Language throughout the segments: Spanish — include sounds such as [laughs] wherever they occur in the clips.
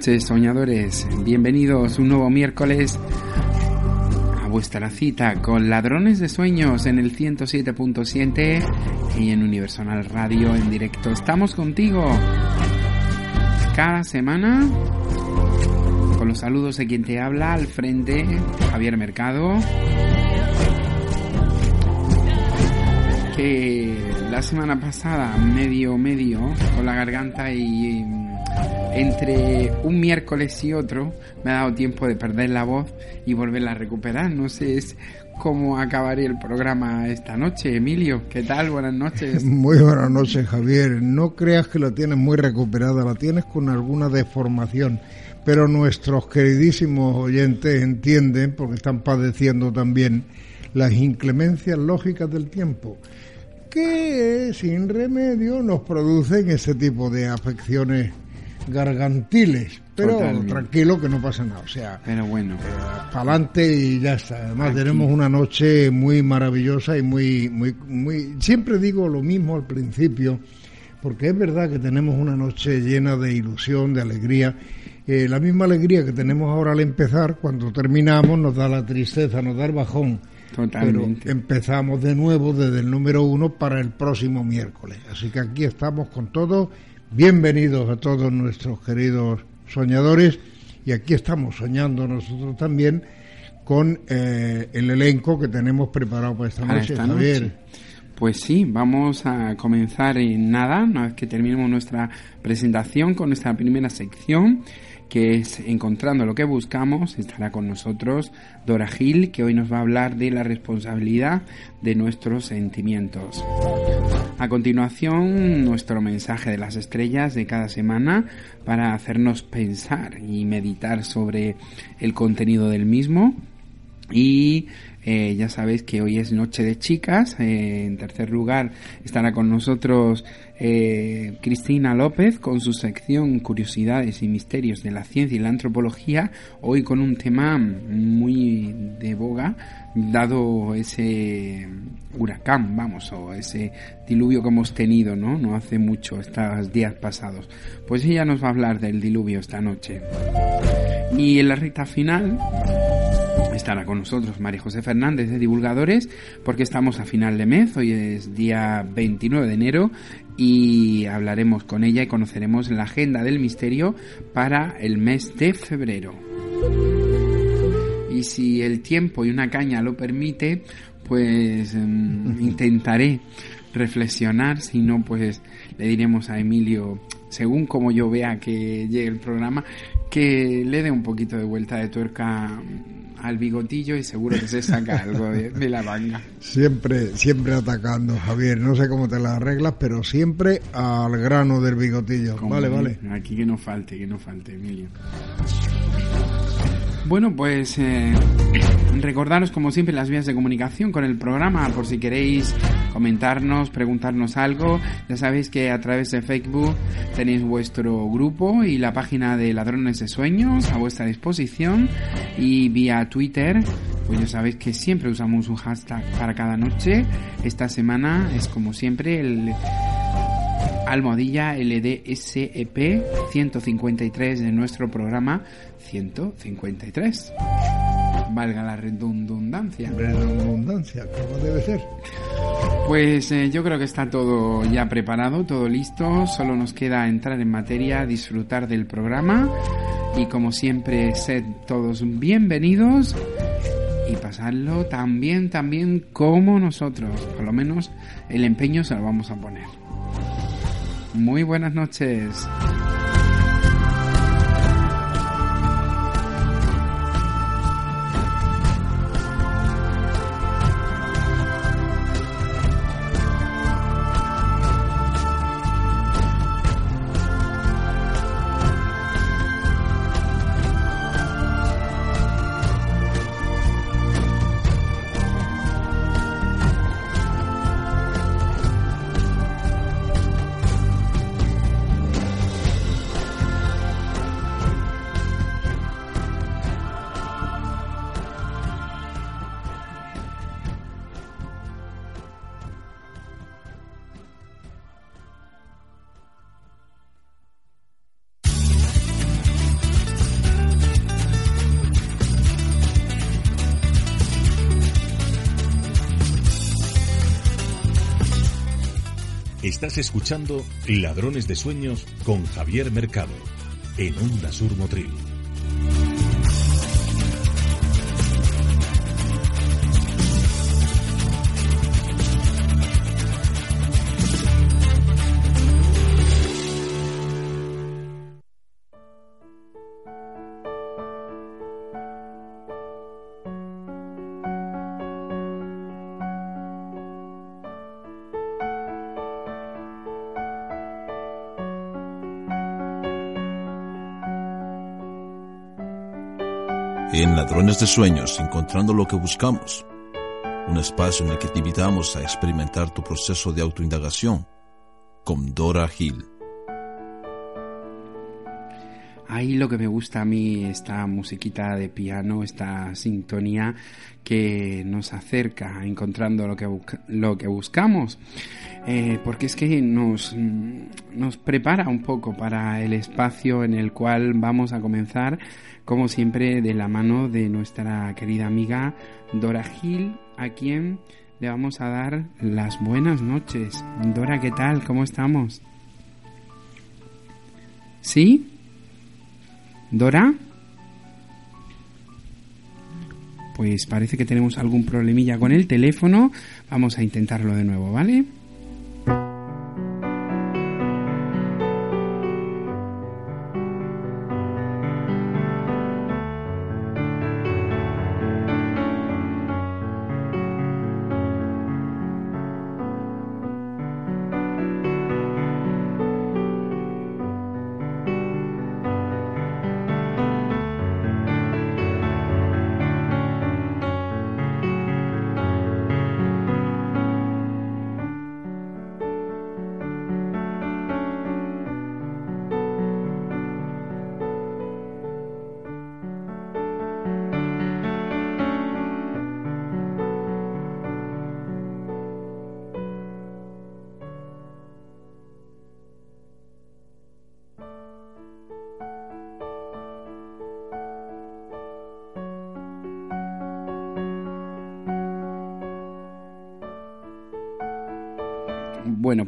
Noches, soñadores. Bienvenidos un nuevo miércoles a vuestra cita con Ladrones de Sueños en el 107.7 y en Universal Radio en directo. Estamos contigo cada semana con los saludos de quien te habla al frente, Javier Mercado. Que la semana pasada medio medio con la garganta y entre un miércoles y otro me ha dado tiempo de perder la voz y volverla a recuperar. No sé cómo acabaré el programa esta noche. Emilio, ¿qué tal? Buenas noches. [laughs] Muy buenas noches, Javier. No creas que la tienes muy recuperada, la tienes con alguna deformación. Pero nuestros queridísimos oyentes entienden, porque están padeciendo también, las inclemencias lógicas del tiempo que sin remedio nos producen ese tipo de afecciones gargantiles. Pero tranquilo que no pasa nada. O sea, pero bueno. Eh, para adelante y ya está. Además tenemos una noche muy maravillosa y muy, muy, muy. Siempre digo lo mismo al principio, porque es verdad que tenemos una noche llena de ilusión, de alegría. Eh, la misma alegría que tenemos ahora al empezar, cuando terminamos nos da la tristeza, nos da el bajón. Totalmente. Pero empezamos de nuevo desde el número uno para el próximo miércoles. Así que aquí estamos con todo Bienvenidos a todos nuestros queridos soñadores. Y aquí estamos soñando nosotros también con eh, el elenco que tenemos preparado para esta noche, Javier. Pues sí, vamos a comenzar en nada, una vez que terminemos nuestra presentación con nuestra primera sección que es Encontrando lo que buscamos. Estará con nosotros Dora Gil, que hoy nos va a hablar de la responsabilidad de nuestros sentimientos. A continuación, nuestro mensaje de las estrellas de cada semana para hacernos pensar y meditar sobre el contenido del mismo. Y eh, ya sabéis que hoy es Noche de Chicas. Eh, en tercer lugar estará con nosotros eh, Cristina López con su sección Curiosidades y Misterios de la Ciencia y la Antropología. Hoy con un tema muy de boga, dado ese huracán, vamos, o ese diluvio que hemos tenido, ¿no? No hace mucho, estos días pasados. Pues ella nos va a hablar del diluvio esta noche. Y en la recta final estará con nosotros María José Fernández de Divulgadores porque estamos a final de mes, hoy es día 29 de enero y hablaremos con ella y conoceremos la agenda del misterio para el mes de febrero. Y si el tiempo y una caña lo permite, pues em, [laughs] intentaré reflexionar, si no pues le diremos a Emilio según como yo vea que llegue el programa, que le dé un poquito de vuelta de tuerca al bigotillo y seguro que se saca algo de, la manga. Siempre, siempre atacando, Javier. No sé cómo te las arreglas, pero siempre al grano del bigotillo. vale, vale. Aquí que no falte, que no falte, Emilio. Bueno, pues eh, recordaros como siempre las vías de comunicación con el programa por si queréis comentarnos, preguntarnos algo. Ya sabéis que a través de Facebook tenéis vuestro grupo y la página de Ladrones de Sueños a vuestra disposición y vía Twitter. Pues ya sabéis que siempre usamos un hashtag para cada noche. Esta semana es como siempre el almohadilla LDSEP 153 de nuestro programa 153. Valga la redundancia. Redundancia, como debe ser. Pues eh, yo creo que está todo ya preparado, todo listo. Solo nos queda entrar en materia, disfrutar del programa. Y como siempre, sed todos bienvenidos y pasarlo tan bien, tan bien como nosotros. Por lo menos el empeño se lo vamos a poner. Muy buenas noches. Escuchando Ladrones de Sueños con Javier Mercado en Onda Sur Motril. En Ladrones de Sueños, encontrando lo que buscamos. Un espacio en el que te invitamos a experimentar tu proceso de autoindagación con Dora Hill. Ahí lo que me gusta a mí, esta musiquita de piano, esta sintonía que nos acerca encontrando lo que, lo que buscamos. Eh, porque es que nos, nos prepara un poco para el espacio en el cual vamos a comenzar como siempre de la mano de nuestra querida amiga Dora Gil, a quien le vamos a dar las buenas noches. Dora, ¿qué tal? ¿Cómo estamos? ¿Sí? ¿Dora? Pues parece que tenemos algún problemilla con el teléfono. Vamos a intentarlo de nuevo, ¿vale?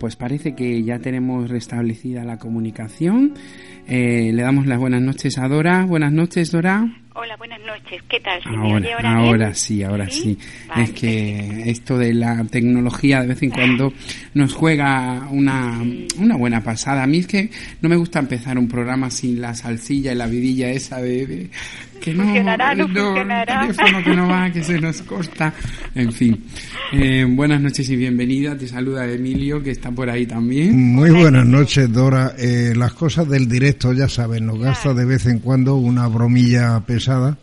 Pues parece que ya tenemos restablecida la comunicación. Eh, le damos las buenas noches a Dora. Buenas noches, Dora. Hola, buenas noches. ¿Qué tal? ahora, ahora, sí, ahora sí. es que esto de la tecnología de vez en cuando nos juega una, una buena pasada. A mí es que no me gusta empezar un programa sin la salsilla y la vidilla esa de, que no, funcionará, no, funcionará. teléfono que no va, que se nos corta. En fin. Eh, buenas noches y bienvenida. Te saluda Emilio, que está por ahí también. Muy buenas noches, Dora. Eh, las cosas del directo, ya saben, nos gasta de vez en cuando una bromilla pesada,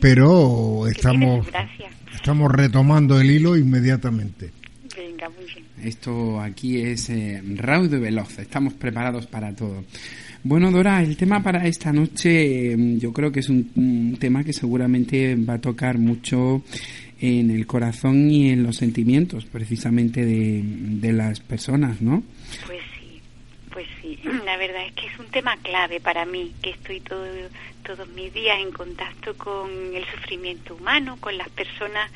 pero estamos, estamos retomando el hilo inmediatamente. Venga, muy bien. Esto aquí es eh, raudo y veloz. Estamos preparados para todo. Bueno, Dora, el tema para esta noche mm, yo creo que es un, tema que seguramente va a tocar mucho en el corazón y en los sentimientos precisamente de, las personas, ¿no? Pues sí, pues sí. [clears throat] La verdad es que es un tema clave para mí, que estoy todo, todos mis días en contacto con el sufrimiento humano, con las personas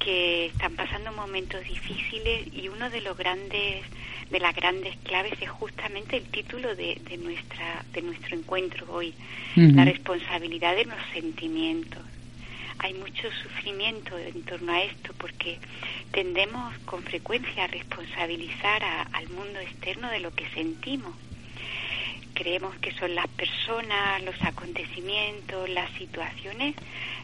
que están pasando momentos difíciles y uno de los grandes de las grandes claves es justamente el título de, de nuestra de nuestro encuentro hoy, la responsabilidad de los sentimientos. Hay mucho sufrimiento en torno a esto porque tendemos con frecuencia a responsabilizar al mundo externo de lo que sentimos. Creemos que son las personas, los acontecimientos, las situaciones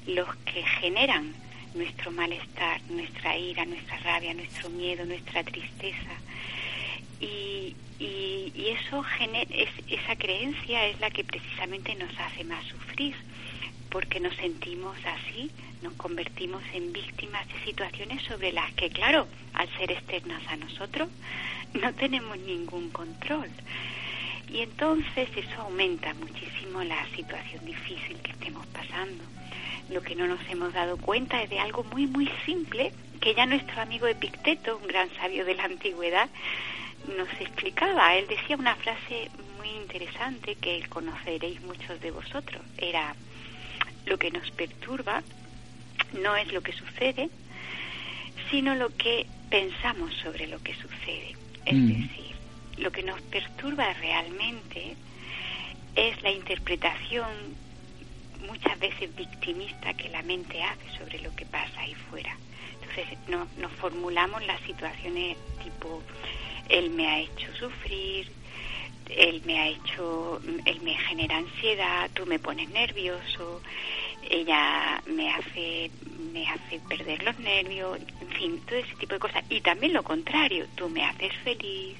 los que generan nuestro malestar, nuestra ira, nuestra rabia, nuestro miedo, nuestra tristeza. Y, y, eso es, esa creencia es la que precisamente nos hace más sufrir porque nos sentimos así nos convertimos en víctimas de situaciones sobre las que claro al ser externas a nosotros [laughs] no tenemos ningún control. Y entonces eso aumenta muchísimo la situación difícil que estemos pasando lo que no nos hemos dado cuenta es de algo muy muy simple que ya nuestro amigo Epicteto, un gran sabio de la antigüedad, nos explicaba, él decía una frase muy interesante que conoceréis muchos de vosotros, era lo que nos perturba no es lo que sucede, sino lo que pensamos sobre lo que sucede. Es mm. decir, lo que nos perturba realmente es la interpretación muchas veces victimista que la mente hace sobre lo que pasa ahí fuera. Entonces no, nos formulamos las situaciones tipo él me ha hecho sufrir, él me ha hecho, él me genera ansiedad, tú me pones nervioso, ella me hace, me hace perder los nervios, en fin, todo ese tipo de cosas. Y también lo contrario, tú me haces feliz,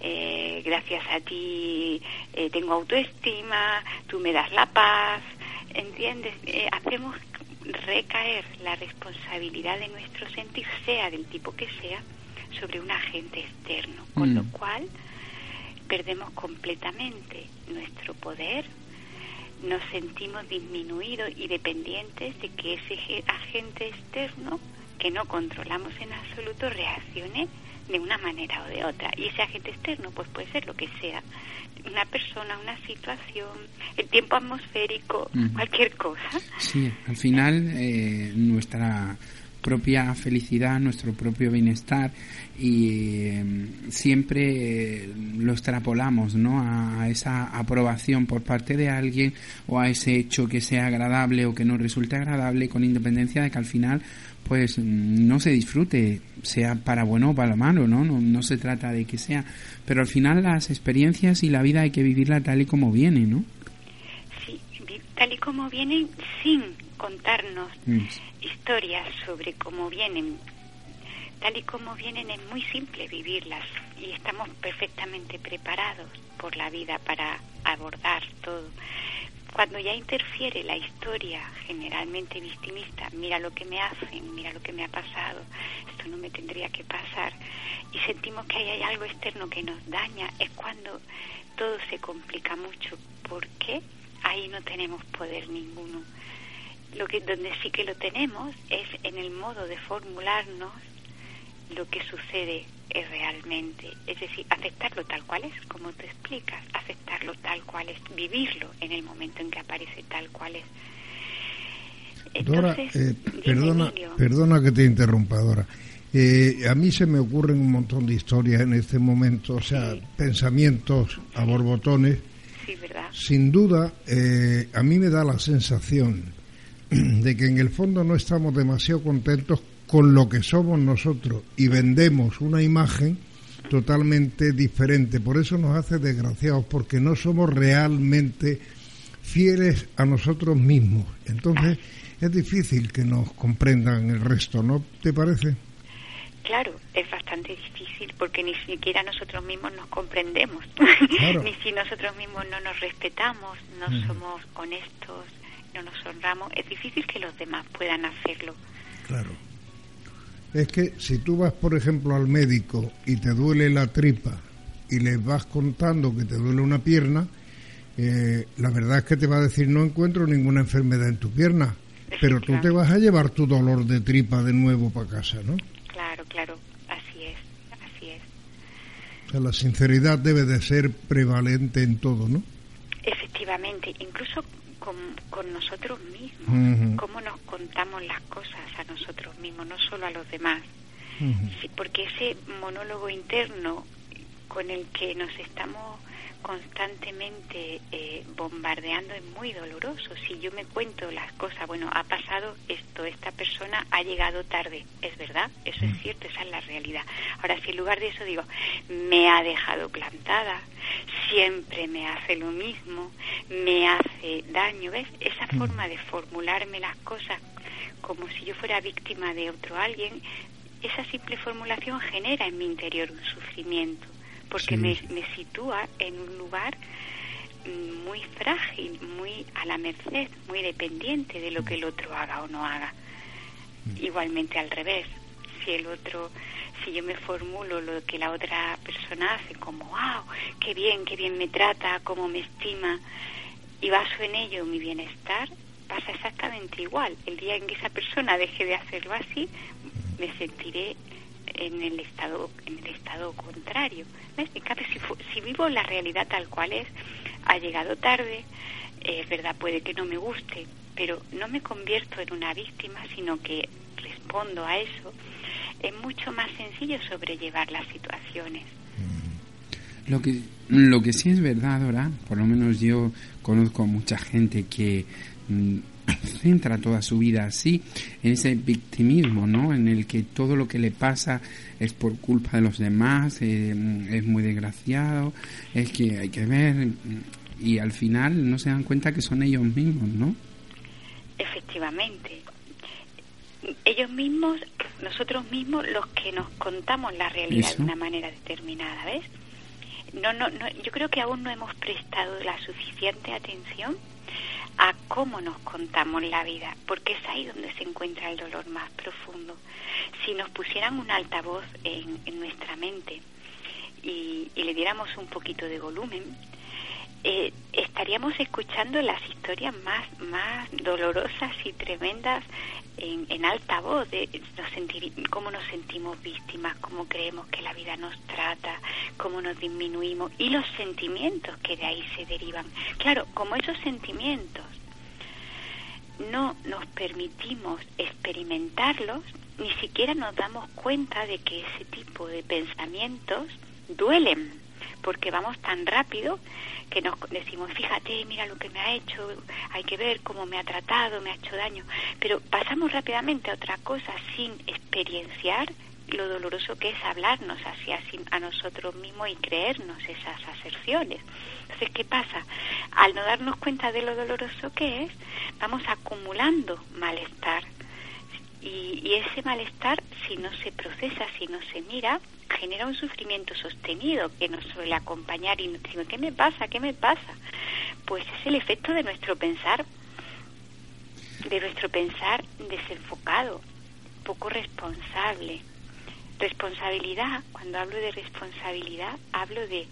eh, gracias a ti eh, tengo autoestima, tú me das la paz, ¿entiendes? Eh, hacemos recaer la responsabilidad de nuestro sentir, sea del tipo que sea, sobre un agente externo, con lo mm. cual perdemos completamente nuestro poder, nos sentimos disminuidos y dependientes de que ese agente externo, que no controlamos en absoluto, reaccione de una manera o de otra. Y ese agente externo, pues puede ser lo que sea, una persona, una situación, el tiempo atmosférico, cualquier cosa. Sí, al final eh, nuestra propia felicidad, nuestro propio bienestar y em, siempre lo extrapolamos ¿no? A, esa aprobación por parte de alguien o a ese hecho que sea agradable o que no resulte agradable con independencia de que al final pues no se disfrute, sea para bueno o para malo, ¿no? ¿no? No se trata de que sea, pero al final las experiencias y la vida hay que vivirla tal y como viene, ¿no? Sí, tal y como vienen sin contarnos mm. historias sobre cómo vienen. Tal y como vienen es muy simple vivirlas y estamos perfectamente preparados por la vida para abordar todo. Cuando ya interfiere la historia generalmente victimista, mira lo que me hacen, mira lo que me ha pasado, esto no me tendría que pasar, y sentimos que hay algo externo que nos daña, es cuando todo se complica mucho. porque Ahí no tenemos poder ninguno lo que donde sí que lo tenemos es en el modo de formularnos lo que sucede es realmente, es decir, aceptarlo tal cual es, como tú explicas, aceptarlo tal cual es, vivirlo en el momento en que aparece tal cual es. Dora, eh, perdona, perdona que te interrumpa, Dora. Eh, a mí se me ocurren un montón de historias en este momento, o sea, pensamientos a borbotones. Sí, ¿verdad? Sin duda, eh, a mí me da la sensación [clears throat] de que en el fondo no estamos demasiado contentos con lo que somos nosotros y vendemos una imagen totalmente diferente. Por eso nos hace desgraciados, porque no somos realmente fieles a nosotros mismos. Entonces es difícil que nos comprendan el resto, ¿no te parece? Claro, es bastante difícil porque ni siquiera nosotros mismos nos comprendemos, [laughs] ni si nosotros mismos no nos respetamos, no somos honestos, no nos honramos, es difícil que los demás puedan hacerlo. Claro. Es que si tú vas, por ejemplo, al médico y te duele la tripa y le vas contando que te duele una pierna, eh, la verdad es que te va a decir no encuentro ninguna enfermedad en tu pierna, pero tú te vas a llevar tu dolor de tripa de nuevo para casa, ¿no? Claro, claro, así es, así es. O sea, la sinceridad debe de ser prevalente en todo, ¿no? Efectivamente, incluso con, nosotros mismos, cómo nos contamos las cosas a nosotros mismos, no solo a los demás. porque ese monólogo interno con el que nos estamos constantemente eh, bombardeando es muy doloroso. Si yo me cuento las cosas, bueno, ha pasado esto, esta persona ha llegado tarde, es verdad, eso es mm. cierto, esa es la realidad. Ahora, si en lugar de eso digo, me ha dejado plantada, siempre me hace lo mismo, me hace daño, ¿ves? Esa mm. forma de formularme las cosas como si yo fuera víctima de otro alguien, esa simple formulación genera en mi interior un sufrimiento porque me, sitúa en un lugar mm, muy frágil, muy a la merced, muy dependiente de lo que el otro haga o no haga. Mm. Igualmente al revés, si el otro, si yo me formulo lo que la otra persona hace, como, wow, qué bien, qué bien me trata, cómo me estima, y baso en ello mi bienestar, pasa exactamente igual. El día en que esa persona deje de hacerlo así, me sentiré en el estado en el estado contrario ¿Ves? si, si vivo la realidad tal cual es ha llegado tarde es verdad puede que no me guste pero no me convierto en una víctima sino que respondo a eso es mucho más sencillo sobrellevar las situaciones mm. lo que lo que sí es verdad ahora por lo menos yo conozco mucha gente que mm, centra toda su vida así, en ese victimismo, ¿no? En el que todo lo que le pasa es por culpa de los demás, eh, es muy desgraciado, es que hay que ver, y al final no se dan cuenta que son ellos mismos, ¿no? Efectivamente. Ellos mismos, nosotros mismos, los que nos contamos la realidad de una manera determinada, ¿ves? No, no, no, yo creo que aún no hemos prestado la suficiente atención a cómo nos contamos la vida, porque es ahí donde se encuentra el dolor más profundo. Si nos pusieran un altavoz en, nuestra mente y, le diéramos un poquito de volumen, eh, estaríamos escuchando las historias más, más dolorosas y tremendas en, en alta voz, de nos sentir, cómo nos sentimos víctimas, cómo creemos que la vida nos trata, cómo nos disminuimos y los sentimientos que de ahí se derivan. Claro, como esos sentimientos no nos permitimos experimentarlos, ni siquiera nos damos cuenta de que ese tipo de pensamientos duelen, porque vamos tan rápido que nos decimos, fíjate, mira lo que me ha hecho, hay que ver cómo me ha tratado, me ha hecho daño, pero pasamos rápidamente a otra cosa sin experienciar lo doloroso que es hablarnos así, a nosotros mismos y creernos esas aserciones. Entonces, ¿qué pasa? Al no darnos cuenta de lo doloroso que es, vamos acumulando malestar. Y, y ese malestar, si no se procesa, si no se mira, genera un sufrimiento sostenido que nos suele acompañar y nos decimos, ¿qué me pasa? ¿Qué me pasa? Pues es el efecto de nuestro pensar, de nuestro pensar desenfocado, poco responsable. Responsabilidad, cuando hablo de responsabilidad, hablo de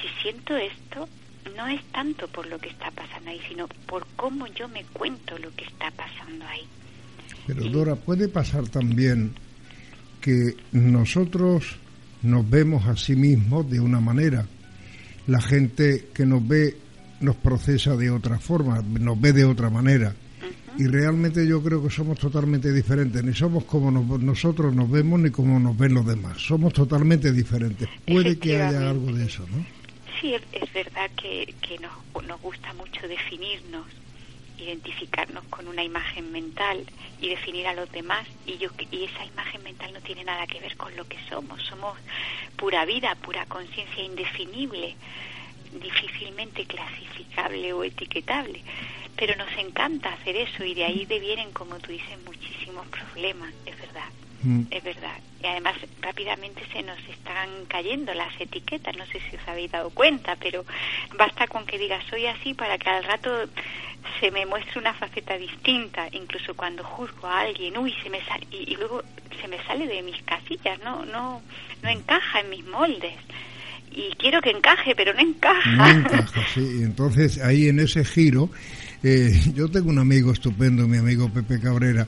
si siento esto, no es tanto por lo que está pasando ahí, sino por cómo yo me cuento lo que está pasando ahí. Pero Dora, puede pasar también que nosotros nos vemos a sí mismos de una manera. La gente que nos ve nos procesa de otra forma, nos ve de otra manera. Y realmente yo creo que somos totalmente diferentes. Ni somos como nosotros nos vemos ni como nos ven los demás. Somos totalmente diferentes. Puede que haya algo de eso, ¿no? Sí, es, verdad que, que nos, nos gusta mucho definirnos identificarnos con una imagen mental y definir a los demás y yo y esa imagen mental no tiene nada que ver con lo que somos. Somos pura vida pura conciencia indefinible difícilmente clasificable o etiquetable. Pero nos encanta hacer eso y de ahí devienen como tú dices muchísimos problemas mm. es verdad y además rápidamente se nos están cayendo las etiquetas no sé si os habéis dado cuenta pero basta con que digas soy así para que al rato se me muestra una faceta distinta, incluso cuando juzgo a alguien, uy, se me sale, y, luego se me sale de mis casillas, no, no, no encaja en mis moldes. Y quiero que encaje, pero no encaja. No encaja, [laughs] sí. Entonces, ahí en ese giro, eh, yo tengo un amigo estupendo, mi amigo Pepe Cabrera,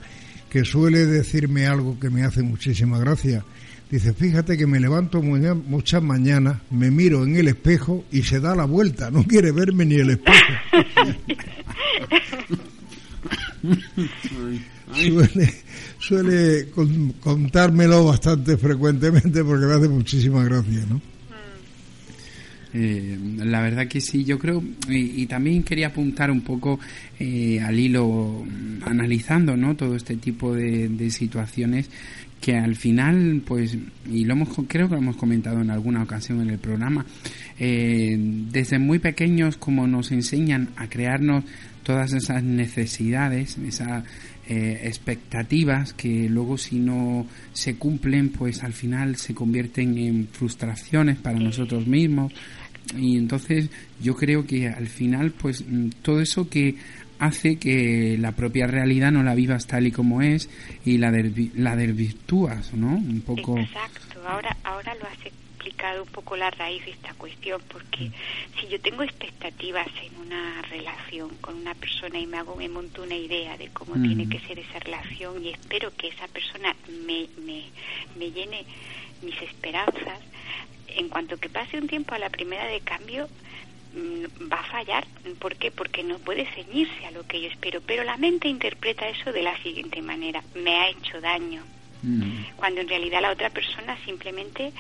que suele decirme algo que me hace muchísima gracia. Dice, fíjate que me levanto muchas mañanas, me miro en el espejo y se da la vuelta, no quiere verme ni el espejo. [laughs] suele, suele contármelo bastante frecuentemente porque me hace muchísima gracia, ¿no? Eh, la verdad que sí, yo creo, y, también quería apuntar un poco eh, al hilo, analizando ¿no? todo este tipo de, de, situaciones, que al final, pues, y lo hemos, creo que lo hemos comentado en alguna ocasión en el programa, eh, desde muy pequeños como nos enseñan a crearnos todas esas necesidades, esas eh, expectativas que luego si no se cumplen, pues al final se convierten en frustraciones para nosotros mismos. Y entonces yo creo que al final, pues mm, todo eso que hace que la propia realidad no la vivas tal y como es y la, la desvirtúas, ¿no? Un poco. Exacto, ahora, ahora lo hace un poco la raíz de esta cuestión, porque si yo tengo expectativas en una relación con una persona y me hago, me monto una idea de cómo tiene que ser esa relación y espero que esa persona me, me, me llene mis esperanzas, en cuanto que pase un tiempo a la primera de cambio, mm, va a fallar. ¿Por qué? Porque no puede ceñirse a lo que yo espero. Pero la mente interpreta eso de la siguiente manera. Me ha hecho daño. Cuando en realidad la otra persona simplemente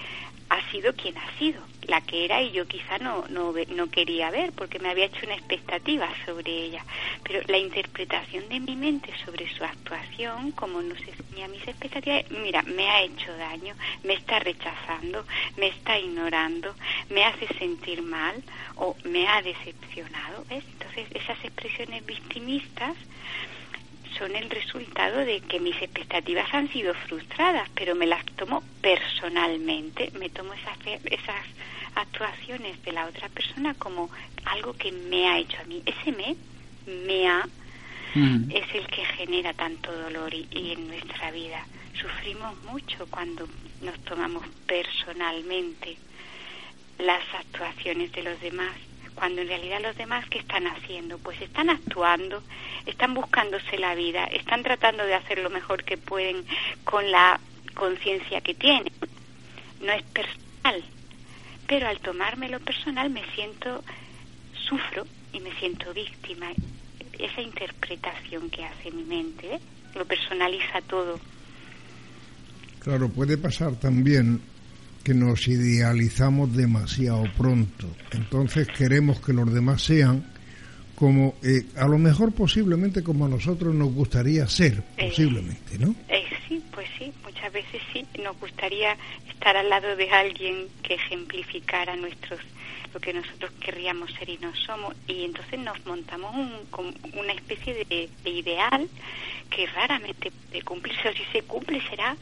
ha sido quien ha sido, la que era y yo quizá no, no, no quería ver porque me había hecho una expectativa sobre ella. Pero la interpretación de mi mente sobre su actuación, como no se tenía mis expectativas, mira, me ha hecho daño, me está rechazando, me está ignorando, me hace sentir mal o me ha decepcionado. ¿ves? Entonces esas expresiones victimistas son el resultado de que mis expectativas han sido frustradas, pero me las tomo personalmente, me tomo esas, esas actuaciones de la otra persona como algo que me ha hecho a mí. Ese me, me ha, mm. es el que genera tanto dolor y, y en nuestra vida. Sufrimos mucho cuando nos tomamos personalmente las actuaciones de los demás cuando en realidad los demás ¿qué están haciendo? Pues están actuando, están buscándose la vida, están tratando de hacer lo mejor que pueden con la conciencia que tienen. No es personal, pero al tomármelo personal me siento, sufro y me siento víctima. Esa interpretación que hace mi mente, ¿eh? lo personaliza todo. Claro, puede pasar también que nos idealizamos demasiado pronto. Entonces queremos que los demás sean como, eh, a lo mejor posiblemente como a nosotros nos gustaría ser, eh, posiblemente, ¿no? Eh, sí, pues sí, muchas veces sí. Nos gustaría estar al lado de alguien que ejemplificara nuestros lo que nosotros querríamos ser y no somos y entonces nos montamos un, una especie de, de ideal que raramente puede cumplirse [laughs] o si se cumple será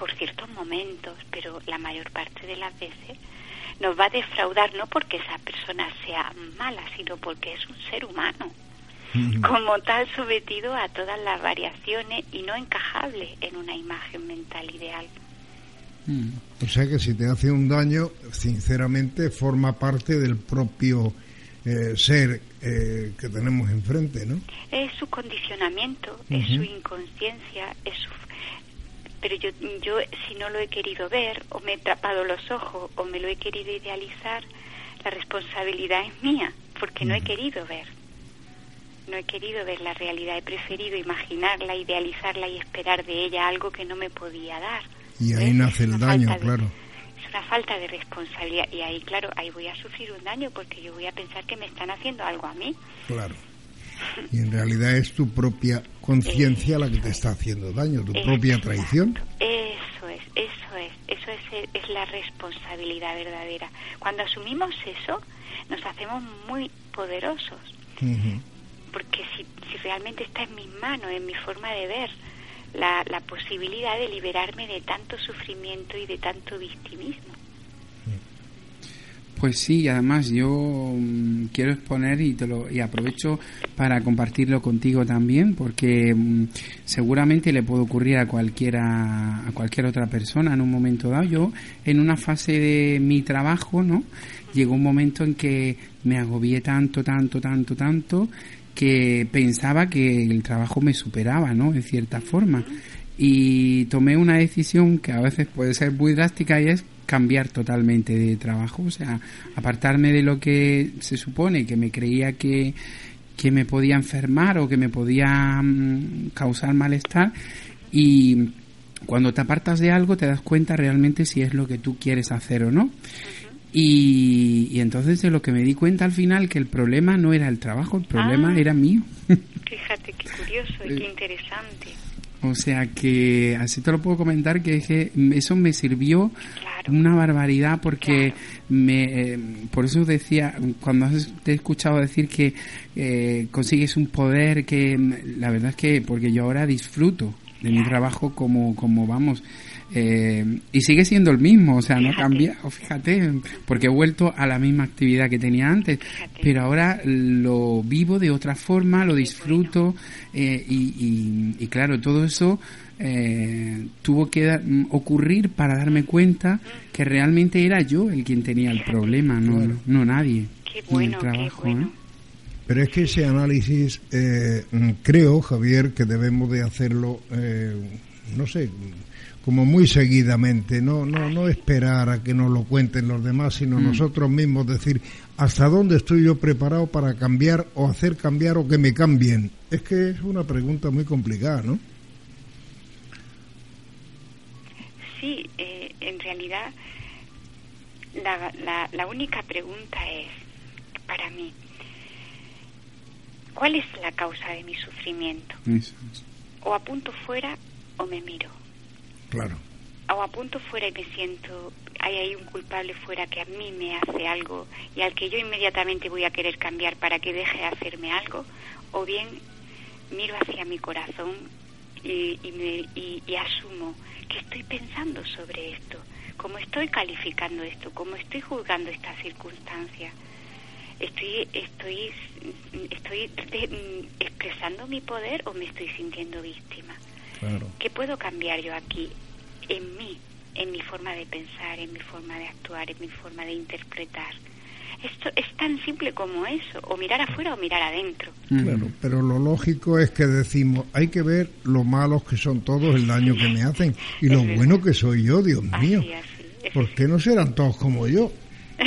por ciertos momentos, pero la mayor parte de las veces nos va a defraudar no porque esa persona sea mala, sino porque es un ser humano, como tal sometido a todas las variaciones y no encajable en una imagen mental ideal. Mm. O sea que si te hace un daño, sinceramente forma parte del propio eh, ser eh, que tenemos enfrente, ¿no? Es su condicionamiento, es su inconsciencia, es su pero yo, yo si no lo he querido ver o me he tapado los ojos o me lo he querido idealizar, la responsabilidad es mía, porque no he querido ver. No he querido ver la realidad, he preferido imaginarla, idealizarla y esperar de ella algo que no me podía dar. Y ahí nace el daño, claro. Es una falta de responsabilidad y ahí, claro, ahí voy a sufrir un daño porque yo voy a pensar que me están haciendo algo a mí. Claro. Y en realidad es tu propia conciencia la que te está haciendo daño, tu propia traición. Eso es, eso es, eso es, es la responsabilidad verdadera. Cuando asumimos eso, nos hacemos muy poderosos. Porque si, si realmente está en mis manos, en mi forma de ver, la, la posibilidad de liberarme de tanto sufrimiento y de tanto victimismo. Pues sí, además yo mm, quiero exponer y te lo y aprovecho para compartirlo contigo también, porque mm, seguramente le puede ocurrir a cualquiera a cualquier otra persona en un momento dado. Yo en una fase de mi trabajo, ¿no? Llegó un momento en que me agobié tanto, tanto, tanto, tanto que pensaba que el trabajo me superaba, ¿no? En cierta forma. Y tomé una decisión que a veces puede ser muy drástica y es cambiar totalmente de trabajo, o sea, apartarme de lo que se supone que me creía que, que me podía enfermar o que me podía mm, causar malestar y cuando te apartas de algo te das cuenta realmente si es lo que tú quieres hacer o no. Y, y, entonces de lo que me di cuenta al final que el problema no era el trabajo, el problema Ah. era mío. [laughs] Fíjate qué curioso y qué interesante. O sea que así te lo puedo comentar que, es que eso me sirvió Claro. una barbaridad porque Claro. me eh, por eso decía cuando has, te he escuchado decir que eh, consigues un poder que la verdad es que porque yo ahora disfruto de mi trabajo como como vamos eh, y sigue siendo el mismo, o sea, no ha cambiado, fíjate, porque he vuelto a la misma actividad que tenía antes, Fíjate. pero ahora lo vivo de otra forma, lo disfruto eh, y, y- y claro, todo eso eh, tuvo que dar- mm, ocurrir para darme cuenta que realmente era yo el quien tenía el problema, no, Claro. no nadie. Qué el trabajo, qué bueno. ¿eh? Pero es que ese análisis, eh, creo, Javier, que debemos de hacerlo, eh, no sé, como muy seguidamente, no, no, no esperar a que nos lo cuenten los demás, sino nosotros mismos decir hasta dónde estoy yo preparado para cambiar o hacer cambiar o que me cambien. Es que es una pregunta muy complicada, ¿no? Sí, eh, en realidad la, la, la única pregunta es, para mí, ¿cuál es la causa de mi sufrimiento? Eso es. O apunto fuera o me miro. O apunto fuera y me siento, hay ahí un culpable fuera que a mí me hace algo y al que yo inmediatamente voy a querer cambiar para que deje de hacerme algo. O bien miro hacia mi corazón y, y, me- y- y asumo que estoy pensando sobre esto, cómo estoy calificando esto, cómo estoy juzgando esta circunstancia. Estoy, estoy, estoy de- expresando mi poder o me estoy sintiendo víctima. Claro. ¿Qué puedo cambiar yo aquí en mí, en mi forma de pensar, en mi forma de actuar, en mi forma de interpretar? Esto es tan simple como eso, o mirar afuera o mirar adentro. Claro, pero lo lógico es que decimos, hay que ver lo malos que son todos, el daño que me hacen y lo Es bueno que soy yo, Dios mío. Así, así. ¿Por qué no serán todos como yo? [laughs]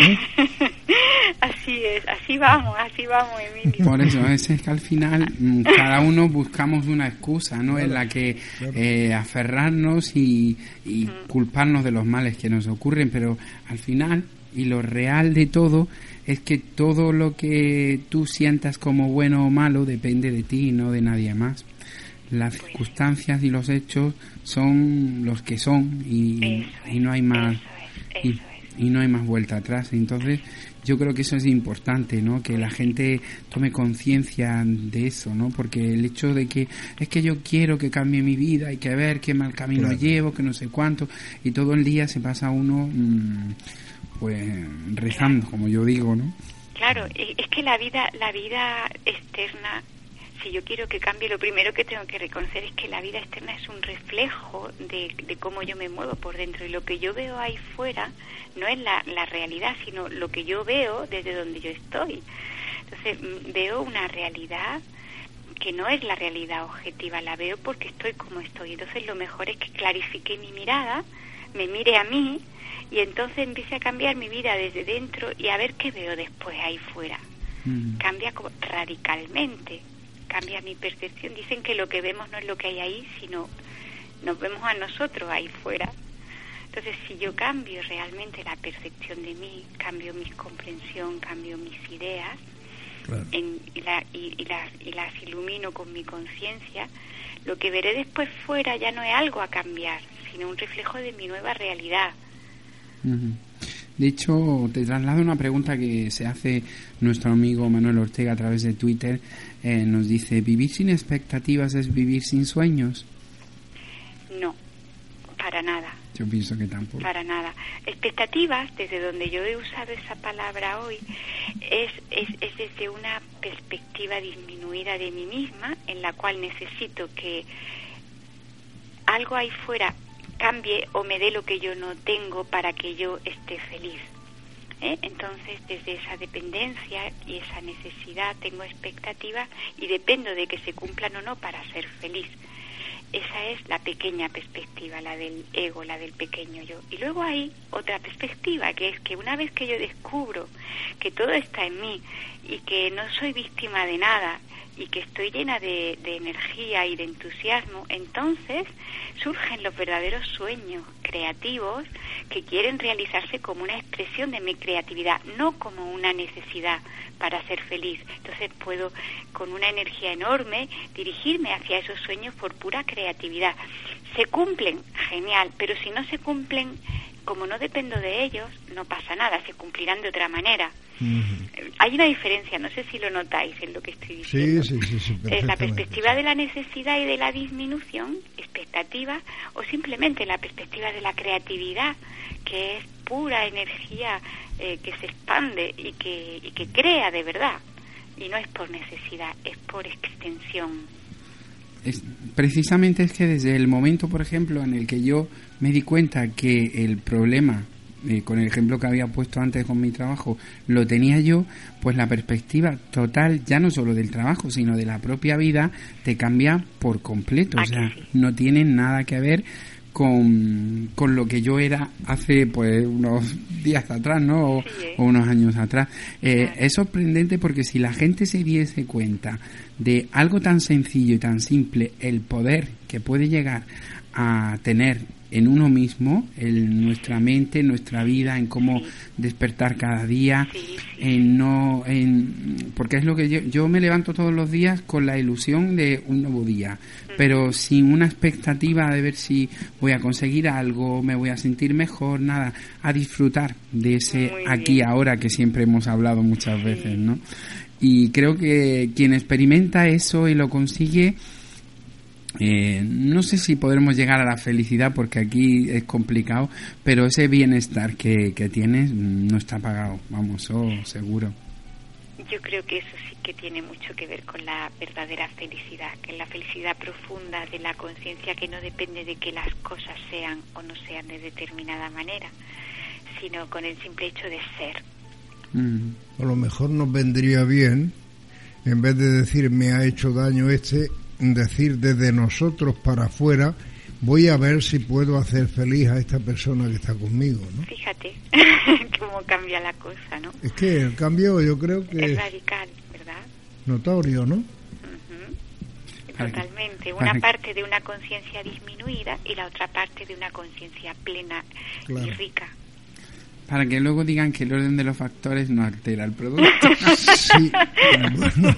así es, así vamos, así vamos, Emilio. Por eso es, que al final mm, cada uno buscamos una excusa, ¿no? En la que eh, aferrarnos y, y culparnos de los males que nos ocurren, pero al final y lo real de todo es que todo lo que tú sientas como bueno o malo depende de ti y no de nadie más. Las circunstancias y los hechos son los que son y, Eso y no hay más Eso es, y, eso es. y no hay más vuelta atrás. Entonces, yo creo que eso es importante, ¿no? Que la gente tome conciencia de eso, ¿no? Porque el hecho de que es que yo quiero que cambie mi vida, hay que ver qué mal camino Claro. llevo, que no sé cuánto, y todo el día se pasa uno, mm, pues, rezando, como yo digo, ¿no? Claro, es que la vida, la vida externa, si yo quiero que cambie, lo primero que tengo que reconocer es que la vida externa es un reflejo de, de cómo yo me muevo por dentro y lo que yo veo ahí fuera no es la, la realidad, sino lo que yo veo desde donde yo estoy. Entonces mm, veo una realidad que no es la realidad objetiva, la veo porque estoy como estoy. Entonces lo mejor es que clarifique mi mirada, me mire a mí y entonces empiece a cambiar mi vida desde dentro y a ver qué veo después ahí fuera. Mm. Cambia como radicalmente, cambia mi percepción. Dicen que lo que vemos no es lo que hay ahí, sino nos vemos a nosotros ahí fuera. Entonces, si yo cambio realmente la percepción de mí, cambio mi comprensión, cambio mis ideas, y, la, y, las, y las ilumino con mi conciencia, lo que veré después fuera ya no es algo a cambiar, sino un reflejo de mi nueva realidad. De hecho, te traslado una pregunta que se hace nuestro amigo Manuel Ortega a través de Twitter. Eh, nos dice, ¿vivir sin expectativas es vivir sin sueños? No, para nada. Yo pienso que tampoco. Para nada. Expectativas, desde donde yo he usado esa palabra hoy, es, es, es desde una perspectiva disminuida de mí misma, en la cual necesito que algo ahí fuera cambie o me dé lo que yo no tengo para que yo esté feliz. ¿eh? Entonces, desde esa dependencia y esa necesidad tengo expectativas y dependo de que se cumplan o no para ser feliz. Esa es la pequeña perspectiva, la del ego, la del pequeño yo. Y luego hay otra perspectiva, que es que una vez que yo descubro que todo está en mí y que no soy víctima de nada y que estoy llena de, energía y de entusiasmo, entonces surgen los verdaderos sueños creativos que quieren realizarse como una expresión de mi creatividad, no como una necesidad para ser feliz. Entonces puedo, con una energía enorme, dirigirme hacia esos sueños por pura creatividad. Se cumplen, genial, pero si no se cumplen, como no dependo de ellos, no pasa nada, se cumplirán de otra manera. Hay una diferencia, no sé si lo notáis en lo que estoy diciendo. Sí, sí, sí, es la perspectiva de la necesidad y de la disminución, expectativa, o simplemente la perspectiva de la creatividad, que es pura energía eh, que se expande y que, y que crea de verdad. Y no es por necesidad, es por extensión. Precisamente es que desde el momento, por ejemplo, en el que yo me di cuenta que el problema eh, con el ejemplo que había puesto antes con mi trabajo, lo tenía yo, pues la perspectiva total, ya no solo del trabajo, sino de la propia vida, te cambia por completo. O sea, no tiene nada que ver con, con, lo que yo era hace pues unos días atrás, ¿no? O, ¿eh? unos años atrás. Eh, es sorprendente porque si la gente se diese cuenta de algo tan sencillo y tan simple, el poder que puede llegar a tener en uno mismo, en nuestra mente, nuestra vida, en cómo despertar cada día, en no, en, porque es lo que yo, yo me levanto todos los días con la ilusión de un nuevo día, pero sin una expectativa de ver si voy a conseguir algo, me voy a sentir mejor, nada, a disfrutar de ese aquí ahora que siempre hemos hablado muchas veces, ¿no? Y creo que quien experimenta eso y lo consigue, eh, no sé si podremos llegar a la felicidad porque aquí es complicado, pero ese bienestar que, que tienes no está pagado, vamos, oh, seguro. Yo creo que eso sí que tiene mucho que ver con la verdadera felicidad, que es la felicidad profunda de la conciencia que no depende de que las cosas sean o no sean de determinada manera, sino con el simple hecho de ser. Mm. A lo mejor nos vendría bien, en vez de decir me ha hecho daño este, decir desde nosotros para afuera, voy a ver si puedo hacer feliz a esta persona que está conmigo, ¿no? Fíjate [laughs] cómo cambia la cosa, ¿no? Es que el cambio yo creo que es, radical, ¿verdad? Notorio, ¿no? Totalmente. Una parte de una conciencia disminuida y la otra parte de una conciencia plena y rica para que luego digan que el orden de los factores no altera el producto. [laughs] Sí, bueno,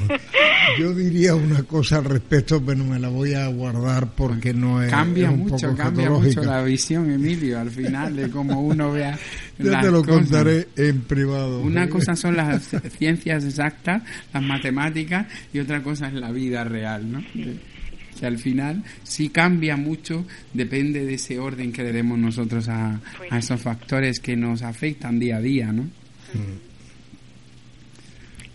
yo diría una cosa al respecto, pero me la voy a guardar porque no es. Cambia mucho, cambia mucho la visión, Emilio, al final, de cómo uno vea. [laughs] Yo te lo contaré en privado. Una cosa son las [laughs] ciencias exactas, las matemáticas, y otra cosa es la vida real, ¿no? Que al final sí cambia mucho, depende de ese orden que le demos nosotros a, a esos factores que nos afectan día a día, ¿no? Mm.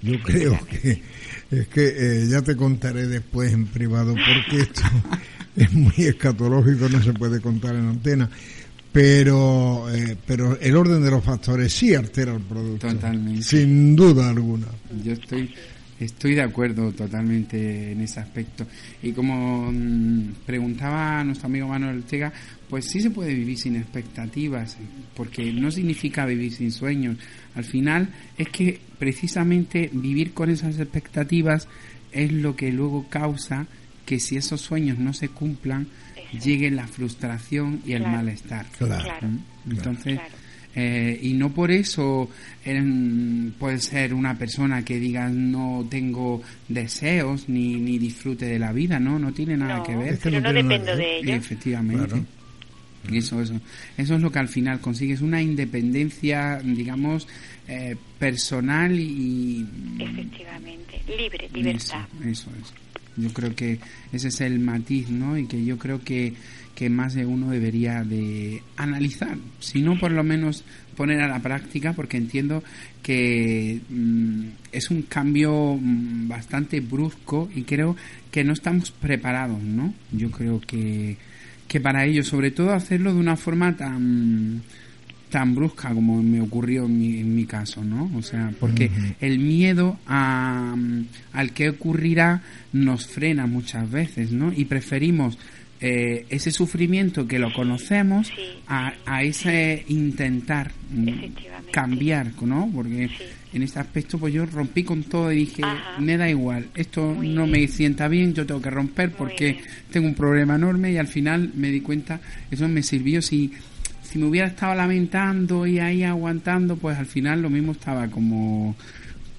Yo creo que es que eh, ya te contaré después en privado porque esto [laughs] es muy escatológico, no se puede contar en antena. Pero, eh, pero el orden de los factores sí altera el producto. Totalmente. Sin duda alguna. Yo estoy Estoy de acuerdo totalmente en ese aspecto. Y como mm, preguntaba nuestro amigo Manuel Ortega, pues sí se puede vivir sin expectativas, porque no significa vivir sin sueños. Al final es que precisamente vivir con esas expectativas es lo que luego causa que si esos sueños no se cumplan, llegue la frustración y el Claro. malestar. Claro. ¿Mm? Entonces, Claro. Eh, y no por eso eh, puede ser una persona que diga no tengo deseos ni, ni disfrute de la vida, ¿no? No tiene nada No, que ver. Es que pero no no tiene nada dependo de ello. Efectivamente. Claro. Eso, eso, eso es lo que al final consigues, una independencia, digamos, eh, personal y... Efectivamente. Libre, libertad. Eso, eso, eso. Yo creo que ese es el matiz, ¿no? Y que yo creo que, que más de uno debería de analizar, si no por lo menos poner a la práctica, porque entiendo que mm, es un cambio mm, bastante brusco y creo que no estamos preparados, ¿no? Yo creo que, que para ello, sobre todo hacerlo de una forma tan tan brusca como me ocurrió en mi, en mi caso, ¿no? O sea, porque el miedo a, al que ocurrirá nos frena muchas veces, ¿no? Y preferimos eh, ese sufrimiento que lo conocemos Sí. a, a ese intentar mm, cambiar, ¿no? Porque en este aspecto pues yo rompí con todo y dije, Ajá. me da igual, esto Muy no bien. me sienta bien, yo tengo que romper porque tengo un problema enorme y al final me di cuenta, eso me sirvió si si me hubiera estado lamentando y ahí aguantando, pues al final lo mismo estaba como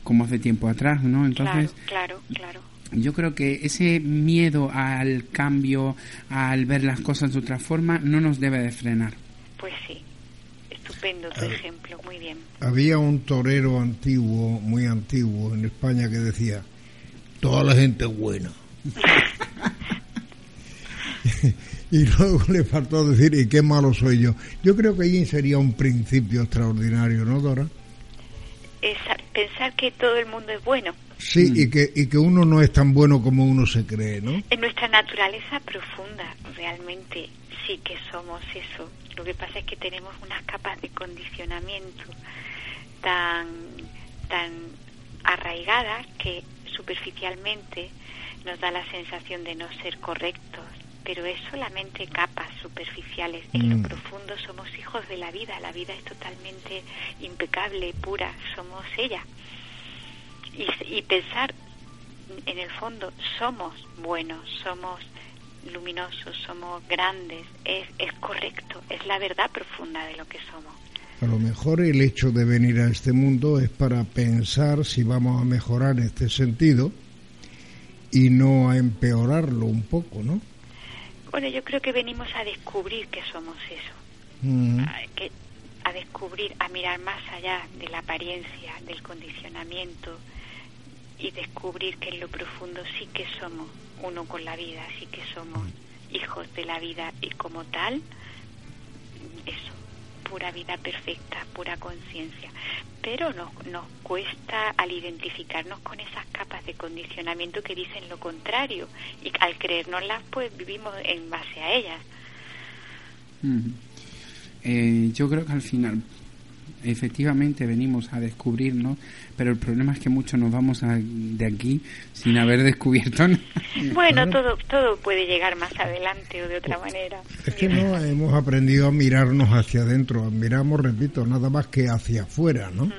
como hace tiempo atrás, ¿no? Entonces, claro, claro, claro. Yo creo que ese miedo al cambio, al ver las cosas de otra forma, no nos debe de frenar. Pues sí. Estupendo tu ejemplo. Muy bien. Había un torero antiguo, muy antiguo, en España que decía, toda la gente es buena. [laughs] [laughs] y luego le faltó decir, y qué malo soy yo. Yo creo que ahí sería un principio extraordinario, ¿no, Dora? Es a- pensar que todo el mundo es bueno. Sí, y, que, y que uno no es tan bueno como uno se cree, ¿no? En nuestra naturaleza profunda, realmente sí que somos eso. Lo que pasa es que tenemos unas capas de condicionamiento tan, tan arraigadas que superficialmente nos da la sensación de no ser correctos. Pero es solamente capas superficiales. En Mm. lo profundo somos hijos de la vida. La vida es totalmente impecable, pura. Somos ella. Y, y pensar en el fondo somos buenos, somos luminosos, somos grandes, es, es correcto, es la verdad profunda de lo que somos. A lo mejor el hecho de venir a este mundo es para pensar si vamos a mejorar este sentido y no a empeorarlo un poco, ¿no? Bueno, yo creo que venimos a descubrir que somos eso, Mm. a, que, a descubrir, a mirar más allá de la apariencia, del condicionamiento y descubrir que en lo profundo sí que somos uno con la vida, sí que somos hijos de la vida y como tal, eso, pura vida perfecta, pura conciencia. Pero nos, nos cuesta al identificarnos con esas capas de condicionamiento que dicen lo contrario y al creérnoslas pues vivimos en base a ellas. Eh, yo creo que al final efectivamente venimos a descubrirnos, pero el problema es que muchos nos vamos a- de aquí sin haber descubierto [laughs] nada. Bueno, todo, todo puede llegar más adelante o de otra manera. Es que no hemos aprendido a mirarnos hacia adentro, miramos, repito, nada más que hacia afuera, ¿no? Mm,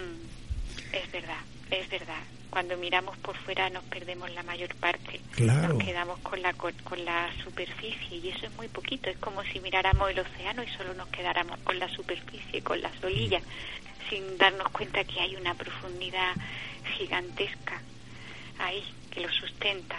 Es verdad, es verdad. Cuando miramos por fuera nos perdemos la mayor parte. Claro. Nos quedamos con la, con, con la superficie y eso es muy poquito. Es como si miráramos el océano y solo nos quedáramos con la superficie, con las orillas, sin darnos cuenta que hay una profundidad gigantesca ahí que lo sustenta.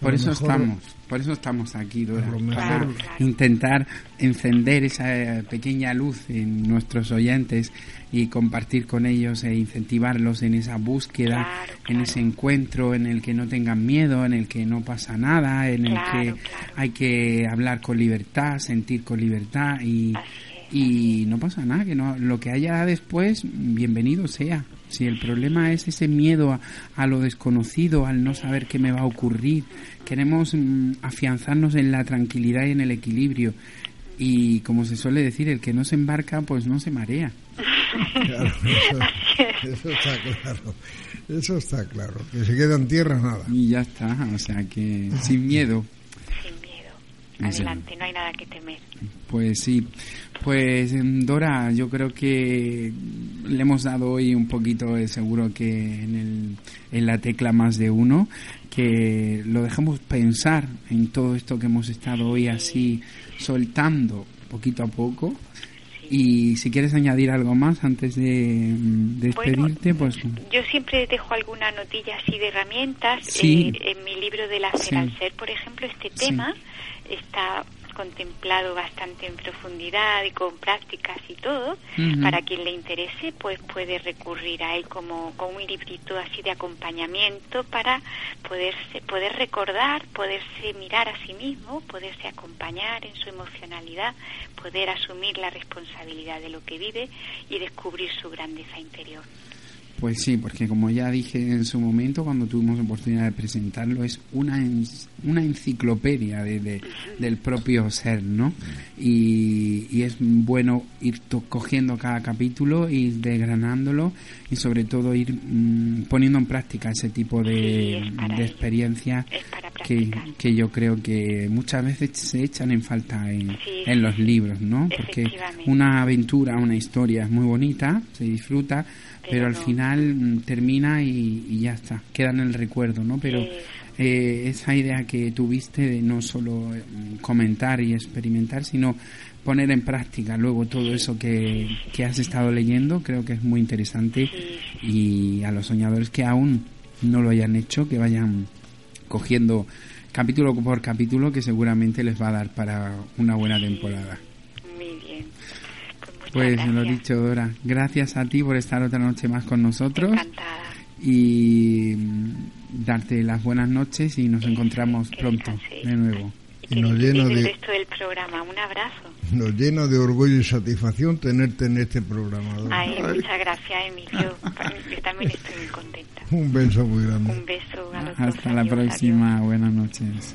Por eso mejor- estamos, por eso estamos aquí, Dora, para Claro. intentar encender esa eh, pequeña luz en nuestros oyentes y compartir con ellos e incentivarlos en esa búsqueda, Claro, en ese encuentro en el que no tengan miedo, en el que no pasa nada, en el que hay que hablar con libertad, sentir con libertad y, y no pasa nada, que no, lo que haya después, bienvenido sea. Si el problema es ese miedo a, a lo desconocido, al no saber qué me va a ocurrir, queremos mm, afianzarnos en la tranquilidad y en el equilibrio. Y como se suele decir, el que no se embarca, pues no se marea. Claro, [laughs] eso, eso está claro. Eso está claro. Que se queda en tierra nada. Y ya está, o sea que sin miedo. sin miedo. adelante, no hay nada que temer. Pues sí, pues em, Dora, yo creo que le hemos dado hoy un poquito, de seguro que en, el, en la tecla más de uno, que lo dejamos pensar en todo esto que hemos estado hoy así soltando poquito a poco. Y si quieres añadir algo más antes de despedirte, pues... Yo siempre dejo alguna notilla así de herramientas. Eh, en mi libro de la sí. al ser, por ejemplo, este tema está contemplado bastante en profundidad y con prácticas y todo. Para quien le interese, pues puede recurrir a él como, como un librito así de acompañamiento para poderse, poder recordar, poderse mirar a sí mismo, poderse acompañar en su emocionalidad, poder asumir la responsabilidad de lo que vive y descubrir su grandeza interior. Pues sí, porque como ya dije en su momento, cuando tuvimos oportunidad de presentarlo, es una, una enciclopedia de, del propio ser, ¿no? Y, es bueno ir cogiendo cada capítulo, ir desgranándolo y sobre todo ir mm, poniendo en práctica ese tipo de, de experiencias que, que, yo creo que muchas veces se echan en falta en, en los libros, ¿no? Porque una aventura, una historia es muy bonita, se disfruta, pero, al final mm, termina y, ya está, queda en el recuerdo, ¿no? Pero eh, esa idea que tuviste de no solo mm, comentar y experimentar, sino poner en práctica luego todo eso que, que has estado leyendo, creo que es muy interesante. Y a los soñadores que aún no lo hayan hecho, que vayan cogiendo capítulo por capítulo, que seguramente les va a dar para una buena temporada. Pues lo dicho, Dora. Gracias a ti por estar otra noche más con nosotros. Encantada. Y darte las buenas noches y nos encontramos pronto de nuevo. Y nos llena de resto del programa. Un abrazo. Nos llena de orgullo y satisfacción tenerte en este programa. Ay, muchas gracias, Emilio. Yo también estoy muy contenta. Un beso muy grande. Un beso a los Hasta la próxima. Buenas noches.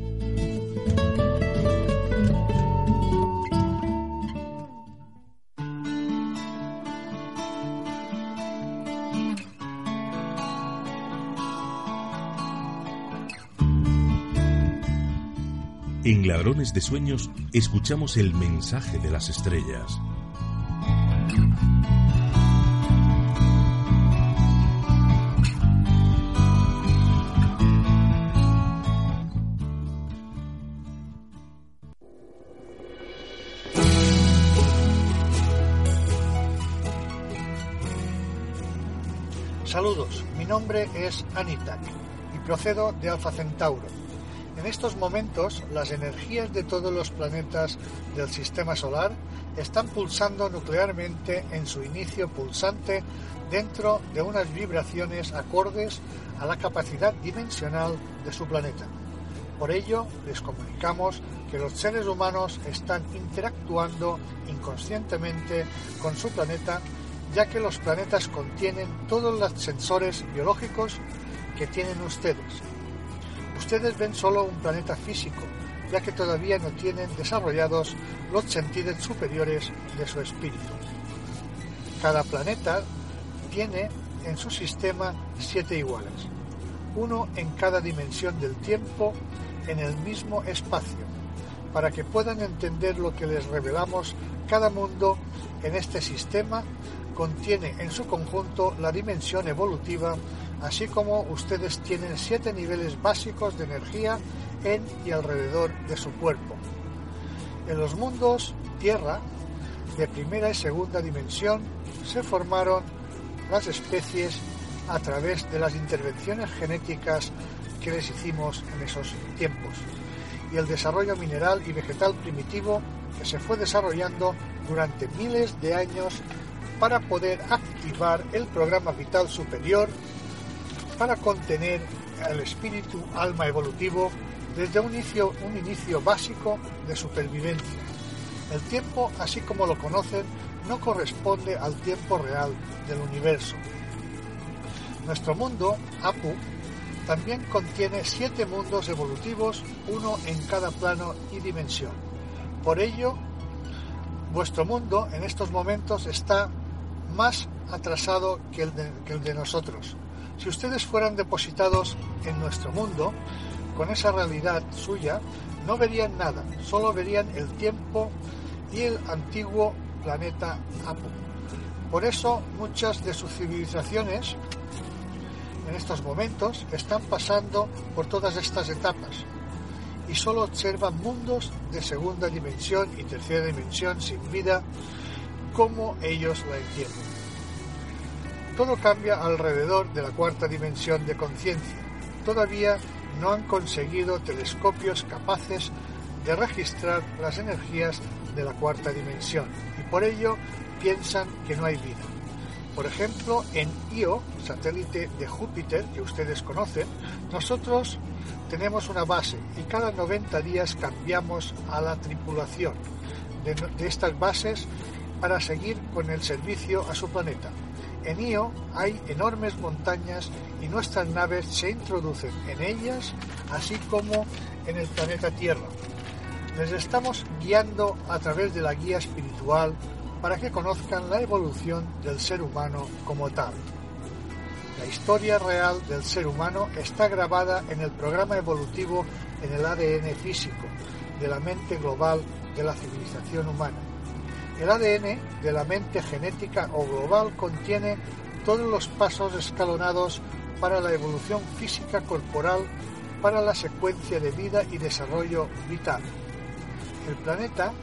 Ladrones de Sueños escuchamos el mensaje de las estrellas. Saludos, mi nombre es Anitak y procedo de Alfa Centauro en estos momentos, las energías de todos los planetas del Sistema Solar están pulsando nuclearmente en su inicio pulsante dentro de unas vibraciones acordes a la capacidad dimensional de su planeta. Por ello, les comunicamos que los seres humanos están interactuando inconscientemente con su planeta, ya que los planetas contienen todos los sensores biológicos que tienen ustedes, ustedes ven solo un planeta físico, ya que todavía no tienen desarrollados los sentidos superiores de su espíritu. Cada planeta tiene en su sistema siete iguales, uno en cada dimensión del tiempo en el mismo espacio, para que puedan entender lo que les revelamos, cada mundo en este sistema contiene en su conjunto la dimensión evolutiva así como ustedes tienen siete niveles básicos de energía en y alrededor de su cuerpo. En los mundos Tierra, de primera y segunda dimensión, se formaron las especies a través de las intervenciones genéticas que les hicimos en esos tiempos y el desarrollo mineral y vegetal primitivo que se fue desarrollando durante miles de años para poder activar el programa vital superior para contener el espíritu alma evolutivo desde un inicio, un inicio básico de supervivencia. El tiempo, así como lo conocen, no corresponde al tiempo real del universo. Nuestro mundo, Apu, también contiene siete mundos evolutivos, uno en cada plano y dimensión. Por ello, vuestro mundo en estos momentos está más atrasado que el de nosotros. Si ustedes fueran depositados en nuestro mundo, con esa realidad suya, no verían nada, solo verían el tiempo y el antiguo planeta Apu. Por eso muchas de sus civilizaciones en estos momentos están pasando por todas estas etapas y solo observan mundos de segunda dimensión y tercera dimensión sin vida como ellos la entienden. Todo cambia alrededor de la cuarta dimensión de conciencia. Todavía no han conseguido telescopios capaces de registrar las energías de la cuarta dimensión y por ello piensan que no hay vida. Por ejemplo, en Io, satélite de Júpiter que ustedes conocen, nosotros tenemos una base y cada 90 días cambiamos a la tripulación de, de estas bases para seguir con el servicio a su planeta. En Io hay enormes montañas y nuestras naves se introducen en ellas, así como en el planeta Tierra. Les estamos guiando a través de la guía espiritual para que conozcan la evolución del ser humano como tal. La historia real del ser humano está grabada en el programa evolutivo en el ADN físico de la mente global de la civilización humana. El ADN de la mente genética o global contiene todos los pasos escalonados para la evolución física corporal para la secuencia de vida y desarrollo vital. El planeta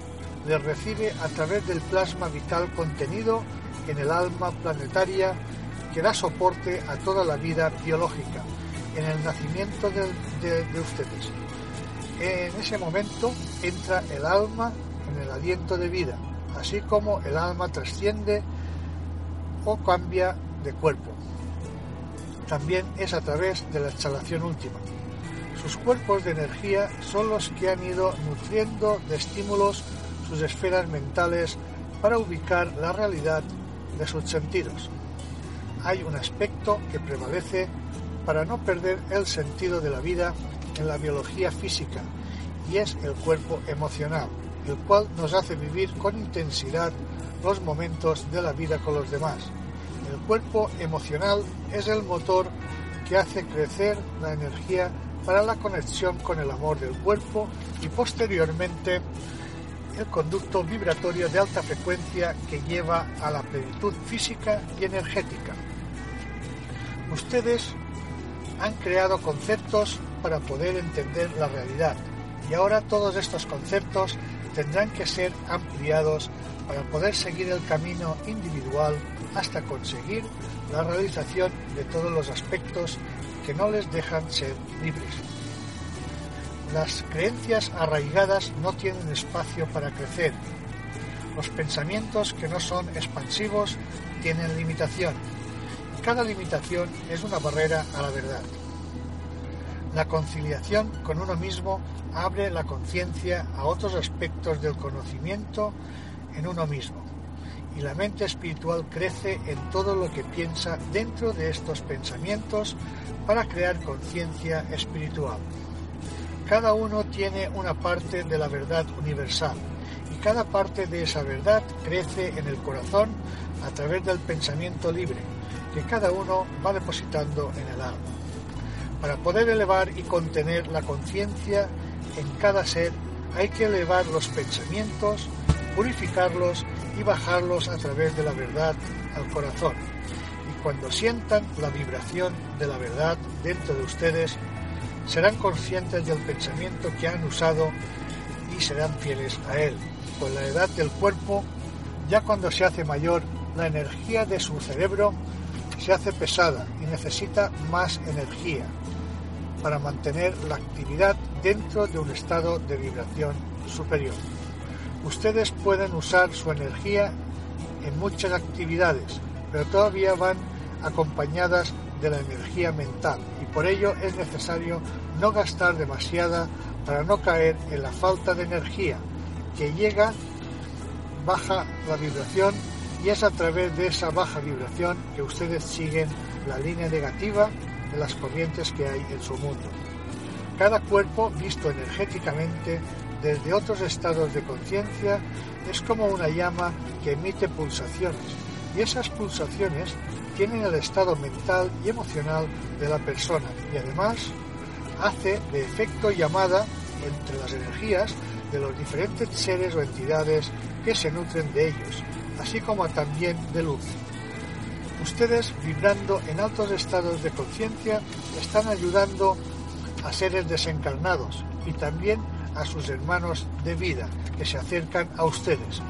le recibe a través del plasma vital contenido en el alma planetaria que da soporte a toda la vida biológica en el nacimiento de, de, de ustedes. En ese momento entra el alma en el aliento de vida, así como el alma trasciende o cambia de cuerpo. También es a través de la exhalación última. Sus cuerpos de energía son los que han ido nutriendo de estímulos sus esferas mentales para ubicar la realidad de sus sentidos. Hay un aspecto que prevalece para no perder el sentido de la vida en la biología física y es el cuerpo emocional, el cual nos hace vivir con intensidad los momentos de la vida con los demás. El cuerpo emocional es el motor que hace crecer la energía para la conexión con el amor del cuerpo y posteriormente el conducto vibratorio de alta frecuencia que lleva a la plenitud física y energética. Ustedes han creado conceptos para poder entender la realidad y ahora todos estos conceptos tendrán que ser ampliados para poder seguir el camino individual hasta conseguir la realización de todos los aspectos que no les dejan ser libres. Las creencias arraigadas no tienen espacio para crecer. Los pensamientos que no son expansivos tienen limitación. Cada limitación es una barrera a la verdad. La conciliación con uno mismo abre la conciencia a otros aspectos del conocimiento en uno mismo y la mente espiritual crece en todo lo que piensa dentro de estos pensamientos para crear conciencia espiritual. Cada uno tiene una parte de la verdad universal y cada parte de esa verdad crece en el corazón a través del pensamiento libre que cada uno va depositando en el alma. Para poder elevar y contener la conciencia en cada ser hay que elevar los pensamientos, purificarlos y bajarlos a través de la verdad al corazón. Y cuando sientan la vibración de la verdad dentro de ustedes, serán conscientes del pensamiento que han usado y serán fieles a él. Con la edad del cuerpo, ya cuando se hace mayor, la energía de su cerebro se hace pesada y necesita más energía. Para mantener la actividad dentro de un estado de vibración superior. Ustedes pueden usar su energía en muchas actividades, pero todavía van acompañadas de la energía mental y por ello es necesario no gastar demasiada para no caer en la falta de energía que llega, baja la vibración y es a través de esa baja vibración que ustedes siguen la línea negativa de las corrientes que hay en su mundo. Cada cuerpo, visto energéticamente desde otros estados de conciencia, es como una llama que emite pulsaciones y esas pulsaciones tienen el estado mental y emocional de la persona y además hace de efecto llamada entre las energías de los diferentes seres o entidades que se nutren de ellos, así como también de luz. Ustedes, vibrando en altos estados de conciencia, están ayudando a seres desencarnados y también a sus hermanos de vida que se acercan a ustedes.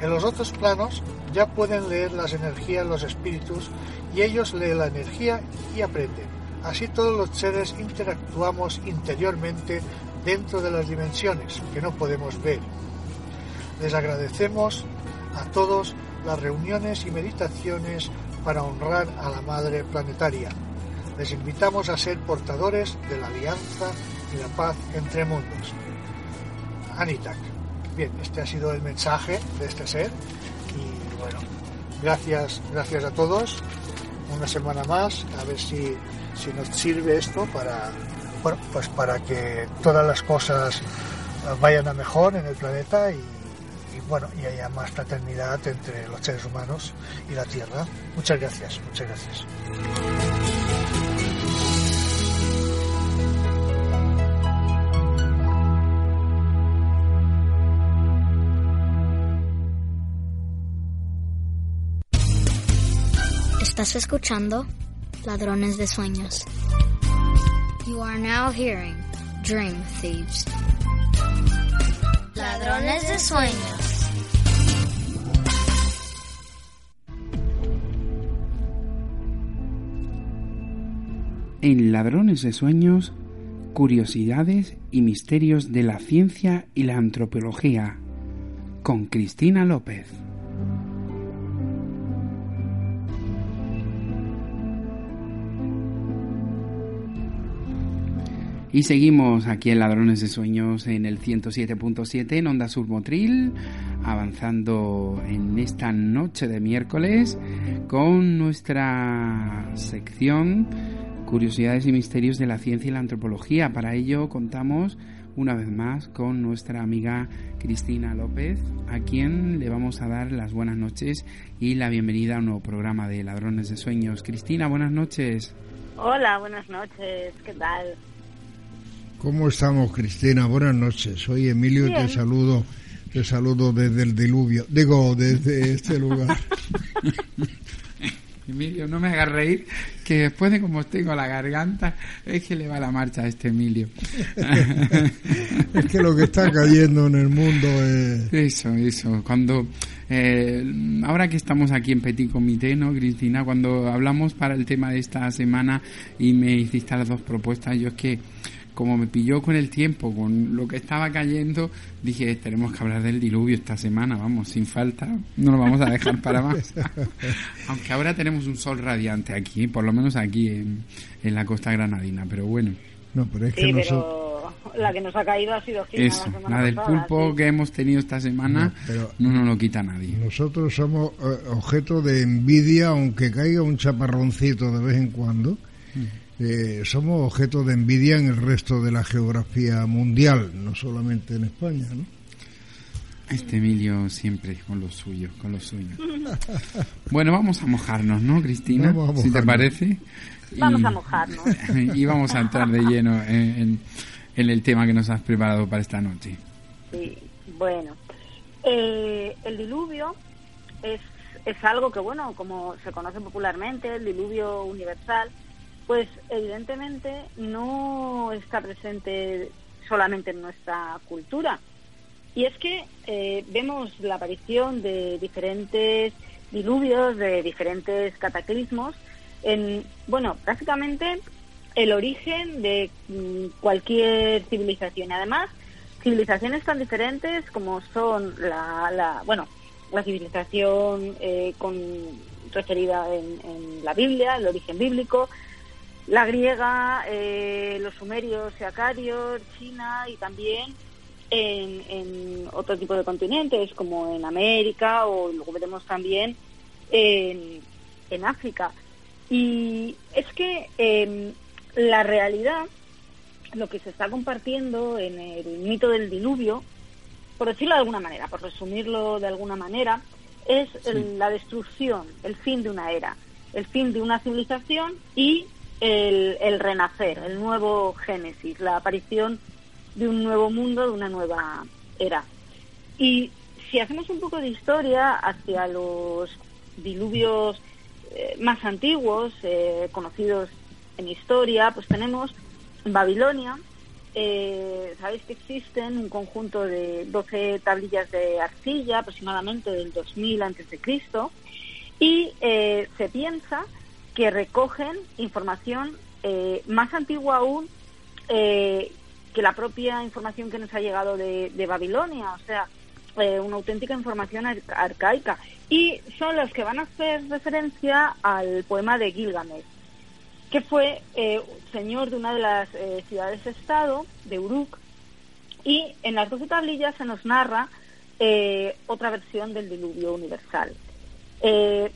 En los otros planos ya pueden leer las energías los espíritus y ellos leen la energía y aprenden. Así todos los seres interactuamos interiormente dentro de las dimensiones que no podemos ver. Les agradecemos a todos las reuniones y meditaciones para honrar a la Madre Planetaria. Les invitamos a ser portadores de la alianza y la paz entre mundos. Anitak. Bien, este ha sido el mensaje de este ser y bueno, gracias, gracias a todos. Una semana más, a ver si, si nos sirve esto para, bueno, pues para que todas las cosas vayan a mejor en el planeta bueno, y haya más fraternidad entre los seres humanos y la Tierra. Muchas gracias, muchas gracias. Estás escuchando Ladrones de Sueños. You are now hearing Dream Thieves. Ladrones de Sueños. En Ladrones de Sueños, curiosidades y misterios de la ciencia y la antropología, con Cristina López. Y seguimos aquí en Ladrones de Sueños en el 107.7 en Onda Sur Motril, avanzando en esta noche de miércoles con nuestra sección Curiosidades y Misterios de la Ciencia y la Antropología. Para ello contamos una vez más con nuestra amiga Cristina López, a quien le vamos a dar las buenas noches y la bienvenida a un nuevo programa de Ladrones de Sueños. Cristina, buenas noches. Hola, buenas noches, ¿qué tal? ¿Cómo estamos, Cristina? Buenas noches. Soy Emilio y te saludo, te saludo desde el diluvio. Digo, desde este lugar. [laughs] Emilio, no me hagas reír, que después de como tengo la garganta, es que le va la marcha a este Emilio. [laughs] es que lo que está cayendo en el mundo es... Eso, eso. Cuando, eh, ahora que estamos aquí en Petit Comité, ¿no, Cristina? Cuando hablamos para el tema de esta semana y me hiciste las dos propuestas, yo es que como me pilló con el tiempo, con lo que estaba cayendo, dije, tenemos que hablar del diluvio esta semana, vamos, sin falta, no lo vamos a dejar para más. [laughs] Aunque ahora tenemos un sol radiante aquí, por lo menos aquí en, en la costa granadina, pero bueno. No, pero es que Sí, nosotros... pero la que nos ha caído ha sido Gina Eso, la del pasada, pulpo sí. que hemos tenido esta semana No, pero- no nos lo quita nadie. Nosotros somos eh, objeto de envidia, aunque caiga un chaparroncito de vez en cuando. Eh, somos objeto de envidia en el resto de la geografía mundial, no solamente en España, ¿no? Este Emilio siempre con lo suyo, con lo suyo. Bueno, vamos a mojarnos, ¿no, Cristina? Vamos a si te mojarnos. parece. Vamos Y- a mojarnos. [laughs] y vamos a entrar de lleno en, en- en el tema que nos has preparado para esta noche. Sí, bueno. Eh, el diluvio es, es algo que, bueno, como se conoce popularmente, el diluvio universal, pues evidentemente no está presente solamente en nuestra cultura. Y es que eh, vemos la aparición de diferentes diluvios, de diferentes cataclismos, en, bueno, prácticamente el origen de mm, cualquier civilización. Y además, civilizaciones tan diferentes como son la, la bueno, la civilización eh, con, referida en, la Biblia, el origen bíblico, la griega, eh, los sumerios y acarios, China y también en, en, otro tipo de continentes como en América o luego veremos también en, en África. Y es que em, la realidad, lo que se está compartiendo en el mito del diluvio, por decirlo de alguna manera, por resumirlo de alguna manera, es la destrucción, el fin de una era, el fin de una civilización y el, el, renacer, el nuevo génesis, la aparición de un nuevo mundo, de una nueva era. Y si hacemos un poco de historia hacia los diluvios eh, más antiguos, eh, conocidos en historia, pues tenemos Babilonia. Eh, Sabéis que existen un conjunto de 12 tablillas de arcilla, aproximadamente del 2000 a.C., y se piensa que recogen información más antigua aún que la propia información que nos ha llegado de, Babilonia, o sea, una auténtica información arcaica y son los que van a hacer referencia al poema de Gilgamesh, que fue eh, señor de una de las eh, ciudades-estado, de Uruk, y en las doce tablillas se nos narra eh, otra versión del diluvio universal.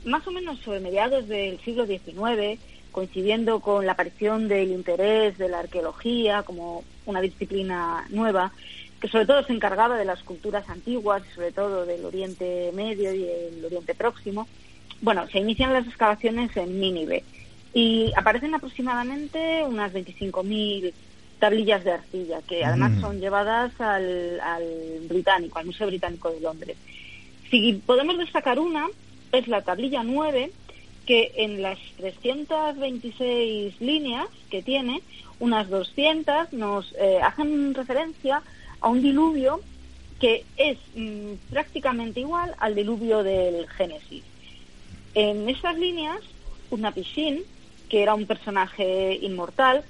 Más o menos sobre mediados del siglo XIX, coincidiendo con la aparición del interés de la arqueología como una disciplina nueva, que sobre todo se encargaba de las culturas antiguas y sobre todo del Oriente Medio y el Oriente Próximo. Bueno, se inician las excavaciones en Nínive y aparecen aproximadamente unas 25.000 tablillas de arcilla que además mm. son llevadas al, al británico, al Museo Británico de Londres. Si podemos destacar una, es la tablilla 9, que en las 326 líneas que tiene, unas 200 nos eh, hacen referencia a un diluvio que es mm, prácticamente igual al diluvio del Génesis. En estas líneas, Utnapishtim, que era un personaje inmortal,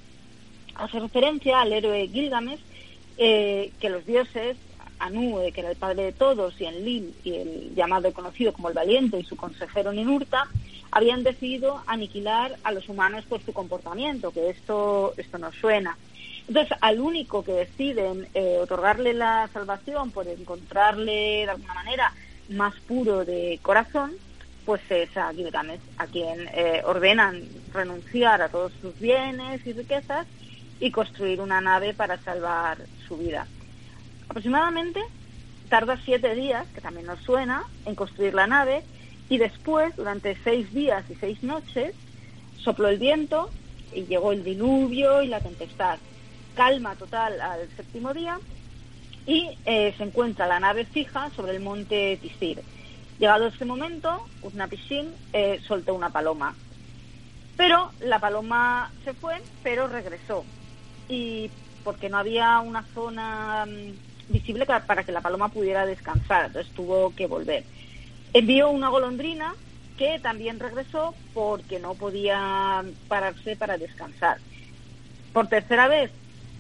hace referencia al héroe Gilgamesh, eh, que los dioses, Anu, que era el padre de todos, y Enlil, y el llamado conocido como el Valiente, y su consejero Ninurta, habían decidido aniquilar a los humanos por su comportamiento, que esto, esto nos suena. Entonces, al único que deciden eh, otorgarle la salvación por encontrarle de alguna manera más puro de corazón, pues es a Gilgamesh, a quien eh, ordenan renunciar a todos sus bienes y riquezas y construir una nave para salvar su vida. Aproximadamente tarda siete días, que también nos suena, en construir la nave y después, durante seis días y seis noches, sopló el viento y llegó el diluvio y la tempestad calma total al séptimo día y eh, se encuentra la nave fija sobre el monte Tisir. Llegado este momento, Utnapishtim eh, soltó una paloma. Pero la paloma se fue, pero regresó. Y porque no había una zona mm, visible para que la paloma pudiera descansar, entonces tuvo que volver. Envió una golondrina que también regresó porque no podía pararse para descansar. Por tercera vez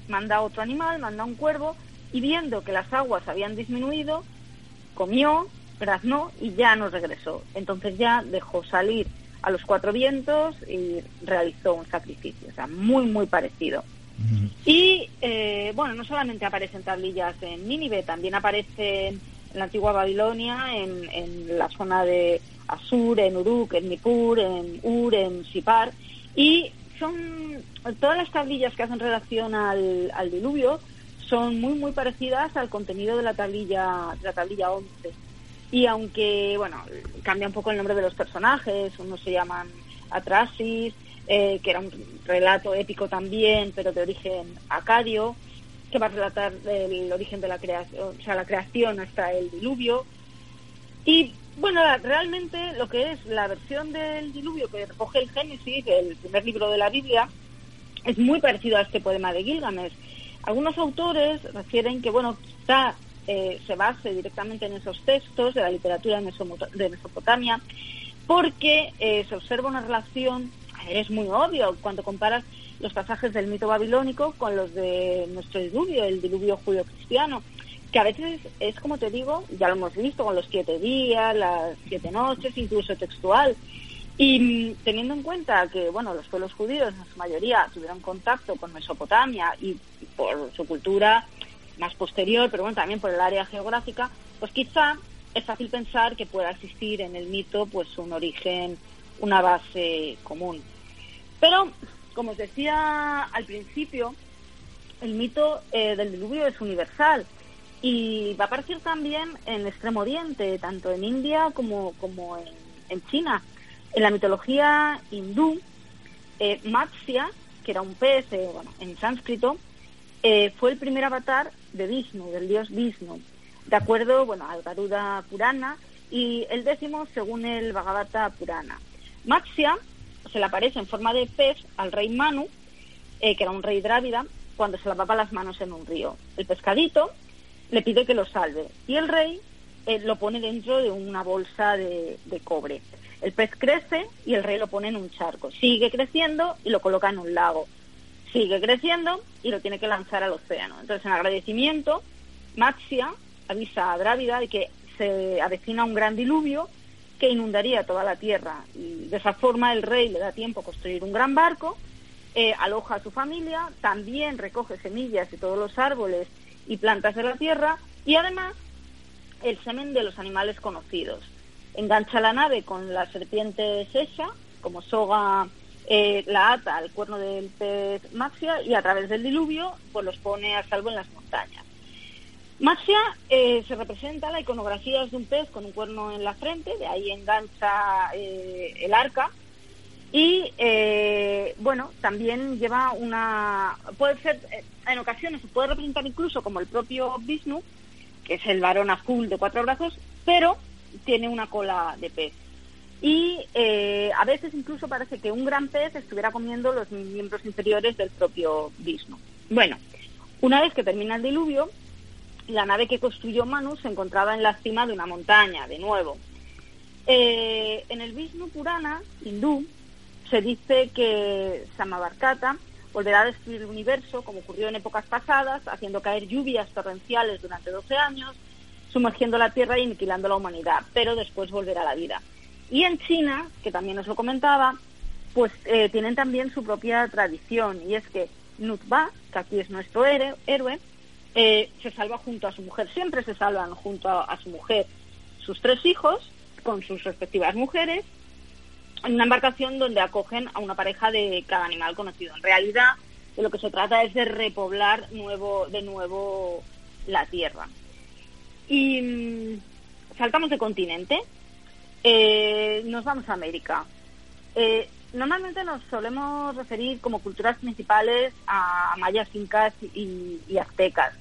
manda otro animal, manda un cuervo, y viendo que las aguas habían disminuido, comió, graznó y ya no regresó. Entonces ya dejó salir a los cuatro vientos y realizó un sacrificio, o sea, muy, muy parecido. Y eh, bueno, no solamente aparecen tablillas en Nínive, también aparecen en la antigua Babilonia, en, en la zona de Asur, en Uruk, en Nippur, en Ur, en Sipar, y son todas las tablillas que hacen relación al, diluvio son muy muy parecidas al contenido de la tablilla de la tablilla 11 y aunque bueno cambia un poco el nombre de los personajes unos se llaman Atrasis eh, que era un relato épico también pero de origen acadio que va a relatar el origen de la creación o sea la creación hasta el diluvio y bueno, realmente lo que es la versión del diluvio que recoge el Génesis, el primer libro de la Biblia, es muy parecido a este poema de Gilgamesh. Algunos autores refieren que, bueno, quizá eh, se base directamente en esos textos de la literatura de Mesopotamia, porque eh, se observa una relación, es muy obvio cuando comparas los pasajes del mito babilónico con los de nuestro diluvio, el diluvio judío-cristiano, que a veces es como te digo, ya lo hemos visto con los siete días, las siete noches, incluso textual. Y mm, teniendo en cuenta que, bueno, los pueblos judíos en su mayoría tuvieron contacto con Mesopotamia y por su cultura más posterior, pero bueno, también por el área geográfica, pues quizá es fácil pensar que pueda existir en el mito pues un origen, una base común. Pero, como os decía al principio, el mito eh, del diluvio es universal y va a aparecer también en Extremo Oriente, tanto en India como, como en, China. En la mitología hindú, eh, Matsya, que era un pez, eh, bueno, en sánscrito, fue el primer avatar de Vishnu, del dios Vishnu, de acuerdo bueno, al Garuda Purana y el décimo según el Bhagavata Purana. Matsya se le aparece en forma de pez al rey Manu, eh, que era un rey drávida, cuando se lavaba las manos en un río. El pescadito le pide que lo salve y el rey eh, lo pone dentro de una bolsa de, de cobre. El pez crece y el rey lo pone en un charco. Sigue creciendo y lo coloca en un lago sigue creciendo y lo tiene que lanzar al océano. Entonces, en agradecimiento, Maxia avisa a Drávida de que se avecina un gran diluvio que inundaría toda la tierra. Y de esa forma el rey le da tiempo a construir un gran barco, eh, aloja a su familia, también recoge semillas de todos los árboles y plantas de la tierra y además el semen de los animales conocidos. Engancha la nave con la serpiente Sesha como soga eh, la ata al cuerno del pez Maxia y a través del diluvio pues los pone a salvo en las montañas. Maxia eh, se representa, la iconografía es de un pez con un cuerno en la frente, de ahí engancha eh, el arca y bueno, también lleva una, puede ser, en ocasiones se puede representar incluso como el propio Vishnu, que es el varón azul de cuatro brazos, pero tiene una cola de pez y eh, a veces incluso parece que un gran pez estuviera comiendo los miembros inferiores del propio Vishnu. Bueno, una vez que termina el diluvio, la nave que construyó Manu se encontraba en la cima de una montaña, de nuevo. Eh, en el Vishnu Purana hindú se dice que Samavarkata volverá a destruir el universo, como ocurrió en épocas pasadas, haciendo caer lluvias torrenciales durante 12 años, sumergiendo la Tierra y aniquilando la humanidad, pero después volverá a la vida. Y en China, que también os lo comentaba, pues eh, tienen también su propia tradición y es que Nutba, que aquí es nuestro héroe, eh, se salva junto a su mujer, siempre se salvan junto a, su mujer sus tres hijos con sus respectivas mujeres en una embarcación donde acogen a una pareja de cada animal conocido. En realidad, de lo que se trata es de repoblar nuevo, de nuevo la tierra. Y mm, saltamos de continente eh, nos vamos a América. Eh, normalmente nos solemos referir como culturas principales a mayas, incas y, aztecas,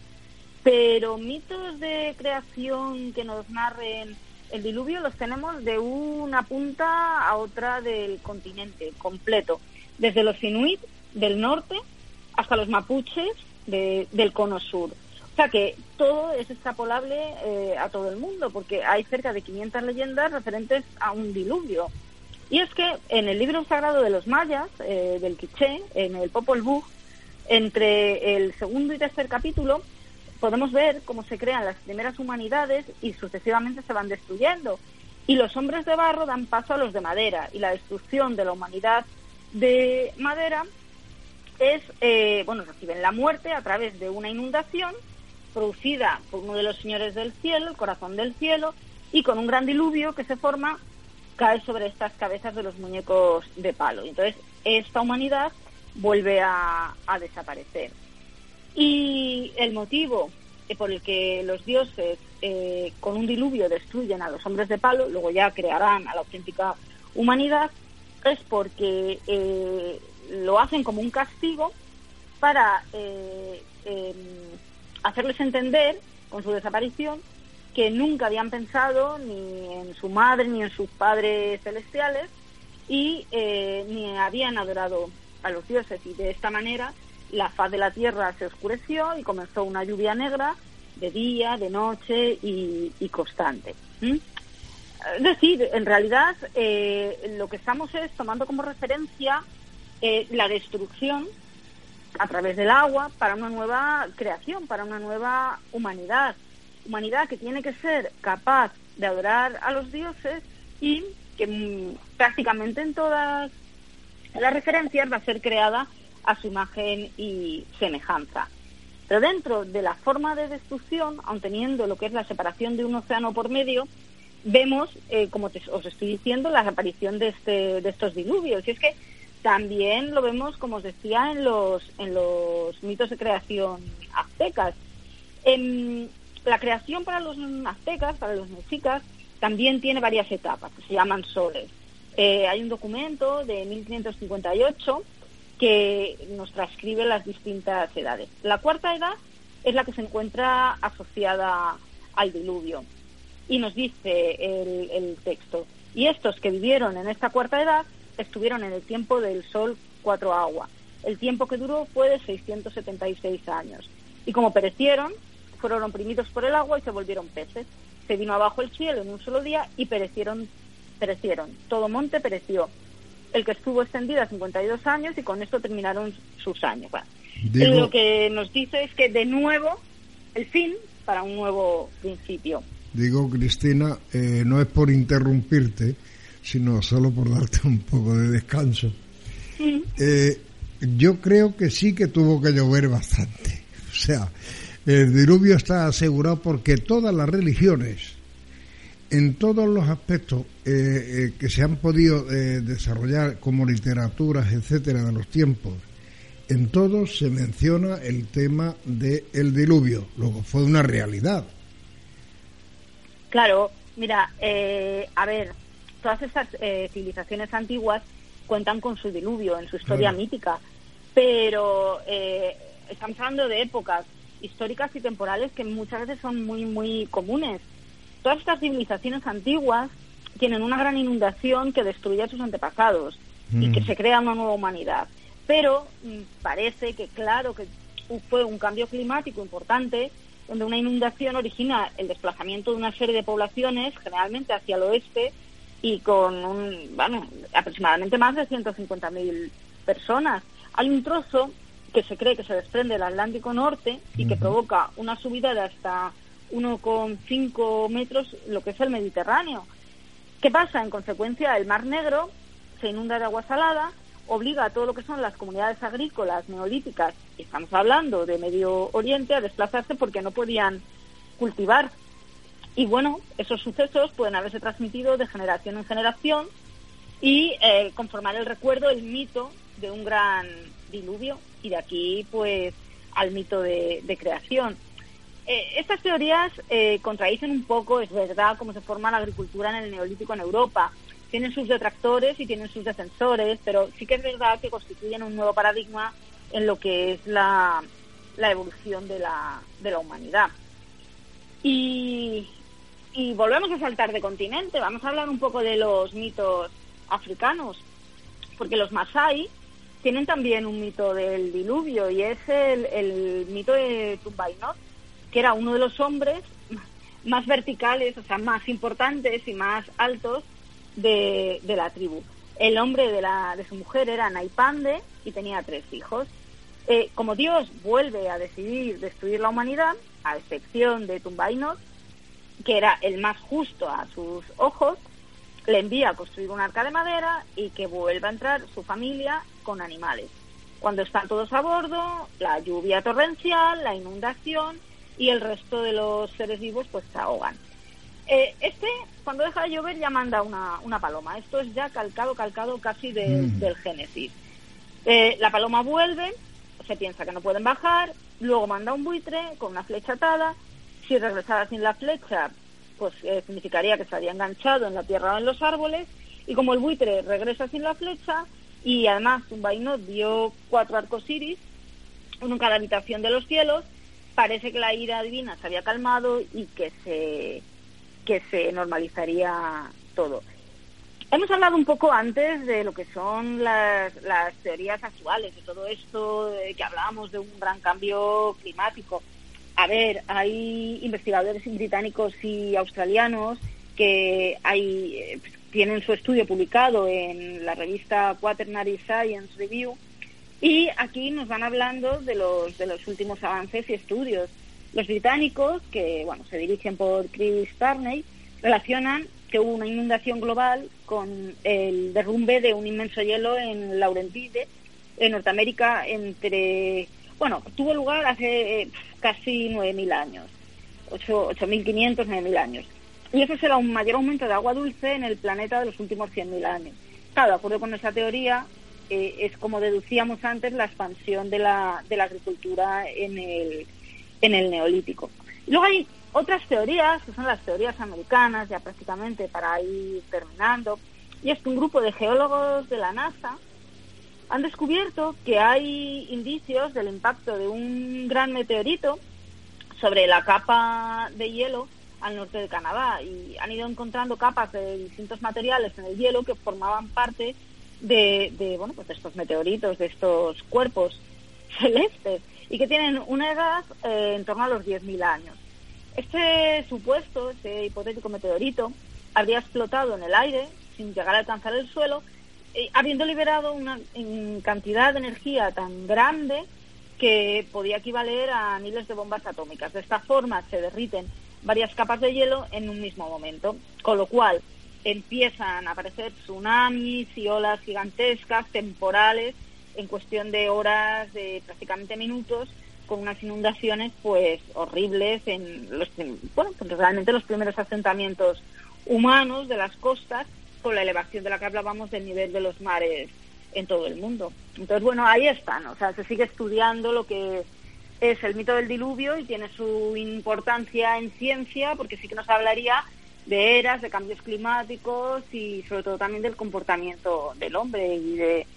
pero mitos de creación que nos narren el diluvio los tenemos de una punta a otra del continente completo, desde los inuit del norte hasta los mapuches del cono sur sea que todo es extrapolable eh, a todo el mundo, porque hay cerca de 500 leyendas referentes a un diluvio. Y es que en el libro sagrado de los mayas, eh, del Quiché, en el Popol Vuh, entre el segundo y tercer capítulo, podemos ver cómo se crean las primeras humanidades y sucesivamente se van destruyendo. Y los hombres de barro dan paso a los de madera, y la destrucción de la humanidad de madera es, eh, bueno, reciben la muerte a través de una inundación producida por uno de los señores del cielo, el corazón del cielo, y con un gran diluvio que se forma, cae sobre estas cabezas de los muñecos de palo. Entonces, esta humanidad vuelve a, desaparecer. Y el motivo por el que los dioses eh, con un diluvio destruyen a los hombres de palo, luego ya crearán a la auténtica humanidad, es porque eh, lo hacen como un castigo para eh, em, hacerles entender con su desaparición que nunca habían pensado ni en su madre ni en sus padres celestiales y eh, ni habían adorado a los dioses. Y de esta manera la faz de la tierra se oscureció y comenzó una lluvia negra de día, de noche y, constante. Es decir, en realidad eh, lo que estamos es tomando como referencia eh, la destrucción a través del agua para una nueva creación, para una nueva humanidad. Humanidad que tiene que ser capaz de adorar a los dioses y que mm, prácticamente en todas las referencias va a ser creada a su imagen y semejanza. Pero dentro de la forma de destrucción, aun teniendo lo que es la separación de un océano por medio, vemos, eh, como os estoy diciendo, la aparición de, este, de estos diluvios. Y es que también lo vemos, como os decía, en los, en los mitos de creación aztecas. En la creación para los aztecas, para los mexicas, también tiene varias etapas que se llaman soles. Eh, hay un documento de 1558 que nos transcribe las distintas edades. La cuarta edad es la que se encuentra asociada al diluvio. Y nos dice el, el texto, y estos que vivieron en esta cuarta edad estuvieron en el tiempo del sol cuatro agua. El tiempo que duró fue de 676 años. Y como perecieron, fueron oprimidos por el agua y se volvieron peces. Se vino abajo el cielo en un solo día y perecieron, perecieron. Todo monte pereció el que estuvo extendida 52 años y con esto terminaron sus años. lo que nos dice es que de nuevo el fin para un nuevo principio. Digo, Cristina, eh, no es por interrumpirte, sino solo por darte un poco de descanso. Eh, yo creo que sí que tuvo que llover bastante. O sea, el diluvio está asegurado porque todas las religiones, en todos los aspectos eh, eh, que se han podido eh, desarrollar como literaturas, etcétera, de los tiempos, en todos se menciona el tema del diluvio. Luego fue una realidad. Claro, mira, a ver, todas estas civilizaciones antiguas cuentan con su diluvio en su historia mítica, pero estamos hablando de épocas históricas y temporales que muchas veces son muy, muy comunes Todas estas civilizaciones antiguas tienen una gran inundación que destruye a sus antepasados y que mm. se crea una nueva humanidad. Pero mm, parece que, claro, que fue un cambio climático importante, donde una inundación origina el desplazamiento de una serie de poblaciones, generalmente hacia el oeste, y con un, bueno, aproximadamente más de 150.000 personas. Hay un trozo que se cree que se desprende del Atlántico Norte y que provoca una subida de hasta 1,5 metros lo que es el Mediterráneo. ¿Qué pasa? En consecuencia, el Mar Negro se inunda de agua salada, obliga a todo lo que son las comunidades agrícolas neolíticas, estamos hablando de Medio Oriente, a desplazarse porque no podían cultivar. Y bueno, esos sucesos pueden haberse transmitido de generación en generación y eh, conformar el recuerdo, el mito de un gran diluvio y de aquí pues al mito de creación. Eh, estas teorías eh, contradicen un poco, es verdad, cómo se forma la agricultura en el neolítico en Europa. Tienen sus detractores y tienen sus defensores, pero sí que es verdad que constituyen un nuevo paradigma en lo que es la, evolución de la, de la humanidad. Y, y volvemos a saltar de continente, vamos a hablar un poco de los mitos africanos, porque los Masai tienen también un mito del diluvio y es el, el mito de Tumbainot, que era uno de los hombres más verticales, o sea, más importantes y más altos de, la tribu. El hombre de, la, de su mujer era Naipande y tenía tres hijos. Eh, como Dios vuelve a decidir destruir la humanidad, a excepción de Tumbainot, que era el más justo a sus ojos, le envía a construir un arca de madera y que vuelva a entrar su familia con animales. Cuando están todos a bordo, la lluvia torrencial, la inundación y el resto de los seres vivos pues se ahogan. Eh, este, cuando deja de llover, ya manda una, una paloma. Esto es ya calcado, calcado casi mm. del Génesis. Eh, la paloma vuelve, se piensa que no pueden bajar, luego manda un buitre con una flecha atada. Si regresara sin la flecha, pues eh, significaría que se había enganchado en la tierra o en los árboles. Y como el buitre regresa sin la flecha, y además un vaino dio cuatro arcos iris, uno en cada habitación de los cielos, parece que la ira divina se había calmado y que se, que se normalizaría todo. Hemos hablado un poco antes de lo que son las, teorías actuales, de todo esto, que hablábamos de un gran cambio climático. A ver, hay investigadores británicos y australianos que hay, eh, tienen su estudio publicado en la revista Quaternary Science Review Y aquí nos van hablando de los, de los últimos avances y estudios. Los británicos, que bueno, se dirigen por Chris Tarney, relacionan que hubo una inundación global con el derrumbe de un inmenso hielo en Laurentide, en Norteamérica, entre, bueno, tuvo lugar hace eh, casi 9.000 años, 8.500, 9.000 años. Y eso será un mayor aumento de agua dulce en el planeta de los últimos 100.000 años. Claro, de acuerdo con esa teoría, eh, es como deducíamos antes la expansión de la, de la agricultura en el, en el neolítico. Luego hay otras teorías, que son las teorías americanas, ya prácticamente para ir terminando, y es que un grupo de geólogos de la NASA han descubierto que hay indicios del impacto de un gran meteorito sobre la capa de hielo al norte de Canadá y han ido encontrando capas de distintos materiales en el hielo que formaban parte de, bueno pues de estos meteoritos, de estos cuerpos [laughs] celestes y que tienen una edad eh, en torno a los 10.000 años. Este supuesto, este hipotético meteorito, habría explotado en el aire sin llegar a alcanzar el suelo, eh, habiendo liberado una cantidad de energía tan grande que podía equivaler a miles de bombas atómicas. De esta forma se derriten varias capas de hielo en un mismo momento, con lo cual empiezan a aparecer tsunamis y olas gigantescas, temporales, en cuestión de horas, de prácticamente minutos, con unas inundaciones pues horribles en los bueno pues, realmente los primeros asentamientos humanos de las costas con la elevación de la que hablábamos del nivel de los mares en todo el mundo. Entonces bueno ahí están o sea se sigue estudiando lo que es el mito del diluvio y tiene su importancia en ciencia porque sí que nos hablaría de eras de cambios climáticos y sobre todo también del comportamiento del hombre y de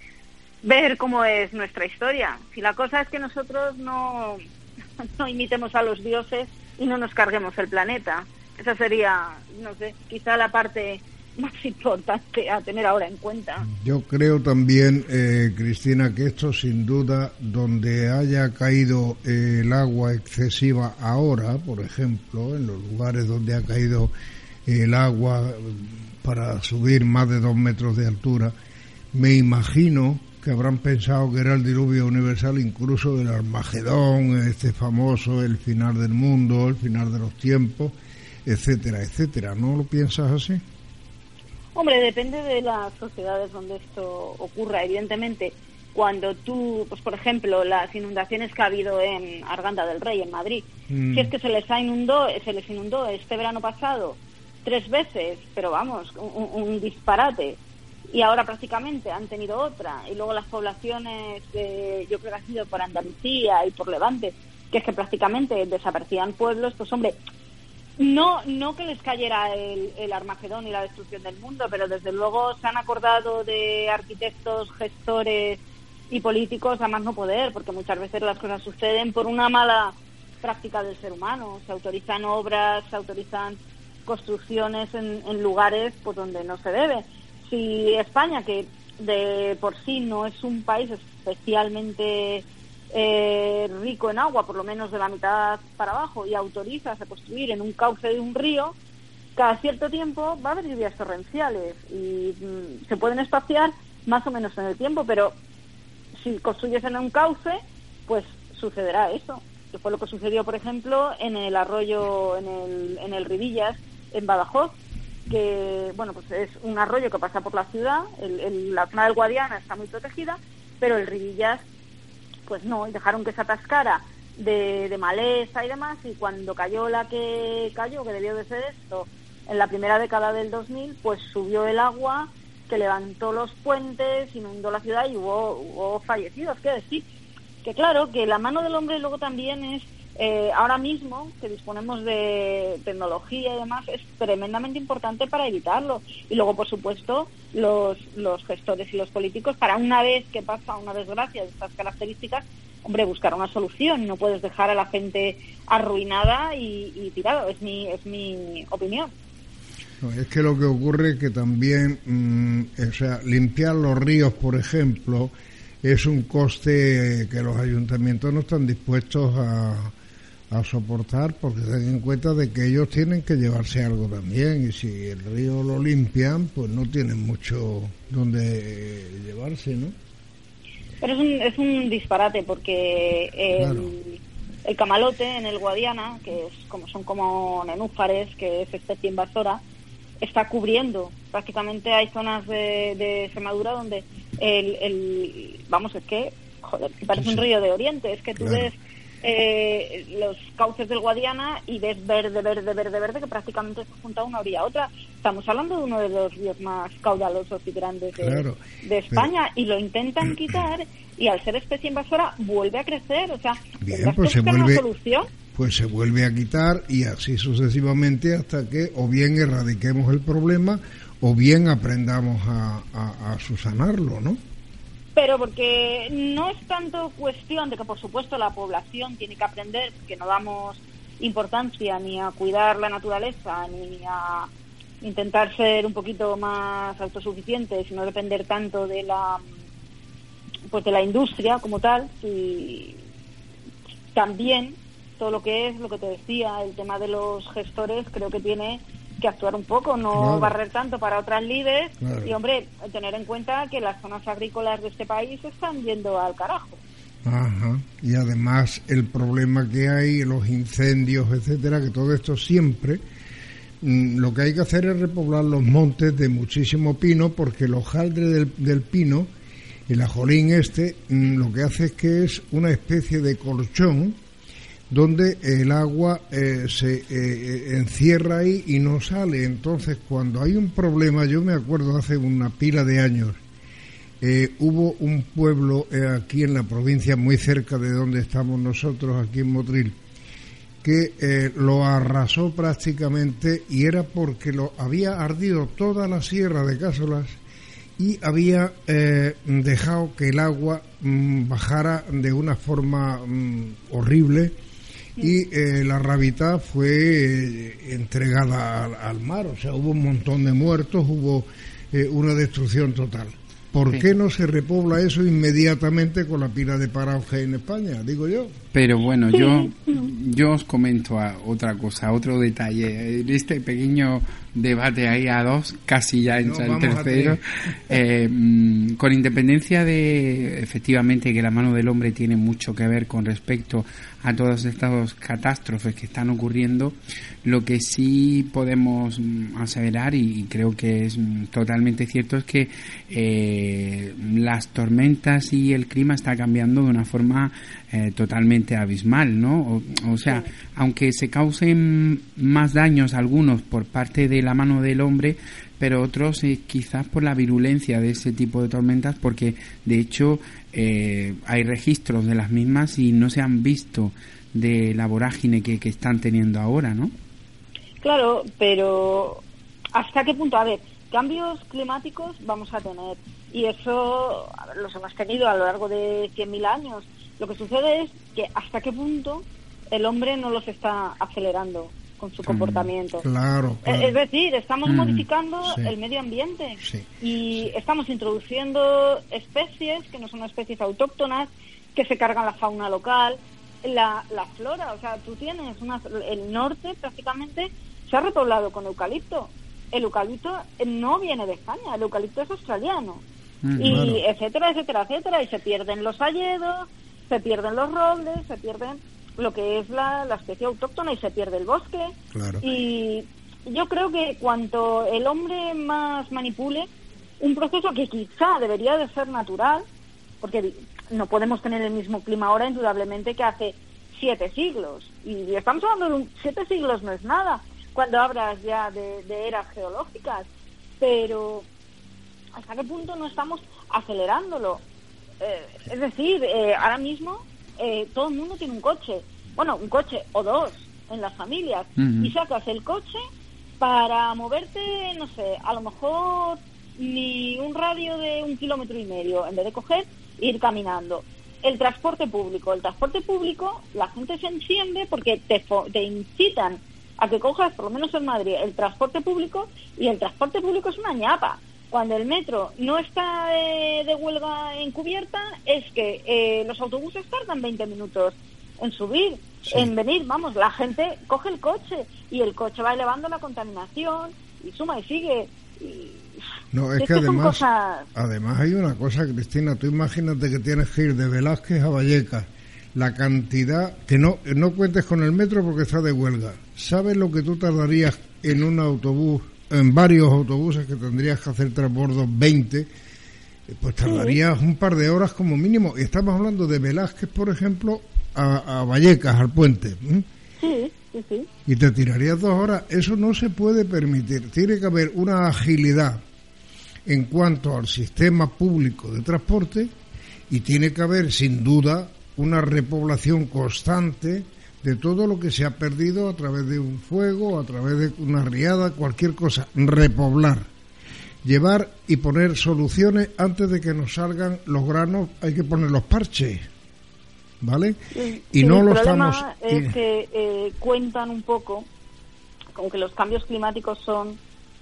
ver cómo es nuestra historia. Si la cosa es que nosotros no, [laughs] no imitemos a los dioses y no nos carguemos el planeta. Esa sería, no sé, quizá la parte [laughs] más importante a tener ahora en cuenta. Yo creo también, eh, Cristina, que esto sin duda, donde haya caído el agua excesiva ahora, por ejemplo, en los lugares donde ha caído el agua para subir más de dos metros de altura, me imagino que habrán pensado que era el diluvio universal incluso del Armagedón, este famoso, el final del mundo, el final de los tiempos, etcétera, etcétera. ¿No lo piensas así? Hombre, depende de las sociedades donde esto ocurra. Evidentemente, cuando tú, pues por ejemplo, las inundaciones que ha habido en Arganda del Rey, en Madrid, mm. si es que se les ha inundó, se les inundó este verano pasado tres veces, pero vamos, un disparate y ahora prácticamente han tenido otra. Y luego las poblaciones, de, yo creo que ha sido por Andalucía y por Levante, que es que prácticamente desaparecían pueblos, pues hombre, no, no que les cayera el, el Armagedón y la destrucción del mundo, pero desde luego se han acordado de arquitectos, gestores y políticos a más no poder, porque muchas veces las cosas suceden por una mala práctica del ser humano. Se autorizan obras, se autorizan construcciones en, en lugares pues, donde no se debe. Si España, que de por sí no es un país especialmente eh, rico en agua, por lo menos de la mitad para abajo, y autorizas a construir en un cauce de un río, cada cierto tiempo va a haber lluvias torrenciales y mm, se pueden espaciar más o menos en el tiempo, pero si construyes en un cauce, pues sucederá eso, que fue lo que sucedió, por ejemplo, en el arroyo, en el, en el Rivillas, en Badajoz, que bueno pues es un arroyo que pasa por la ciudad, el, la zona del Guadiana está muy protegida, pero el Rivillas pues no, y dejaron que se atascara de, maleza y demás, y cuando cayó la que cayó, que debió de ser esto, en la primera década del 2000, pues subió el agua que levantó los puentes, inundó la ciudad y hubo, hubo fallecidos. Quiero decir que claro, que la mano del hombre luego también es eh, ahora mismo que disponemos de tecnología y demás es tremendamente importante para evitarlo. Y luego, por supuesto, los, gestores y los políticos, para una vez que pasa una desgracia de estas características, hombre, buscar una solución. No puedes dejar a la gente arruinada y, y tirado. Es mi, es mi opinión. es que lo que ocurre es que también, mm, o sea, limpiar los ríos, por ejemplo, es un coste que los ayuntamientos no están dispuestos a, a soportar porque ten en cuenta de que ellos tienen que llevarse algo también y si el río lo limpian pues no tienen mucho donde llevarse, ¿no? Pero es un, es un disparate porque el, el camalote en el Guadiana, que es como son como nenúfares, que es especie invasora, está cubriendo. Prácticamente hay zonas de, de Extremadura donde el, el, vamos, es que, joder, parece un río de Oriente, es que tú ves eh, los cauces del Guadiana y ves verde, verde, verde, verde, que prácticamente se junta una orilla a otra. Estamos hablando de uno de los ríos más caudalosos y grandes de, España y lo intentan quitar y al ser especie invasora vuelve a crecer. O sea, Bien, pues se vuelve, solución? pues se vuelve a quitar y así sucesivamente hasta que o bien erradiquemos el problema o bien aprendamos a, a, a susanarlo, ¿no? Pero porque no es tanto cuestión de que, por supuesto, la población tiene que aprender, que no damos importancia ni a cuidar la naturaleza, ni a intentar ser un poquito más autosuficientes, sino depender tanto de la pues de la industria como tal. Y también todo lo que es lo que te decía el tema de los gestores creo que tiene que actuar un poco, no barrer tanto para otras líderes y, hombre, tener en cuenta que las zonas agrícolas de este país están yendo al carajo. Ajá. Y además el problema que hay, los incendios, etcétera, que todo esto siempre mm, lo que hay que hacer es repoblar los montes de muchísimo pino porque el hojaldre del, del pino, el ajolín este, mm, lo que hace es que es una especie de colchón donde el agua eh, se eh, eh, encierra ahí y no sale. Entonces, cuando hay un problema, yo me acuerdo hace una pila de años, hubo un pueblo aquí en la provincia, muy cerca de donde estamos nosotros, aquí en Motril, que lo arrasó prácticamente y era porque lo había ardido toda la sierra de Cásolas y había dejado que el agua mm, bajara de una forma mm, horrible y eh, la rabita fue eh, entregada al, mar, o sea, hubo un montón de muertos, hubo eh, una destrucción total. ¿Por qué no se repobla eso inmediatamente con la pila de parauge en España? Digo yo. Pero bueno, yo, yo os comento a otra cosa, otro detalle. En este pequeño debate ahí a dos, casi ya entra el tercero, [laughs] eh, mm, con independencia de efectivamente que la mano del hombre tiene mucho que ver con respecto a todas estas catástrofes que están ocurriendo, lo que sí podemos mm, aseverar y creo que es mm, totalmente cierto es que eh, las tormentas y el clima está cambiando de una forma eh, totalmente abismal, ¿no? O, sea, aunque se causen más daños algunos por parte de la mano del hombre, pero otros eh, quizás por la virulencia de ese tipo de tormentas, porque de hecho eh, hay registros de las mismas y no se han visto de la vorágine que, que están teniendo ahora, ¿no? Claro, pero ¿hasta qué punto? A ver, cambios climáticos vamos a tener y eso los hemos tenido a lo largo de 100.000 años lo que sucede es que hasta qué punto el hombre no los está acelerando con su mm, comportamiento. Claro, Es decir, estamos mm, modificando el medio ambiente y estamos introduciendo especies que no son especies autóctonas, que se cargan la fauna local, la, la flora. O sea, tú tienes una, el norte prácticamente se ha repoblado con eucalipto. El eucalipto no viene de España, el eucalipto es australiano. Mm, y etcétera, etcétera, etcétera. Y se pierden los hayedos, se pierden los robles, se pierden lo que es la, especie autóctona y se pierde el bosque. Y yo creo que cuanto el hombre más manipule un proceso que quizá debería de ser natural, porque no podemos tener el mismo clima ahora indudablemente que hace siete siglos. Y estamos hablando de un, siete siglos no es nada cuando hablas ya de, de eras geológicas, pero ¿hasta qué punto no estamos acelerándolo? Eh, es decir, eh, ahora mismo eh, todo el mundo tiene un coche, bueno, un coche o dos en las familias, y sacas el coche para moverte, no sé, a lo mejor ni un radio de un kilómetro y medio, en vez de coger, ir caminando. El transporte público, el transporte público, la gente se enciende porque te, te incitan a que cojas, por lo menos en Madrid, el transporte público, y el transporte público es una ñapa cuando el metro no está de, huelga encubierta es que eh, los autobuses tardan 20 minutos en subir, en venir, vamos, la gente coge el coche y el coche va elevando la contaminación y suma y sigue. Y No, es, que, además, además hay una cosa, Cristina, tú imagínate que tienes que ir de Velázquez a Vallecas, la cantidad, que no, no cuentes con el metro porque está de huelga. ¿Sabes lo que tú tardarías en un autobús, en varios autobuses que tendrías que hacer transbordos 20? Pues tardarías un par de horas como mínimo. Y estamos hablando de Velázquez, por ejemplo, a, Vallecas, al puente. Sí, sí, sí. Y te tirarías dos horas. Eso no se puede permitir. Tiene que haber una agilidad en cuanto al sistema público de transporte y tiene que haber, sin duda, una repoblación constante de todo lo que se ha perdido a través de un fuego, a través de una riada, cualquier cosa. Repoblar. Llevar y poner soluciones antes de que nos salgan los granos, hay que poner los parches. ¿vale? y no lo estamos. es que eh, cuentan un poco con que los cambios climáticos son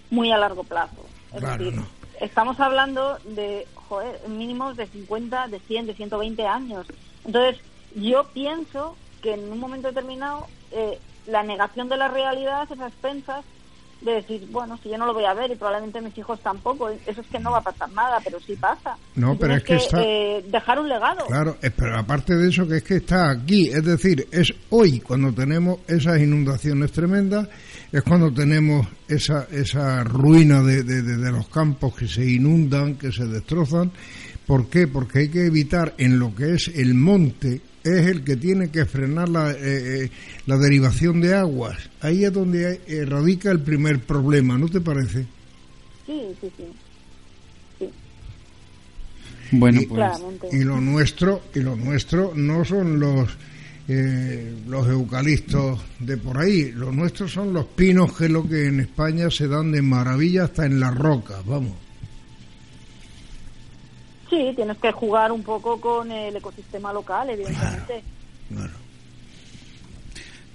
muy a largo plazo. Es decir, estamos hablando de mínimos de 50, de 100, de 120 años. Entonces, yo pienso que en un momento determinado eh, la negación de la realidad es a expensas de decir, bueno, si yo no lo voy a ver y probablemente mis hijos tampoco, eso es que no va a pasar nada, pero sí pasa. No, pero es que, está... Eh, dejar un legado. Claro, pero aparte de eso que es que está aquí, es decir, es hoy cuando tenemos esas inundaciones tremendas, es cuando tenemos esa, esa ruina de, de, de los campos que se inundan, que se destrozan. ¿Por qué? Porque hay que evitar en lo que es el monte es el que tiene que frenar la, eh, eh, la derivación de aguas. Ahí es donde eh, radica el primer problema, ¿no te parece? Sí, sí, sí. Bueno, y, pues. y lo nuestro, y lo nuestro no son los los eucaliptos de por ahí, los nuestros son los pinos que es lo que en España se dan de maravilla hasta en las rocas, vamos. Sí, tienes que jugar un poco con el ecosistema local, evidentemente. Claro,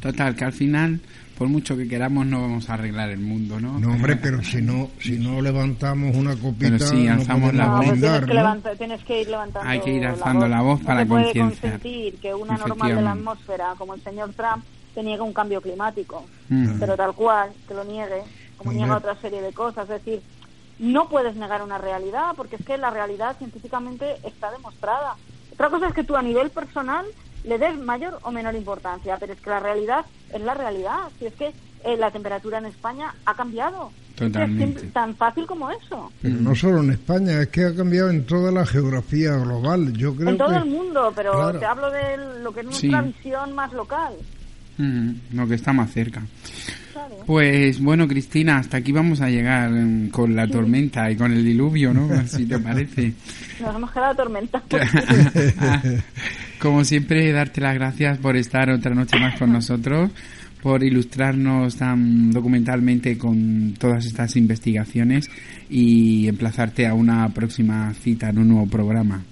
Total, que al final, por mucho que queramos, no vamos a arreglar el mundo, ¿no? No, hombre, pero si no si no levantamos una copita, pero sí, alzamos la voz. tienes, que ir levantando Hay que ir alzando la voz, para no puede consentir que una normal de la atmósfera, como el señor Trump, te niegue un cambio climático. Mm. Pero tal cual, que lo niegue, como niega otra serie de cosas. Es decir, no puedes negar una realidad, porque es que la realidad científicamente está demostrada. Otra cosa es que tú a nivel personal le des mayor o menor importancia, pero es que la realidad es la realidad. Si es que eh, la temperatura en España ha cambiado. Totalmente. Es tan fácil como eso. Pero no solo en España, es que ha cambiado en toda la geografía global. Yo creo en todo el mundo, pero te hablo de lo que es nuestra visión más local. lo que está más cerca. Pues bueno, Cristina, hasta aquí vamos a llegar mm, con la tormenta y con el diluvio, ¿no? Si te parece. [laughs] Nos hemos quedado tormentados. [laughs] Como siempre, darte las gracias por estar otra noche más con nosotros, por ilustrarnos tan documentalmente con todas estas investigaciones y emplazarte a una próxima cita en un nuevo programa.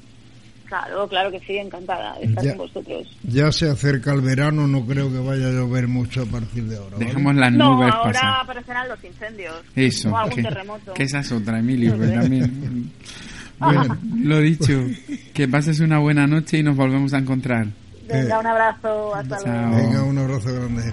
Claro, claro que sí, encantada de estar con vosotros. Ya se acerca el verano, no creo que vaya a llover mucho a partir de ahora. Dejamos las nubes no, ahora aparecerán los incendios. Eso. O algún terremoto. Que esa es otra, Emilio, que también... [laughs] Bueno, lo dicho, que pases una buena noche y nos volvemos a encontrar. Venga, un abrazo, hasta luego. Venga, un abrazo grande.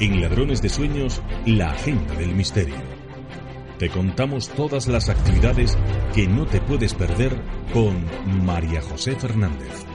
En Ladrones de Sueños, la agenda del misterio. Te contamos todas las actividades que no te puedes perder con María José Fernández.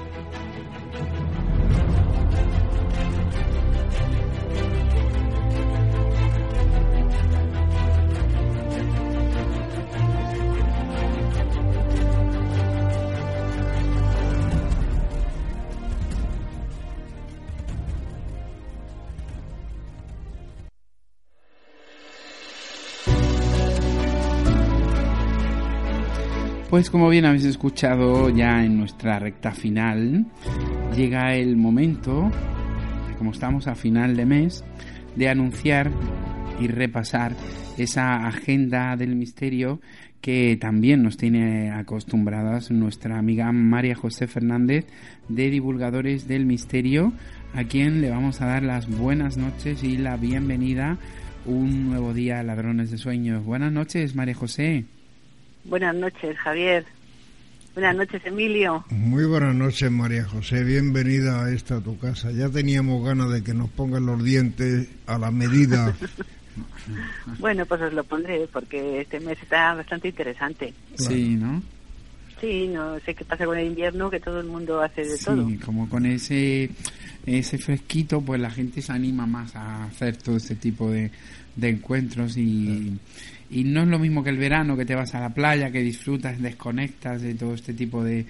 Pues como bien habéis escuchado ya en nuestra recta final, llega el momento, como estamos a final de mes, de anunciar y repasar esa agenda del misterio que también nos tiene acostumbradas nuestra amiga María José Fernández de Divulgadores del Misterio, a quien le vamos a dar las buenas noches y la bienvenida un nuevo día Ladrones de Sueños. Buenas noches, María José. Buenas noches, Javier. Buenas noches, Emilio. Muy buenas noches, María José. Bienvenida a esta tu casa. Ya teníamos ganas de que nos pongan los dientes a la medida. [laughs] bueno, pues os lo pondré porque este mes está bastante interesante. Sí, ¿no? Sí, no sé qué pasa con el invierno, que todo el mundo hace de todo. Sí, como con ese ese fresquito, pues la gente se anima más a hacer todo este tipo de, de encuentros y, y no es lo mismo que el verano, que te vas a la playa, que disfrutas, desconectas de todo este tipo de,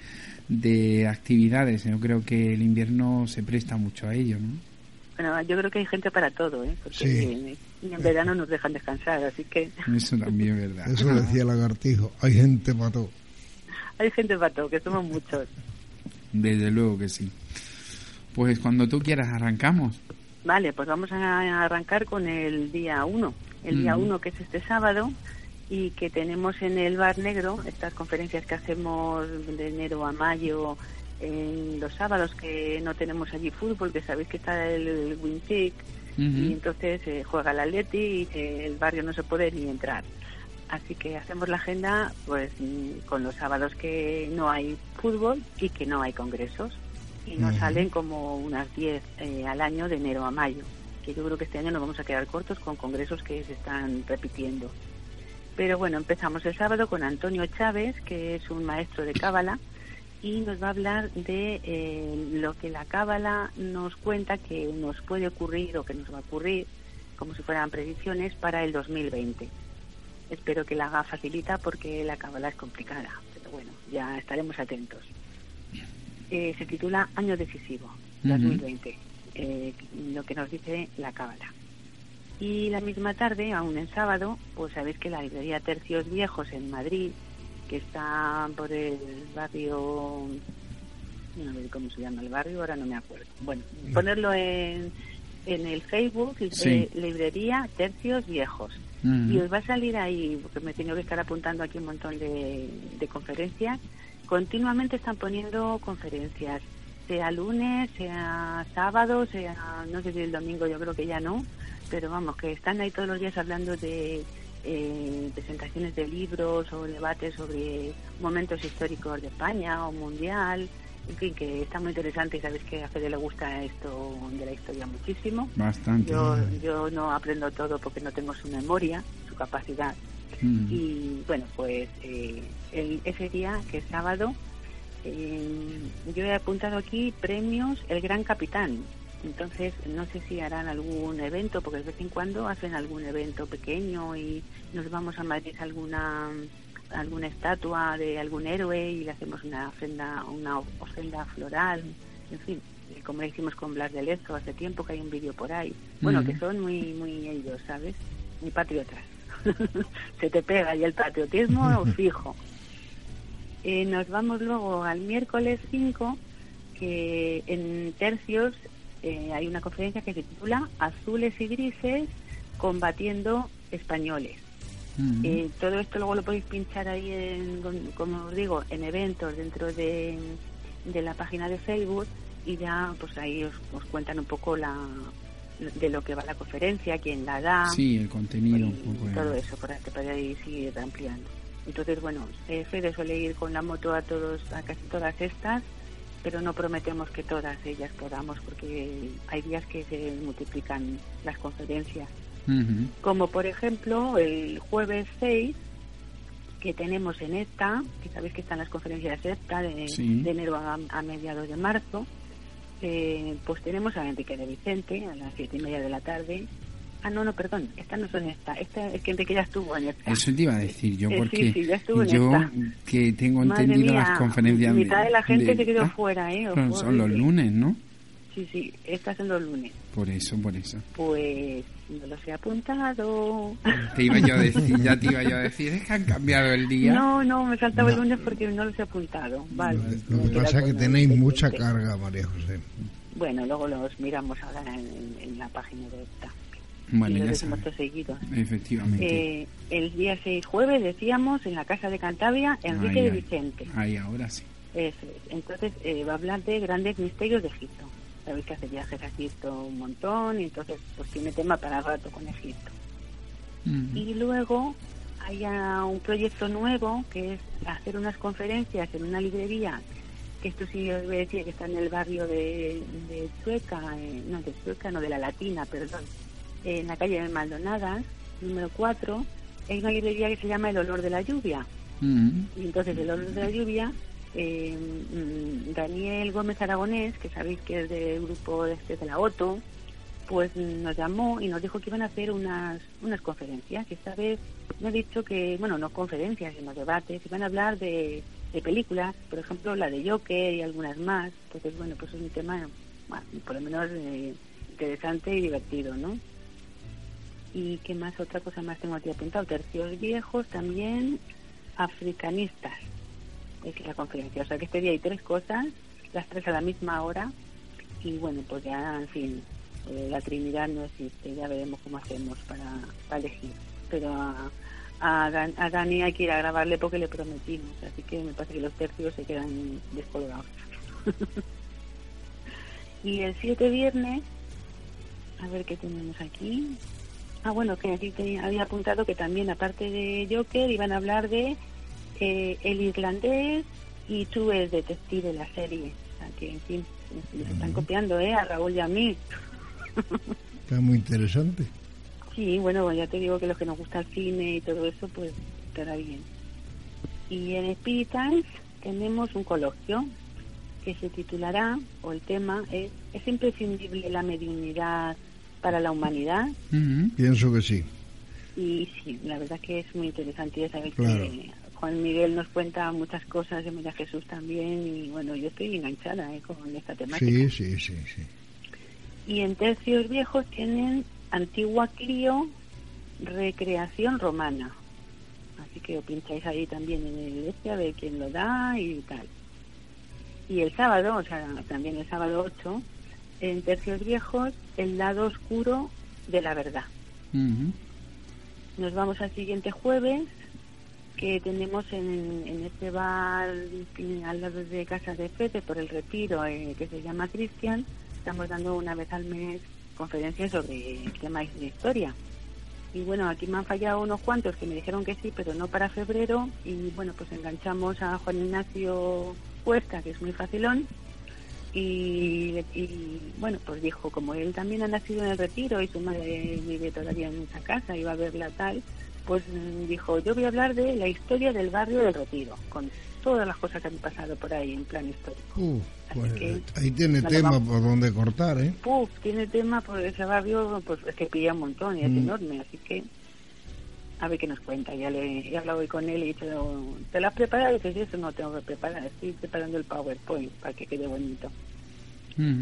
de actividades. Yo creo que el invierno se presta mucho a ello, ¿no? Bueno, yo creo que hay gente para todo, ¿eh? Porque en verano nos dejan descansar, así que... [laughs] Eso también es verdad. Eso decía Lagartijo, hay gente para todo. [laughs] Hay gente para todo, que somos muchos. Desde luego que sí. Pues cuando tú quieras arrancamos. Vale, pues vamos a arrancar con el día 1 el día 1, que es este sábado, y que tenemos en el Bar Negro estas conferencias que hacemos de enero a mayo en los sábados que no tenemos allí fútbol, que sabéis que está el Winchick y entonces se juega el Atleti y el barrio no se puede ni entrar. Así que hacemos la agenda pues con los sábados que no hay fútbol y que no hay congresos. Y nos salen como unas 10 eh, al año de enero a mayo que yo creo que este año nos vamos a quedar cortos con congresos que se están repitiendo. Pero bueno, empezamos el sábado con Antonio Chávez, que es un maestro de Cábala, y nos va a hablar de eh, lo que la Cábala nos cuenta que nos puede ocurrir o que nos va a ocurrir, como si fueran predicciones, para el 2020. Espero que la haga facilita porque la Cábala es complicada, pero bueno, ya estaremos atentos. Eh, se titula Año Decisivo, 2020. Eh, lo que nos dice la Cábala. Y la misma tarde, aún en sábado, pues sabéis que la librería Tercios Viejos en Madrid, que está por el barrio, no sé cómo se llama el barrio, ahora no me acuerdo. Bueno, ponerlo en, en el Facebook, eh, librería Tercios Viejos. Y os va a salir ahí, porque me he tenido que estar apuntando aquí un montón de, de conferencias. Continuamente están poniendo conferencias sea lunes, sea sábado, sea, no sé si el domingo, yo creo que ya no, pero vamos, que están ahí todos los días hablando de eh, presentaciones de libros o debates sobre momentos históricos de España o mundial, en fin, que está muy interesante y sabéis que a Fede le gusta esto de la historia muchísimo. Bastante. Yo, yo no aprendo todo porque no tengo su memoria, su capacidad. Mm. Y bueno, pues eh, el, ese día, que es sábado, eh, yo he apuntado aquí premios El Gran Capitán. Entonces, no sé si harán algún evento, porque de vez en cuando hacen algún evento pequeño y nos vamos a Madrid a alguna alguna estatua de algún héroe y le hacemos una ofrenda, una ofrenda floral, en fin, como le hicimos con Blas de Lezo hace tiempo que hay un vídeo por ahí. Bueno, que son muy muy ellos, ¿sabes? Muy patriotas. [laughs] Se te pega y el patriotismo [laughs] fijo. Eh, nos vamos luego al miércoles 5, que en tercios eh, hay una conferencia que se titula Azules y Grises combatiendo españoles. Eh, todo esto luego lo podéis pinchar ahí, en, como os digo, en eventos dentro de, de la página de Facebook y ya pues ahí os, os cuentan un poco la, de lo que va la conferencia, quién la da. Sí, el contenido. Y, todo eso, para que podáis seguir ampliando. Entonces, bueno, Fede suele ir con la moto a, todos, a casi todas estas, pero no prometemos que todas ellas podamos, porque hay días que se multiplican las conferencias. Como por ejemplo el jueves 6, que tenemos en esta, que sabéis que están las conferencias esta de, de enero a, a mediados de marzo, eh, pues tenemos a Enrique de Vicente a las siete y media de la tarde. Ah, no, no, perdón, estas no son estas. Esta es que Enrique ya estuvo en esta. Eso te iba a decir yo, Eh, porque sí, sí, ya estuvo en yo esta. que tengo Madre entendido mía, las conferencias mitad de la gente de- se quedó ah, fuera, ¿eh? Son, son los lunes, ¿no? Sí, sí, estas son los lunes. Por eso, por eso. Pues no los he apuntado. Te iba yo a decir, [laughs] ya te iba yo a decir, es que han cambiado el día. No, no, me faltaba el lunes porque no los he apuntado. Vale. Lo que pasa es que tenéis mucha carga, María José. Bueno, luego los miramos ahora en, en la página de esta. Bueno, y ya decimos sabes. todos seguidos. Efectivamente. Eh, el día 6 jueves decíamos en la casa de Cantabria Enrique de. Vicente. Ahí, ahora sí. Eso es. Entonces eh, va a hablar de grandes misterios de Egipto. Sabéis que hace viajes a Egipto un montón y entonces pues tiene tema para rato con Egipto. Y luego hay un proyecto nuevo que es hacer unas conferencias en una librería, que esto sí os voy a decir que está en el barrio de, de Chueca, eh, no de Chueca, no de la Latina, perdón, en la calle de Maldonadas, número 4, hay una librería que se llama El Olor de la Lluvia. Y entonces el olor de la lluvia, eh, mm, Daniel Gómez Aragonés, que sabéis que es del grupo de, este de la OTO, pues mm, nos llamó y nos dijo que iban a hacer unas, unas conferencias. Y esta vez me ha dicho que, bueno, no conferencias, sino debates, iban a hablar de, de películas, por ejemplo la de Joker y algunas más. Entonces, bueno, pues es un tema, bueno, por lo menos eh, interesante y divertido, ¿no? ¿Y qué más? Otra cosa más tengo aquí apuntado. Tercios viejos también, africanistas. Es la conferencia. O sea que este día hay tres cosas, las tres a la misma hora. Y bueno, pues ya, en fin, eh, la Trinidad no existe. Ya veremos cómo hacemos para, elegir. Pero a Dani hay que ir a grabarle porque le prometimos. Así que me parece que los tercios se quedan descolgados. [laughs] y el 7 viernes, a ver qué tenemos aquí. Ah, bueno, que aquí tenía- había apuntado que también, aparte de Joker, iban a hablar de eh, El Irlandés y tú el detective, la serie. O sea, que, en fin, nos están copiando, ¿eh? A Raúl y a mí. Está muy interesante. Sí, bueno, ya te digo que los que nos gusta el cine y todo eso, pues estará bien. Y en Spirit Times tenemos un coloquio que se titulará, o el tema es, ¿es imprescindible la mediunidad para la humanidad? Pienso que sí. Y sí, la verdad que es muy interesante. Ya sabéis Claro. que Juan Miguel nos cuenta muchas cosas de María Jesús también. Y bueno, yo estoy enganchada ¿eh? con esta temática. Sí, sí, sí, sí. Y en tercios viejos tienen Antigua Clio, Recreación Romana. Así que os pincháis ahí también en el este a ver quién lo da y tal. Y el sábado, o sea, también el sábado 8, en tercios viejos, el lado oscuro de la verdad. Nos vamos al siguiente jueves, que tenemos en, en este bar al lado de Casa de Fete, por el retiro, eh, que se llama Cristian. Estamos dando una vez al mes conferencias sobre temas de historia. Y bueno, aquí me han fallado unos cuantos que me dijeron que sí, pero no para febrero. Y bueno, pues enganchamos a Juan Ignacio Cuesta, que es muy facilón. Y, y, bueno, pues dijo, como él también ha nacido en el retiro y su madre vive todavía en esa casa y va a verla tal, pues dijo, yo voy a hablar de la historia del barrio del retiro, con todas las cosas que han pasado por ahí en plan histórico. Uh, pues, que ahí tiene tema por donde cortar, ¿eh? Tiene tema, porque ese barrio pues es que pilla un montón y es Mm. enorme, así que a ver qué nos cuenta. Ya le he hablado hoy con él y he dicho, ¿te lo has preparado? Y dice, eso no tengo que preparar, estoy preparando el PowerPoint para que quede bonito.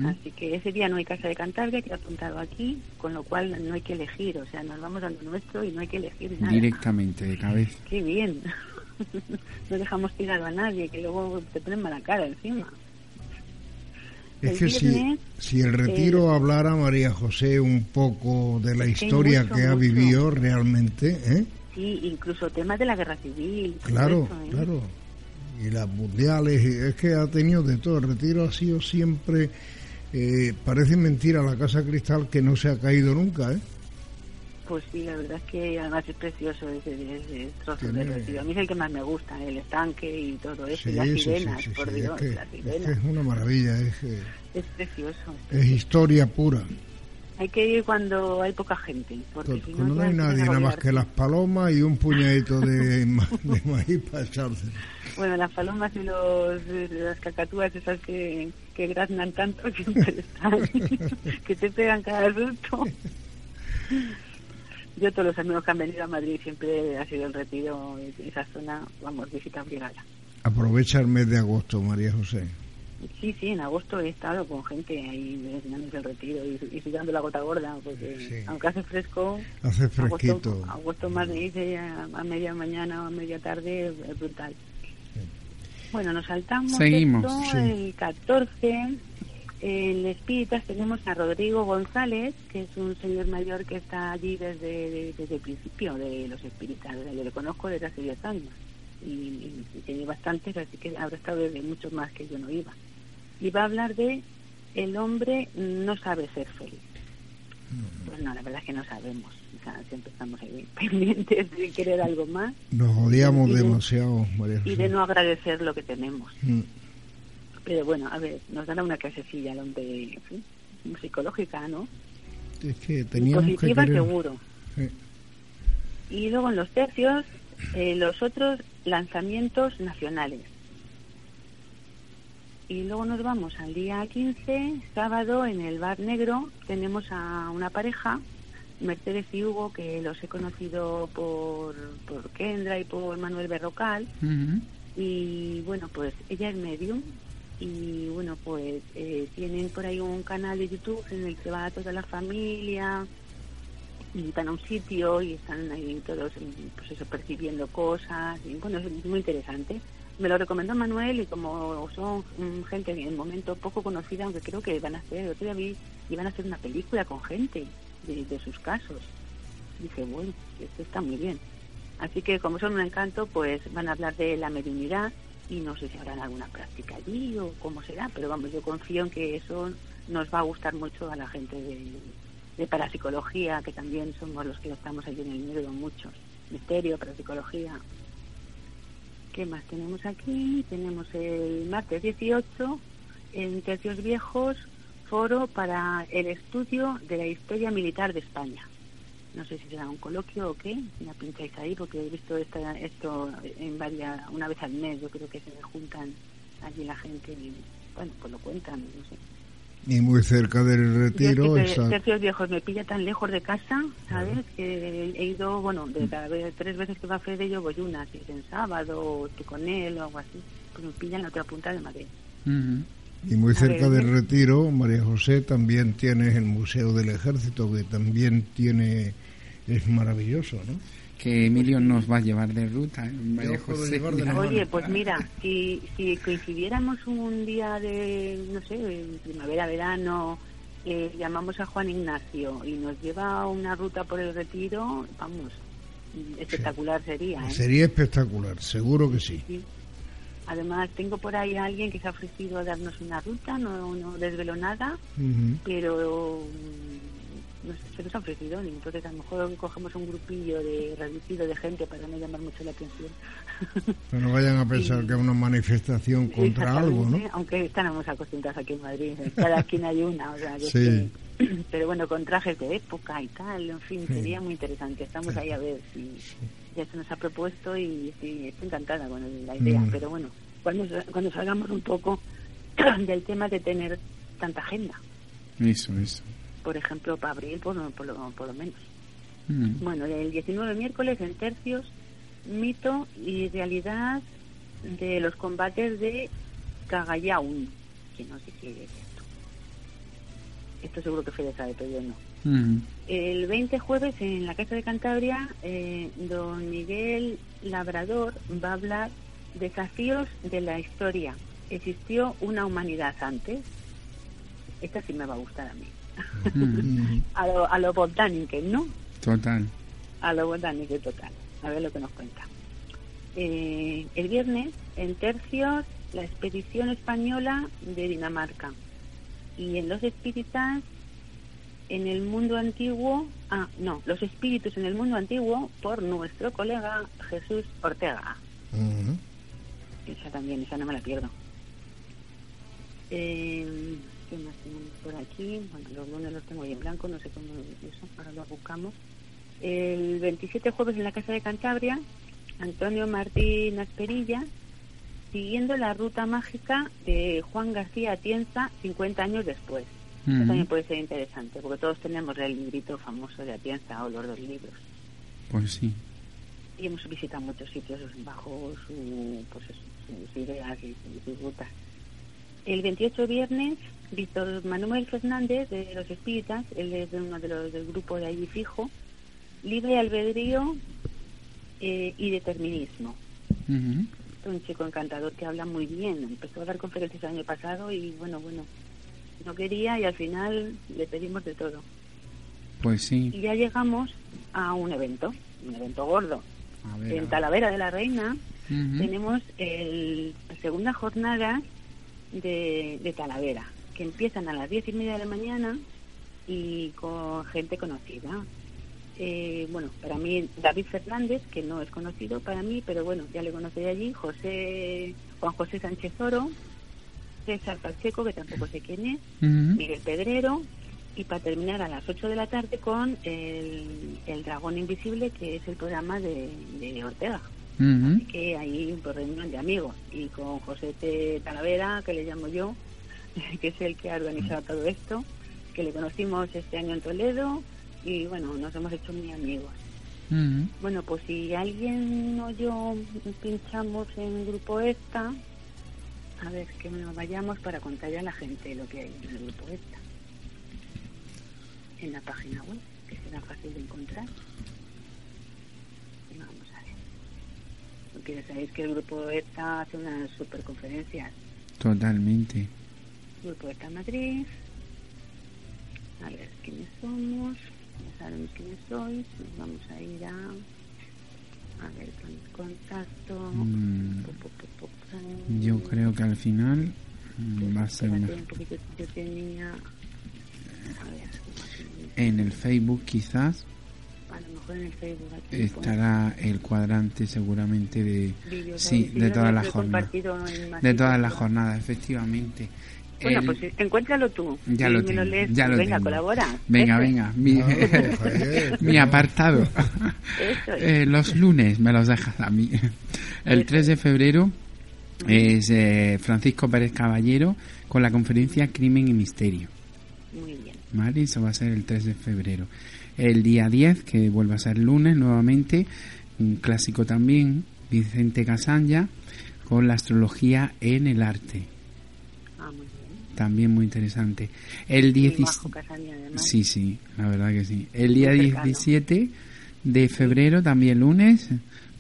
Así que ese día no hay casa de Cantabria, que he apuntado aquí, con lo cual no hay que elegir, o sea, nos vamos a lo nuestro y no hay que elegir nada. Directamente, de cabeza. Qué bien. [laughs] no dejamos tirado a nadie, que luego te ponen mala cara encima. Es que si, si el retiro eh, hablara María José un poco de la historia que ha vivido realmente, ¿eh? Sí, incluso temas de la guerra civil. Claro, eso, ¿eh? claro. Y las mundiales, y es que ha tenido de todo. El retiro ha sido siempre, eh, parece mentira la Casa Cristal que no se ha caído nunca, ¿eh? Pues sí, la verdad es que además es precioso ese, ese trozo Tiene- de retiro. A mí es el que más me gusta, el estanque y todo eso, y las sí, sirenas, sí, por Dios, es, que, las es que sirenas. es una maravilla, es, que Es precioso. es historia pura. Hay que ir cuando hay poca gente, porque si Cuando no hay nadie, nada más que las palomas y un puñadito de, ma- de maíz para echarse. Bueno, las palomas y los, las cacatúas esas que, que graznan tanto [laughs] siempre están, que te pegan cada susto. Yo todos los amigos que han venido a Madrid siempre ha sido el retiro, esa zona, vamos, visita obligada. Aprovecha el mes de agosto, María José. Sí, sí, en agosto he estado con gente ahí en el retiro y, y sudando la gota gorda, porque Sí. aunque hace fresco, Hace agosto, fresquito. agosto Madrid eh, a, a media mañana o a media tarde es brutal. Bueno, nos saltamos Seguimos, esto, sí. el 14. En Espíritas tenemos a Rodrigo González, que es un señor mayor que está allí desde, desde el principio de los Espíritas. Yo le conozco desde hace 10 años y, tiene bastantes, así que habrá estado desde mucho más que yo no iba. Y va a hablar de el hombre no sabe ser feliz. Pues no, la verdad es que no sabemos. O sea, siempre estamos ahí [laughs] pendientes de querer algo más Nos odiamos Y demasiado, María y de no agradecer lo que tenemos. Mm. Pero bueno, a ver, nos dará una clasecilla fin, psicológica, ¿no? Es que teníamos que positiva querer- seguro. Sí. Y luego en los tercios, eh, los otros lanzamientos nacionales. Y luego nos vamos al día 15, sábado, en el Bar Negro, tenemos a una pareja, Mercedes y Hugo, que los he conocido por, por Kendra y por Manuel Berrocal. Y bueno, pues ella es medium y bueno, pues eh, tienen por ahí un canal de YouTube en el que va toda la familia y van a un sitio y están ahí todos pues eso, percibiendo cosas y bueno, es muy interesante. Me lo recomendó Manuel y como son mm, gente en el momento poco conocida, aunque creo que van a hacer, otro día vi, iban a hacer una película con gente de, sus casos. Dije, bueno, esto está muy bien. Así que como son un encanto, pues van a hablar de la mediunidad y no sé si habrán alguna práctica allí o cómo será, pero vamos, yo confío en que eso nos va a gustar mucho a la gente de, de parapsicología, que también somos los que estamos allí en el medio, muchos. Misterio, parapsicología. ¿Qué más tenemos aquí? Tenemos el martes 18, en Tercios Viejos, foro para el estudio de la historia militar de España no sé si será un coloquio o qué, si la pincháis ahí, porque he visto esta, esto en varias, una vez al mes, yo creo que se juntan allí la gente y, bueno, pues lo cuentan, no sé. Y muy cerca del retiro es que está... Tercios Viejos me pilla tan lejos de casa, ¿sabes? Que he ido, bueno, de cada vez, tres veces que va Fede yo voy una, si es en sábado, o estoy con él o algo así, pues me pillan en la otra punta de Madrid. Y muy A cerca del retiro, María José, también tienes el Museo del Ejército, que también tiene... Es maravilloso, ¿no? Que Emilio nos va a llevar de ruta. ¿eh? María José. de. Oye, pues mira, si, si coincidiéramos un día de, no sé, primavera, verano, eh, llamamos a Juan Ignacio y nos lleva una ruta por el retiro, vamos, espectacular sería. ¿eh? Sería espectacular, seguro que sí. Sí. Además, tengo por ahí a alguien que se ha ofrecido a darnos una ruta, no, no desvelo nada, pero no se nos ha ofrecido, y entonces a lo mejor cogemos un grupillo de reducido de gente para no llamar mucho la atención. [laughs] No vayan a pensar que es una manifestación contra algo, ¿no? Aunque estamos acostumbrados aquí en Madrid, cada esquina hay una, o sea, que Sí. que- [clears throat] pero bueno, con trajes de época y tal, en fin, Sí. sería muy interesante. Estamos ahí a ver si ya se nos ha propuesto y estoy encantada con la idea, Mm. pero bueno, cuando, cuando salgamos un poco [clears throat] del tema de tener tanta agenda, Eso, eso. Por ejemplo, para abril, por, lo- por, lo, por lo menos. Mm. Bueno, el 19 miércoles en tercios, mito y realidad de los combates de Cagayaun, que no sé qué es esto. Esto seguro que Fede sabe, pero yo no. Mm. El 20 jueves en la Casa de Cantabria, eh, don Miguel Labrador va a hablar desafíos de la historia. ¿Existió una humanidad antes? esta sí me va a gustar a mí. Mm, [laughs] a lo, a lo botánico, ¿no? total. A lo botánico total. A ver lo que nos cuenta. Eh, el viernes, en tercios, la expedición española de Dinamarca. Y en los espíritas, en el mundo antiguo, ah, no, los espíritus en el mundo antiguo por nuestro colega Jesús Ortega. Ujú. Esa también, esa no me la pierdo. Eh, ¿Qué más tenemos por aquí? Bueno, los lunes los tengo ahí en blanco, no sé cómo eso, ahora lo buscamos. El 27 jueves en la Casa de Cantabria, Antonio Martín Asperilla, siguiendo la ruta mágica de Juan García Atienza 50 años después. Eso también puede ser interesante, porque todos tenemos el librito famoso de Atienza o los dos libros. Pues sí. Y hemos visitado muchos sitios bajo su, pues sus ideas y sus rutas. El 28 viernes, Víctor Manuel Fernández de los Espíritas, él es de uno de los del grupo de allí fijo, libre albedrío eh, y determinismo. Ujú. Un chico encantador que habla muy bien. Empezó a dar conferencias el año pasado y bueno, bueno, no quería y al final le pedimos de todo. Pues sí. Y ya llegamos a un evento, un evento gordo. A ver, a En ver. Talavera de la Reina tenemos el, la segunda jornada de, de Talavera, que empiezan a las diez y media de la mañana y con gente conocida. Eh, bueno, para mí David Fernández, que no es conocido para mí, pero bueno, ya le conocí de allí, José, Juan José Sánchez Oro, César Pacheco, que tampoco sé quién es. Miguel Pedrero, y para terminar a las 8 de la tarde con el, el Dragón Invisible, que es el programa de, de Ortega Ujú. que hay pues, reunión de amigos y con José T. Talavera, que le llamo yo, [laughs] que es el que ha organizado todo esto, que le conocimos este año en Toledo y bueno, nos hemos hecho muy amigos. Ujú. Bueno, pues si alguien o yo pinchamos en Grupo Esta, a ver que nos vayamos para contarle a la gente lo que hay en el Grupo Esta. En la página web, que será fácil de encontrar. Vamos a ver. Porque ya sabéis que el Grupo Esta hace unas superconferencias. Totalmente. Grupo Esta Madrid. A ver quiénes somos. Ya sabemos quiénes sois. Nos vamos a ir a. A ver, con contacto. Mm. Yo creo que al final mm, va a ser una... Yo tenía. A ver, En el Facebook quizás a lo mejor en el Facebook aquí estará el cuadrante seguramente de... Sí, de todas las jornadas. De todas las jornadas, efectivamente. Bueno, El- pues encuéntralo tú. Ya lo tengo, lees. ya tú. lo venga, tengo. colabora. Venga, venga, mi, Claro, [laughs] Javier, mi apartado. Eso [laughs] es. Eh, los lunes me los dejas a mí. El Eso 3 de febrero es eh, Francisco Pérez Caballero con la conferencia Crimen y Misterio. Muy bien. ¿Vale? Eso va a ser el 3 de febrero. El día 10, que vuelve a ser lunes nuevamente, un clásico también, Vicente Casanya, con la astrología en el arte. También muy interesante. El Muy 10 majo Casaña, además. Sí, sí, la verdad que sí. El día Muy cercano. 17 de febrero, también lunes,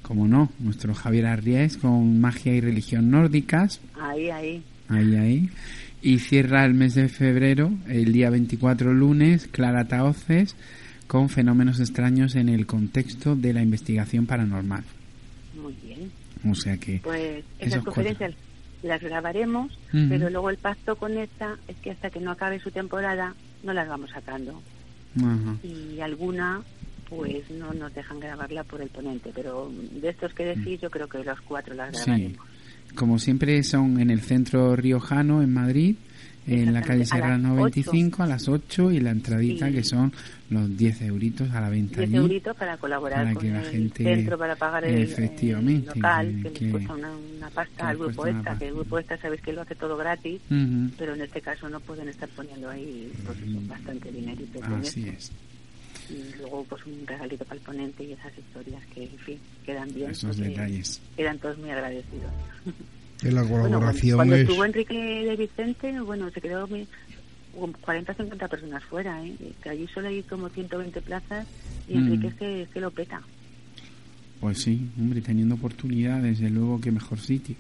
como no, nuestro Javier Arriés con magia y religión nórdicas. Ahí, ahí. Ahí, ahí. Y cierra el mes de febrero, el día 24 lunes, Clara Taoces, con fenómenos extraños en el contexto de la investigación paranormal. Muy bien. O sea que... Pues cuatro. conferencias las grabaremos, pero luego el pacto con esta es que hasta que no acabe su temporada no las vamos sacando. Y alguna pues no nos dejan grabarla por el ponente, pero de estos que decís yo creo que los cuatro las Sí. grabaremos. Como siempre son en el centro riojano, en Madrid, en la calle Serrano las 25 a las 8 y la entradita Sí. que son los 10 euritos a la venta 10 allí. euritos para colaborar para con que la el gente- centro, para pagar el, efectivamente, el local, que- que, que- les cuesta una, una pasta al grupo esta, que el pasta. grupo esta sabéis que lo hace todo gratis, Ujú. pero en este caso no pueden estar poniendo ahí pues eso, bastante dinerito. Así es. Y luego pues un regalito para el ponente y esas historias que, en fin, quedan bien. Esos detalles. Quedan todos muy agradecidos. [laughs] que la Bueno, colaboración cuando es... estuvo Enrique de Vicente, bueno, se quedó 40 o 50 personas fuera, ¿eh? que allí solo hay como 120 plazas y Mm. Enrique es que, es que lo peta. Pues sí, hombre, teniendo oportunidad, desde luego que mejor sitio.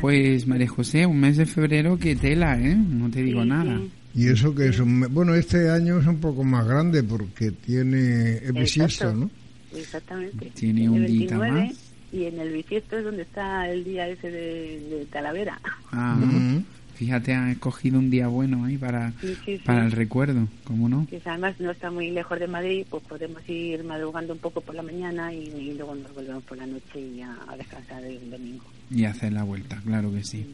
Pues María José, un mes de febrero que tela, ¿eh? No te digo nada. Y eso que es un... me- Bueno, este año es un poco más grande porque tiene es bisiesto. ¿no? Exactamente. Tiene un día 29, más. Y en el bisiesto es donde está el día ese de, de Talavera. Ah, fíjate, has escogido un día bueno ahí para, Sí, sí, sí. para el recuerdo, ¿cómo no? Que además no está muy lejos de Madrid, pues podemos ir madrugando un poco por la mañana y, y luego nos volvemos por la noche y a, a descansar el domingo. Y hacer la vuelta, claro que sí.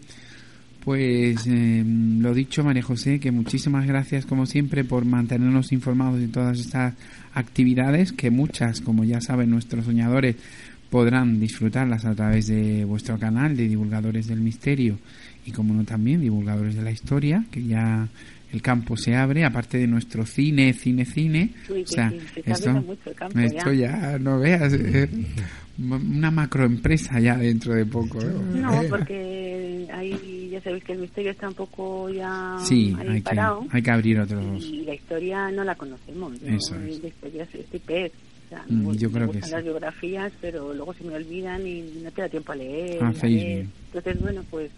Pues eh, lo dicho, María José, que muchísimas gracias como siempre por mantenernos informados de todas estas actividades, que muchas, como ya saben nuestros soñadores, podrán disfrutarlas a través de vuestro canal de Divulgadores del Misterio y como no también Divulgadores de la Historia, que ya el campo se abre, aparte de nuestro cine, cine, cine. Uy, o que sea, sí, se esto, mucho el campo esto ya. ya no veas, eh, una macroempresa ya dentro de poco. ¿eh? No, porque ahí ya sabéis que el misterio está un poco ya Sí, ahí hay que, parado. hay que abrir otros. Y la historia no la conocemos. Yo, Eso es. La historia es este pez. O sea, Mm, me yo gu- creo me que sí. las biografías, pero luego se me olvidan y no te da tiempo a leer. Ah, a leer. Entonces, bueno, pues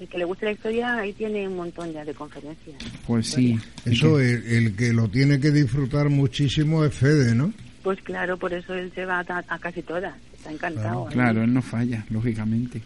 el que le guste la historia, ahí tiene un montón ya de conferencias. Pues sí. Eso, el, el que lo tiene que disfrutar muchísimo es Fede, ¿no? Pues claro, por eso él se va a, a casi todas. Está encantado. ahí. Claro, él no falla, lógicamente.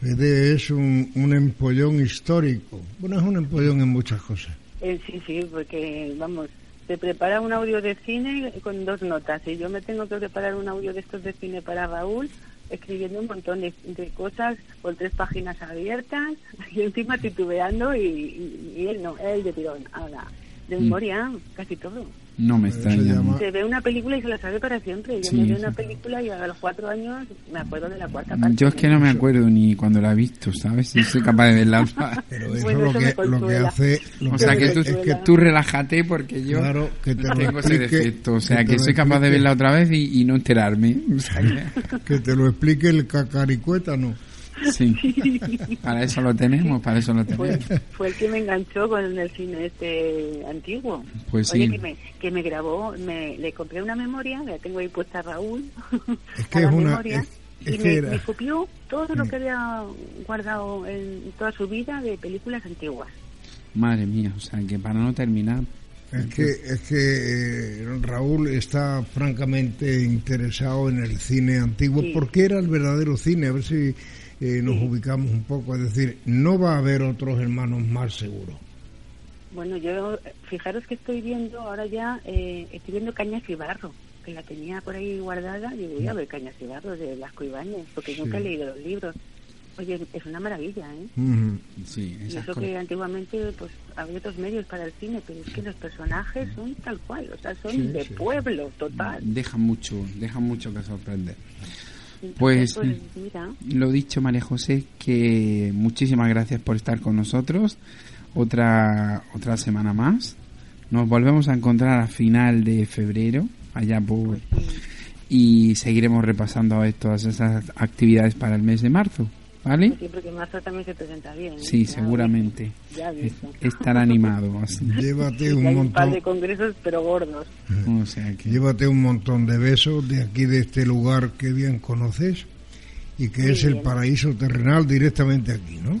Fede es un, un empollón histórico. Bueno, es un empollón en muchas cosas. Eh, sí, sí, porque vamos, se prepara un audio de cine con dos notas y yo me tengo que preparar un audio de estos de cine para Raúl escribiendo un montón de, de cosas por tres páginas abiertas [laughs] y encima titubeando y, y- y él no, él de tirón, ahora, de Mm. memoria, casi todo. No me extraña. Se ve una película y se la sabe para siempre. Yo Sí, me veo una película y a los cuatro años me acuerdo de la cuarta parte. Yo es que no me acuerdo ni cuando la he visto, ¿sabes? Si soy capaz de verla. [laughs] Pero eso Bueno, lo, eso que, lo que hace... Lo O que sea que tú, es que tú relájate porque yo Claro, que te lo tengo ese explique- defecto. O sea que soy capaz de verla otra vez y, y no enterarme. [laughs] O sea que- que te lo explique el cacaricueta, [laughs] sí. Para eso lo tenemos, para eso lo fue, tenemos. fue el que me enganchó con el cine este antiguo. Pues Oye, sí. que me, que me grabó, me, le compré una memoria, la tengo ahí puesta a Raúl, Es [laughs] que a la es una... memoria, es- es y que me, era- me copió todo lo que había guardado en toda su vida de películas antiguas. Madre mía, o sea que para no terminar. Es que, es que eh, Raúl está francamente interesado en el cine antiguo Sí. porque era el verdadero cine. A ver si eh, nos ubicamos un poco. Es decir, no va a haber otros hermanos más seguro. Bueno, yo, fijaros que estoy viendo ahora ya, eh, estoy viendo Cañas y Barro, que la tenía por ahí guardada, digo, voy a ver Cañas y Barro de Blasco Ibáñez, porque nunca he leído los libros. Oye, es una maravilla, ¿eh? Sí, Y eso que antiguamente pues había otros medios para el cine, pero es que los personajes son tal cual, o sea, son Sí, de sí. pueblo total. Dejan mucho, dejan mucho que sorprender. Pues, pues Lo dicho, María José, que muchísimas gracias por estar con nosotros. Otra, otra semana más. Nos volvemos a encontrar a final de febrero, allá por... Y seguiremos repasando todas esas actividades para el mes de marzo, ¿vale? siempre que marzo también se presenta bien. ¿eh? Sí, Ya seguramente. Ya. Estar animado así. [laughs] Llévate un hay un par montón, de congresos, pero gordos. O sea que... llévate un montón de besos de aquí de este lugar que bien conoces y que Muy es el bien. paraíso terrenal directamente aquí, ¿no?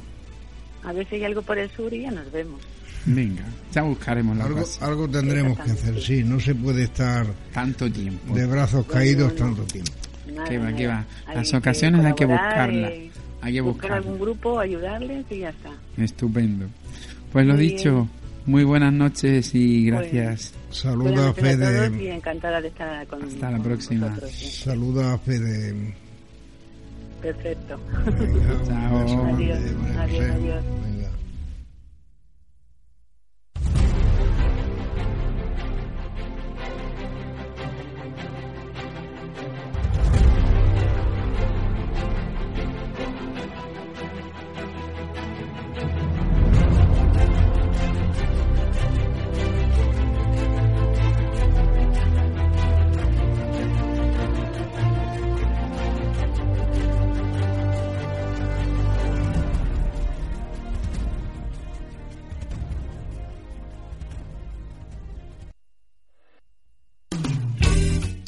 A ver si hay algo por el sur y ya nos vemos. Venga, ya buscaremos la Algo, algo tendremos que hacer, sí. No se puede estar Tanto tiempo. de brazos caídos tanto tiempo. Nada, Que va, que va. Hay Las ocasiones hay que buscarlas. eh, Hay que buscar algún grupo, ayudarles y ya está. Estupendo. Pues lo Muy dicho, muy buenas noches y gracias. Saluda a noches a todos y Fede. encantada de estar con Hasta la con próxima. vosotros, sí. Saluda a Fede. Perfecto. Venga, Chao. Adiós, adiós, José. adiós.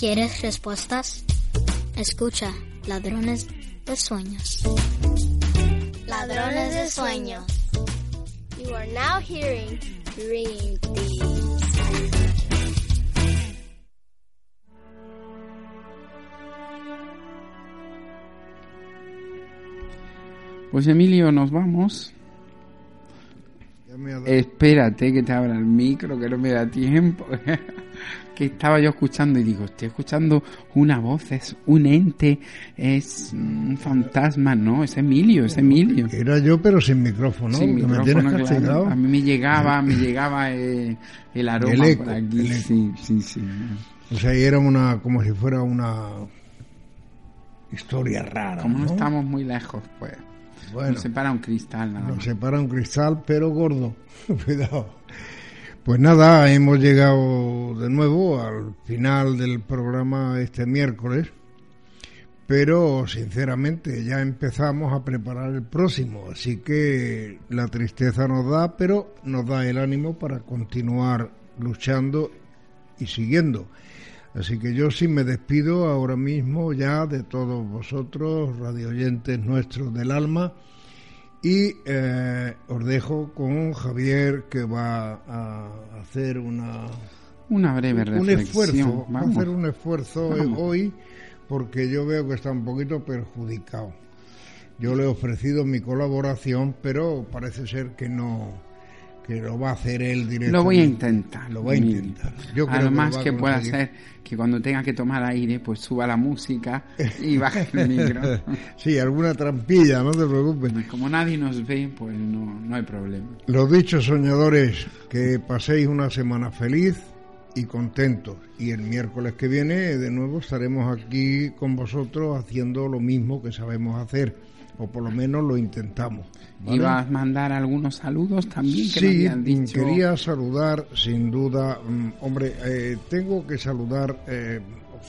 ¿Quieres respuestas? Escucha, ladrones de sueños. Ladrones de sueños. You are now hearing Dream Pues Emilio, nos vamos. Espérate que te abra el micro, que no me da tiempo. [laughs] que estaba yo escuchando y digo, estoy escuchando una voz, es un ente, es un fantasma, no, es Emilio, es Emilio. Era yo pero sin micrófono, sin micrófono A mí me llegaba, me [laughs] llegaba eh, el aroma por aquí, sí, sí, sí. O sea, era una, como si fuera una historia rara. Como no, estamos muy lejos, pues. Bueno, nos separa un cristal, nada Nos separa un cristal, pero gordo. [laughs] Cuidado. Pues nada, hemos llegado de nuevo al final del programa este miércoles, pero sinceramente ya empezamos a preparar el próximo, así que la tristeza nos da, pero nos da el ánimo para continuar luchando y siguiendo. Así que yo sí me despido ahora mismo ya de todos vosotros, radioyentes nuestros del alma y eh, os dejo con Javier que va a hacer una una breve reflexión. Un esfuerzo, va a hacer un esfuerzo hoy porque yo veo que está un poquito perjudicado. Yo le he ofrecido mi colaboración, pero parece ser que no que lo va a hacer él directamente. Lo voy a intentar. Lo va a intentar. Yo creo Además que, pueda hacer que cuando tenga que tomar aire, pues suba la música y baje el [laughs] micro. sí, alguna trampilla, no te preocupes. Como nadie nos ve, pues no, no hay problema. Los dichos soñadores, que paséis una semana feliz y contentos. Y el miércoles que viene, de nuevo, estaremos aquí con vosotros haciendo lo mismo que sabemos hacer o por lo menos lo intentamos. ¿vale? ¿Ibas a mandar algunos saludos también? Que sí, dicho... quería saludar sin duda, mm, hombre, eh, tengo que saludar eh,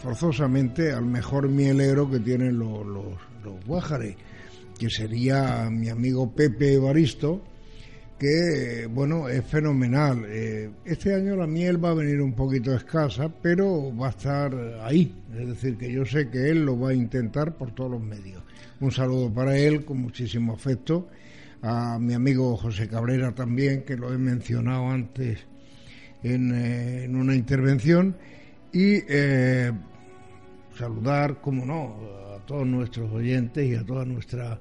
forzosamente al mejor mielero que tienen los, los, los Guájares, que sería mi amigo Pepe Evaristo, que bueno, es fenomenal. Eh, este año la miel va a venir un poquito escasa, pero va a estar ahí. Es decir, que yo sé que él lo va a intentar por todos los medios. Un saludo para él con muchísimo afecto. A mi amigo José Cabrera también, que lo he mencionado antes en, eh, una intervención. Y eh, saludar, como no, a todos nuestros oyentes y a toda nuestra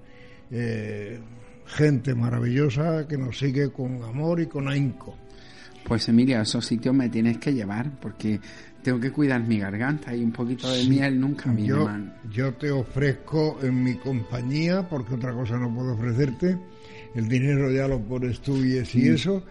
eh, gente maravillosa que nos sigue con amor y con ahínco. Pues Emilia, a esos sitios me tienes que llevar porque tengo que cuidar mi garganta y un poquito de miel nunca me yo, Yo te ofrezco en mi compañía, porque otra cosa no puedo ofrecerte. El dinero ya lo pones tú y eso.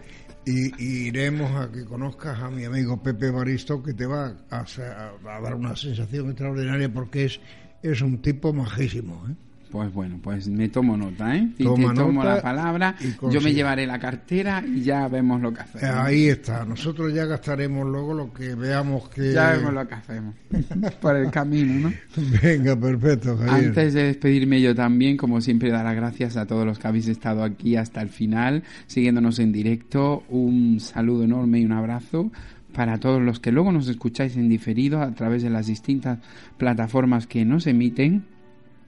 Y, iremos a que conozcas a mi amigo Pepe Baristo, que te va a, a dar una sensación extraordinaria porque es, es un tipo majísimo. ¿eh? Pues bueno, pues me tomo nota, ¿eh? Y te tomo la palabra, yo me llevaré la cartera y ya vemos lo que hacemos. Ahí está, nosotros ya gastaremos luego lo que veamos que... Ya vemos lo que hacemos, [laughs] por el camino, ¿no? Venga, perfecto, Javier. Antes de despedirme yo también, como siempre, dar las gracias a todos los que habéis estado aquí hasta el final, siguiéndonos en directo, un saludo enorme y un abrazo para todos los que luego nos escucháis en diferido a través de las distintas plataformas que nos emiten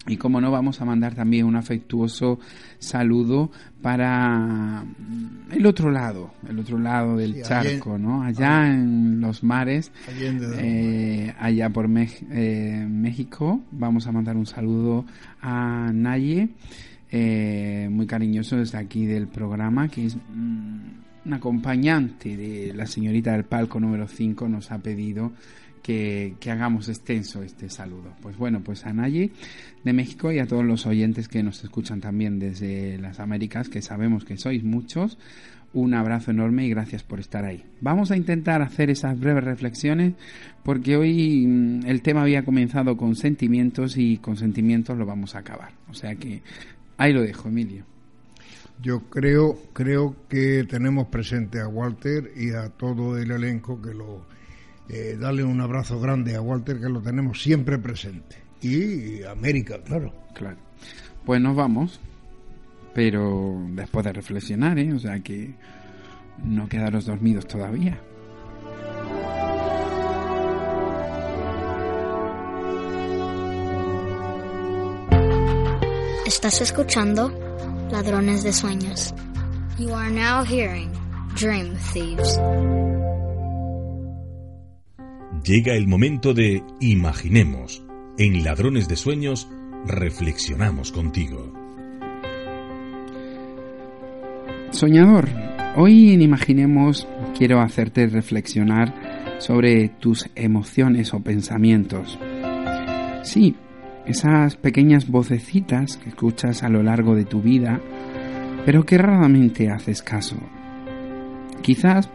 y como no, vamos a mandar también un afectuoso saludo para el otro lado, el otro lado del charco, ¿no? Allá en los mares, eh, allá por eh, México, vamos a mandar un saludo a Naye, eh, muy cariñoso desde aquí del programa, que es mm, un acompañante de la señorita del palco número 5, nos ha pedido que, hagamos extenso este saludo. Pues bueno, pues a Naye de México y a todos los oyentes que nos escuchan también desde las Américas, que sabemos que sois muchos, un abrazo enorme y gracias por estar ahí. Vamos a intentar hacer esas breves reflexiones porque hoy mm, el tema había comenzado con sentimientos y con sentimientos lo vamos a acabar. O sea que ahí lo dejo, Emilio. Yo creo, creo que tenemos presente a Walter y a todo el elenco que lo eh, darle un abrazo grande a Walter, que lo tenemos siempre presente. Y América, claro. Claro. Pues nos vamos, pero después de reflexionar, ¿eh? O sea que no quedaros dormidos todavía. ¿Estás escuchando? ladrones de sueños. You are now hearing Dream Thieves. Llega el momento de Imaginemos. En Ladrones de Sueños reflexionamos contigo. Soñador, hoy en Imaginemos quiero hacerte reflexionar sobre tus emociones o pensamientos. Sí, esas pequeñas vocecitas que escuchas a lo largo de tu vida, pero que raramente haces caso. Quizás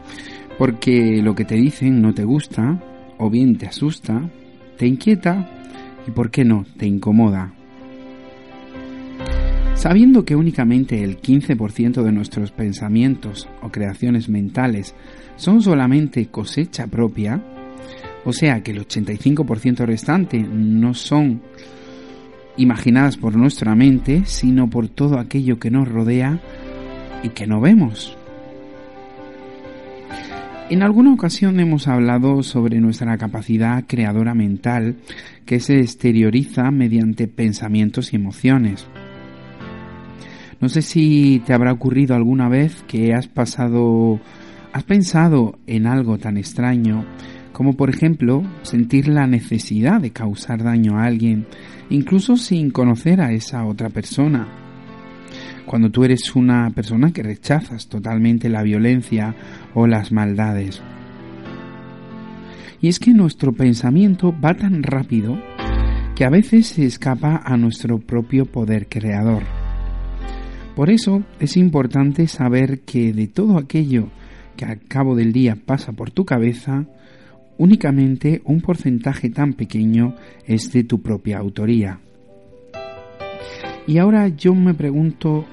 porque lo que te dicen no te gusta, o bien te asusta, te inquieta y, por qué no, te incomoda. Sabiendo que únicamente el 15% de nuestros pensamientos o creaciones mentales son solamente cosecha propia, o sea que el 85% restante no son imaginadas por nuestra mente, sino por todo aquello que nos rodea y que no vemos. En alguna ocasión hemos hablado sobre nuestra capacidad creadora mental que se exterioriza mediante pensamientos y emociones. No sé si te habrá ocurrido alguna vez que has pasado, has pensado en algo tan extraño como por ejemplo sentir la necesidad de causar daño a alguien, incluso sin conocer a esa otra persona. Cuando tú eres una persona que rechazas totalmente la violencia o las maldades. Y es que nuestro pensamiento va tan rápido que a veces se escapa a nuestro propio poder creador. Por eso es importante saber que de todo aquello que al cabo del día pasa por tu cabeza, únicamente un porcentaje tan pequeño es de tu propia autoría. Y ahora yo me pregunto,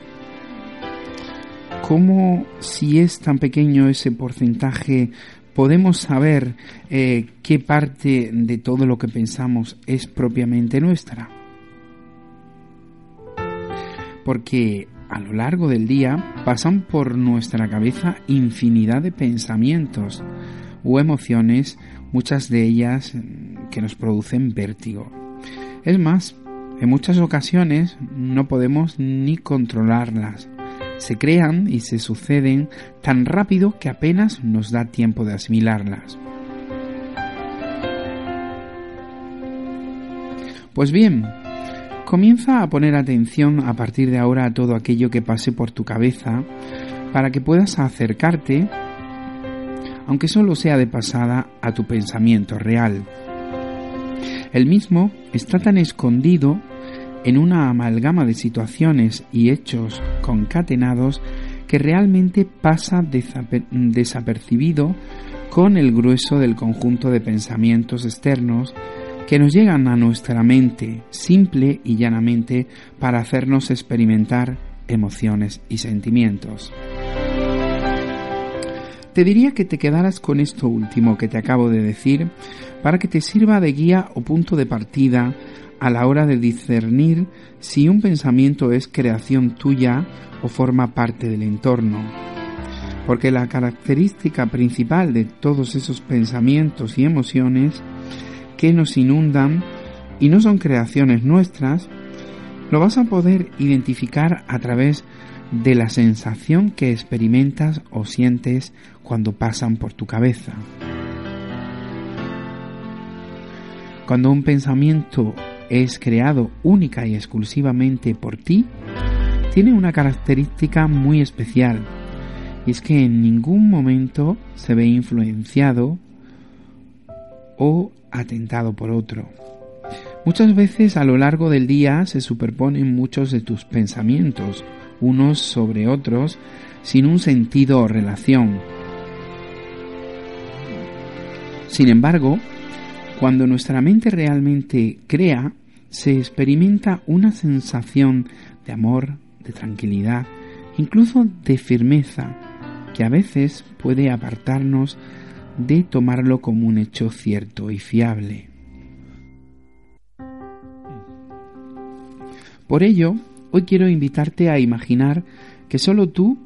¿cómo si es tan pequeño ese porcentaje podemos saber eh, qué parte de todo lo que pensamos es propiamente nuestra? Porque a lo largo del día pasan por nuestra cabeza infinidad de pensamientos o emociones, muchas de ellas mm, que nos producen vértigo. Es más, en muchas ocasiones no podemos ni controlarlas. Se crean y se suceden tan rápido que apenas nos da tiempo de asimilarlas. Pues bien, comienza a poner atención a partir de ahora a todo aquello que pase por tu cabeza para que puedas acercarte aunque solo sea de pasada, a tu pensamiento real. El mismo está tan escondido en una amalgama de situaciones y hechos concatenados que realmente pasa desapercibido con el grueso del conjunto de pensamientos externos que nos llegan a nuestra mente simple y llanamente para hacernos experimentar emociones y sentimientos. Te diría que te quedaras con esto último que te acabo de decir para que te sirva de guía o punto de partida a la hora de discernir si un pensamiento es creación tuya o forma parte del entorno. Porque la característica principal de todos esos pensamientos y emociones que nos inundan y no son creaciones nuestras, lo vas a poder identificar a través de la sensación que experimentas o sientes cuando pasan por tu cabeza. Cuando un pensamiento es creado única y exclusivamente por ti, tiene una característica muy especial, y es que en ningún momento se ve influenciado o atentado por otro. Muchas veces a lo largo del día se superponen muchos de tus pensamientos, unos sobre otros, sin un sentido o relación. Sin embargo, cuando nuestra mente realmente crea, se experimenta una sensación de amor, de tranquilidad, incluso de firmeza, que a veces puede apartarnos de tomarlo como un hecho cierto y fiable. Por ello, hoy quiero invitarte a imaginar que solo tú,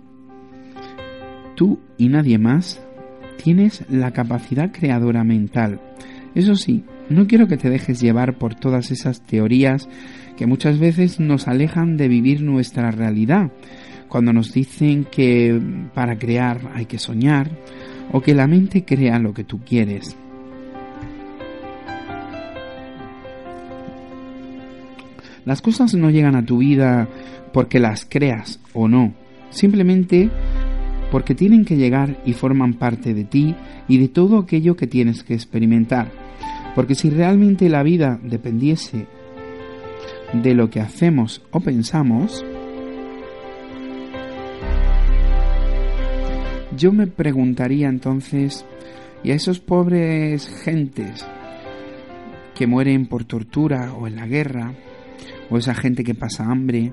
tú y nadie más, tienes la capacidad creadora mental. Eso sí, No quiero que te dejes llevar por todas esas teorías que muchas veces nos alejan de vivir nuestra realidad, cuando nos dicen que para crear hay que soñar o que la mente crea lo que tú quieres. Las cosas no llegan a tu vida porque las creas o no, simplemente porque tienen que llegar y forman parte de ti y de todo aquello que tienes que experimentar. Porque si realmente la vida dependiese de lo que hacemos o pensamos, yo me preguntaría entonces, ¿y a esos pobres gentes que mueren por tortura o en la guerra, o esa gente que pasa hambre,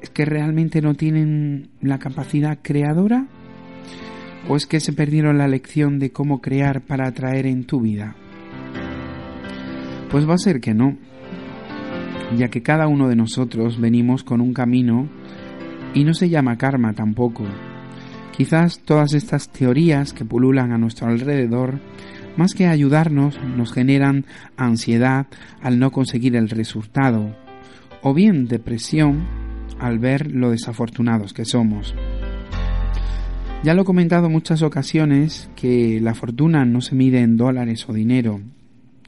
es que realmente no tienen la capacidad creadora? ¿O es que se perdieron la lección de cómo crear para atraer en tu vida? Pues va a ser que no, ya que cada uno de nosotros venimos con un camino y no se llama karma tampoco. Quizás todas estas teorías que pululan a nuestro alrededor, más que ayudarnos, nos generan ansiedad al no conseguir el resultado, o bien depresión al ver lo desafortunados que somos. Ya lo he comentado en muchas ocasiones que la fortuna no se mide en dólares o dinero,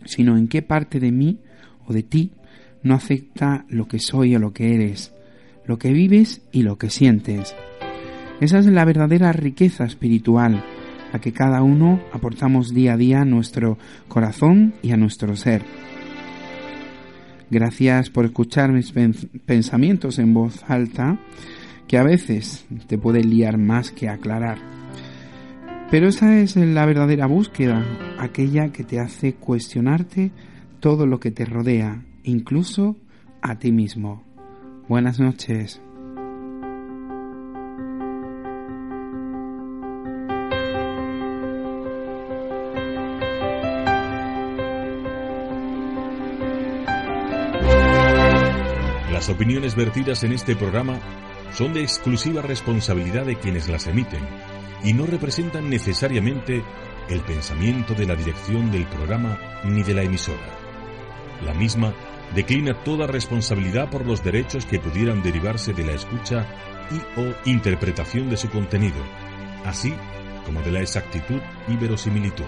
sino en qué parte de mí o de ti no afecta lo que soy o lo que eres, lo que vives y lo que sientes. Esa es la verdadera riqueza espiritual, a que cada uno aportamos día a día a nuestro corazón y a nuestro ser. Gracias por escuchar mis pensamientos en voz alta que a veces te puede liar más que aclarar. Pero esa es la verdadera búsqueda, aquella que te hace cuestionarte todo lo que te rodea, incluso a ti mismo. Buenas noches. Las opiniones vertidas en este programa son de exclusiva responsabilidad de quienes las emiten y no representan necesariamente el pensamiento de la dirección del programa ni de la emisora. La misma declina toda responsabilidad por los derechos que pudieran derivarse de la escucha y o interpretación de su contenido, así como de la exactitud y verosimilitud.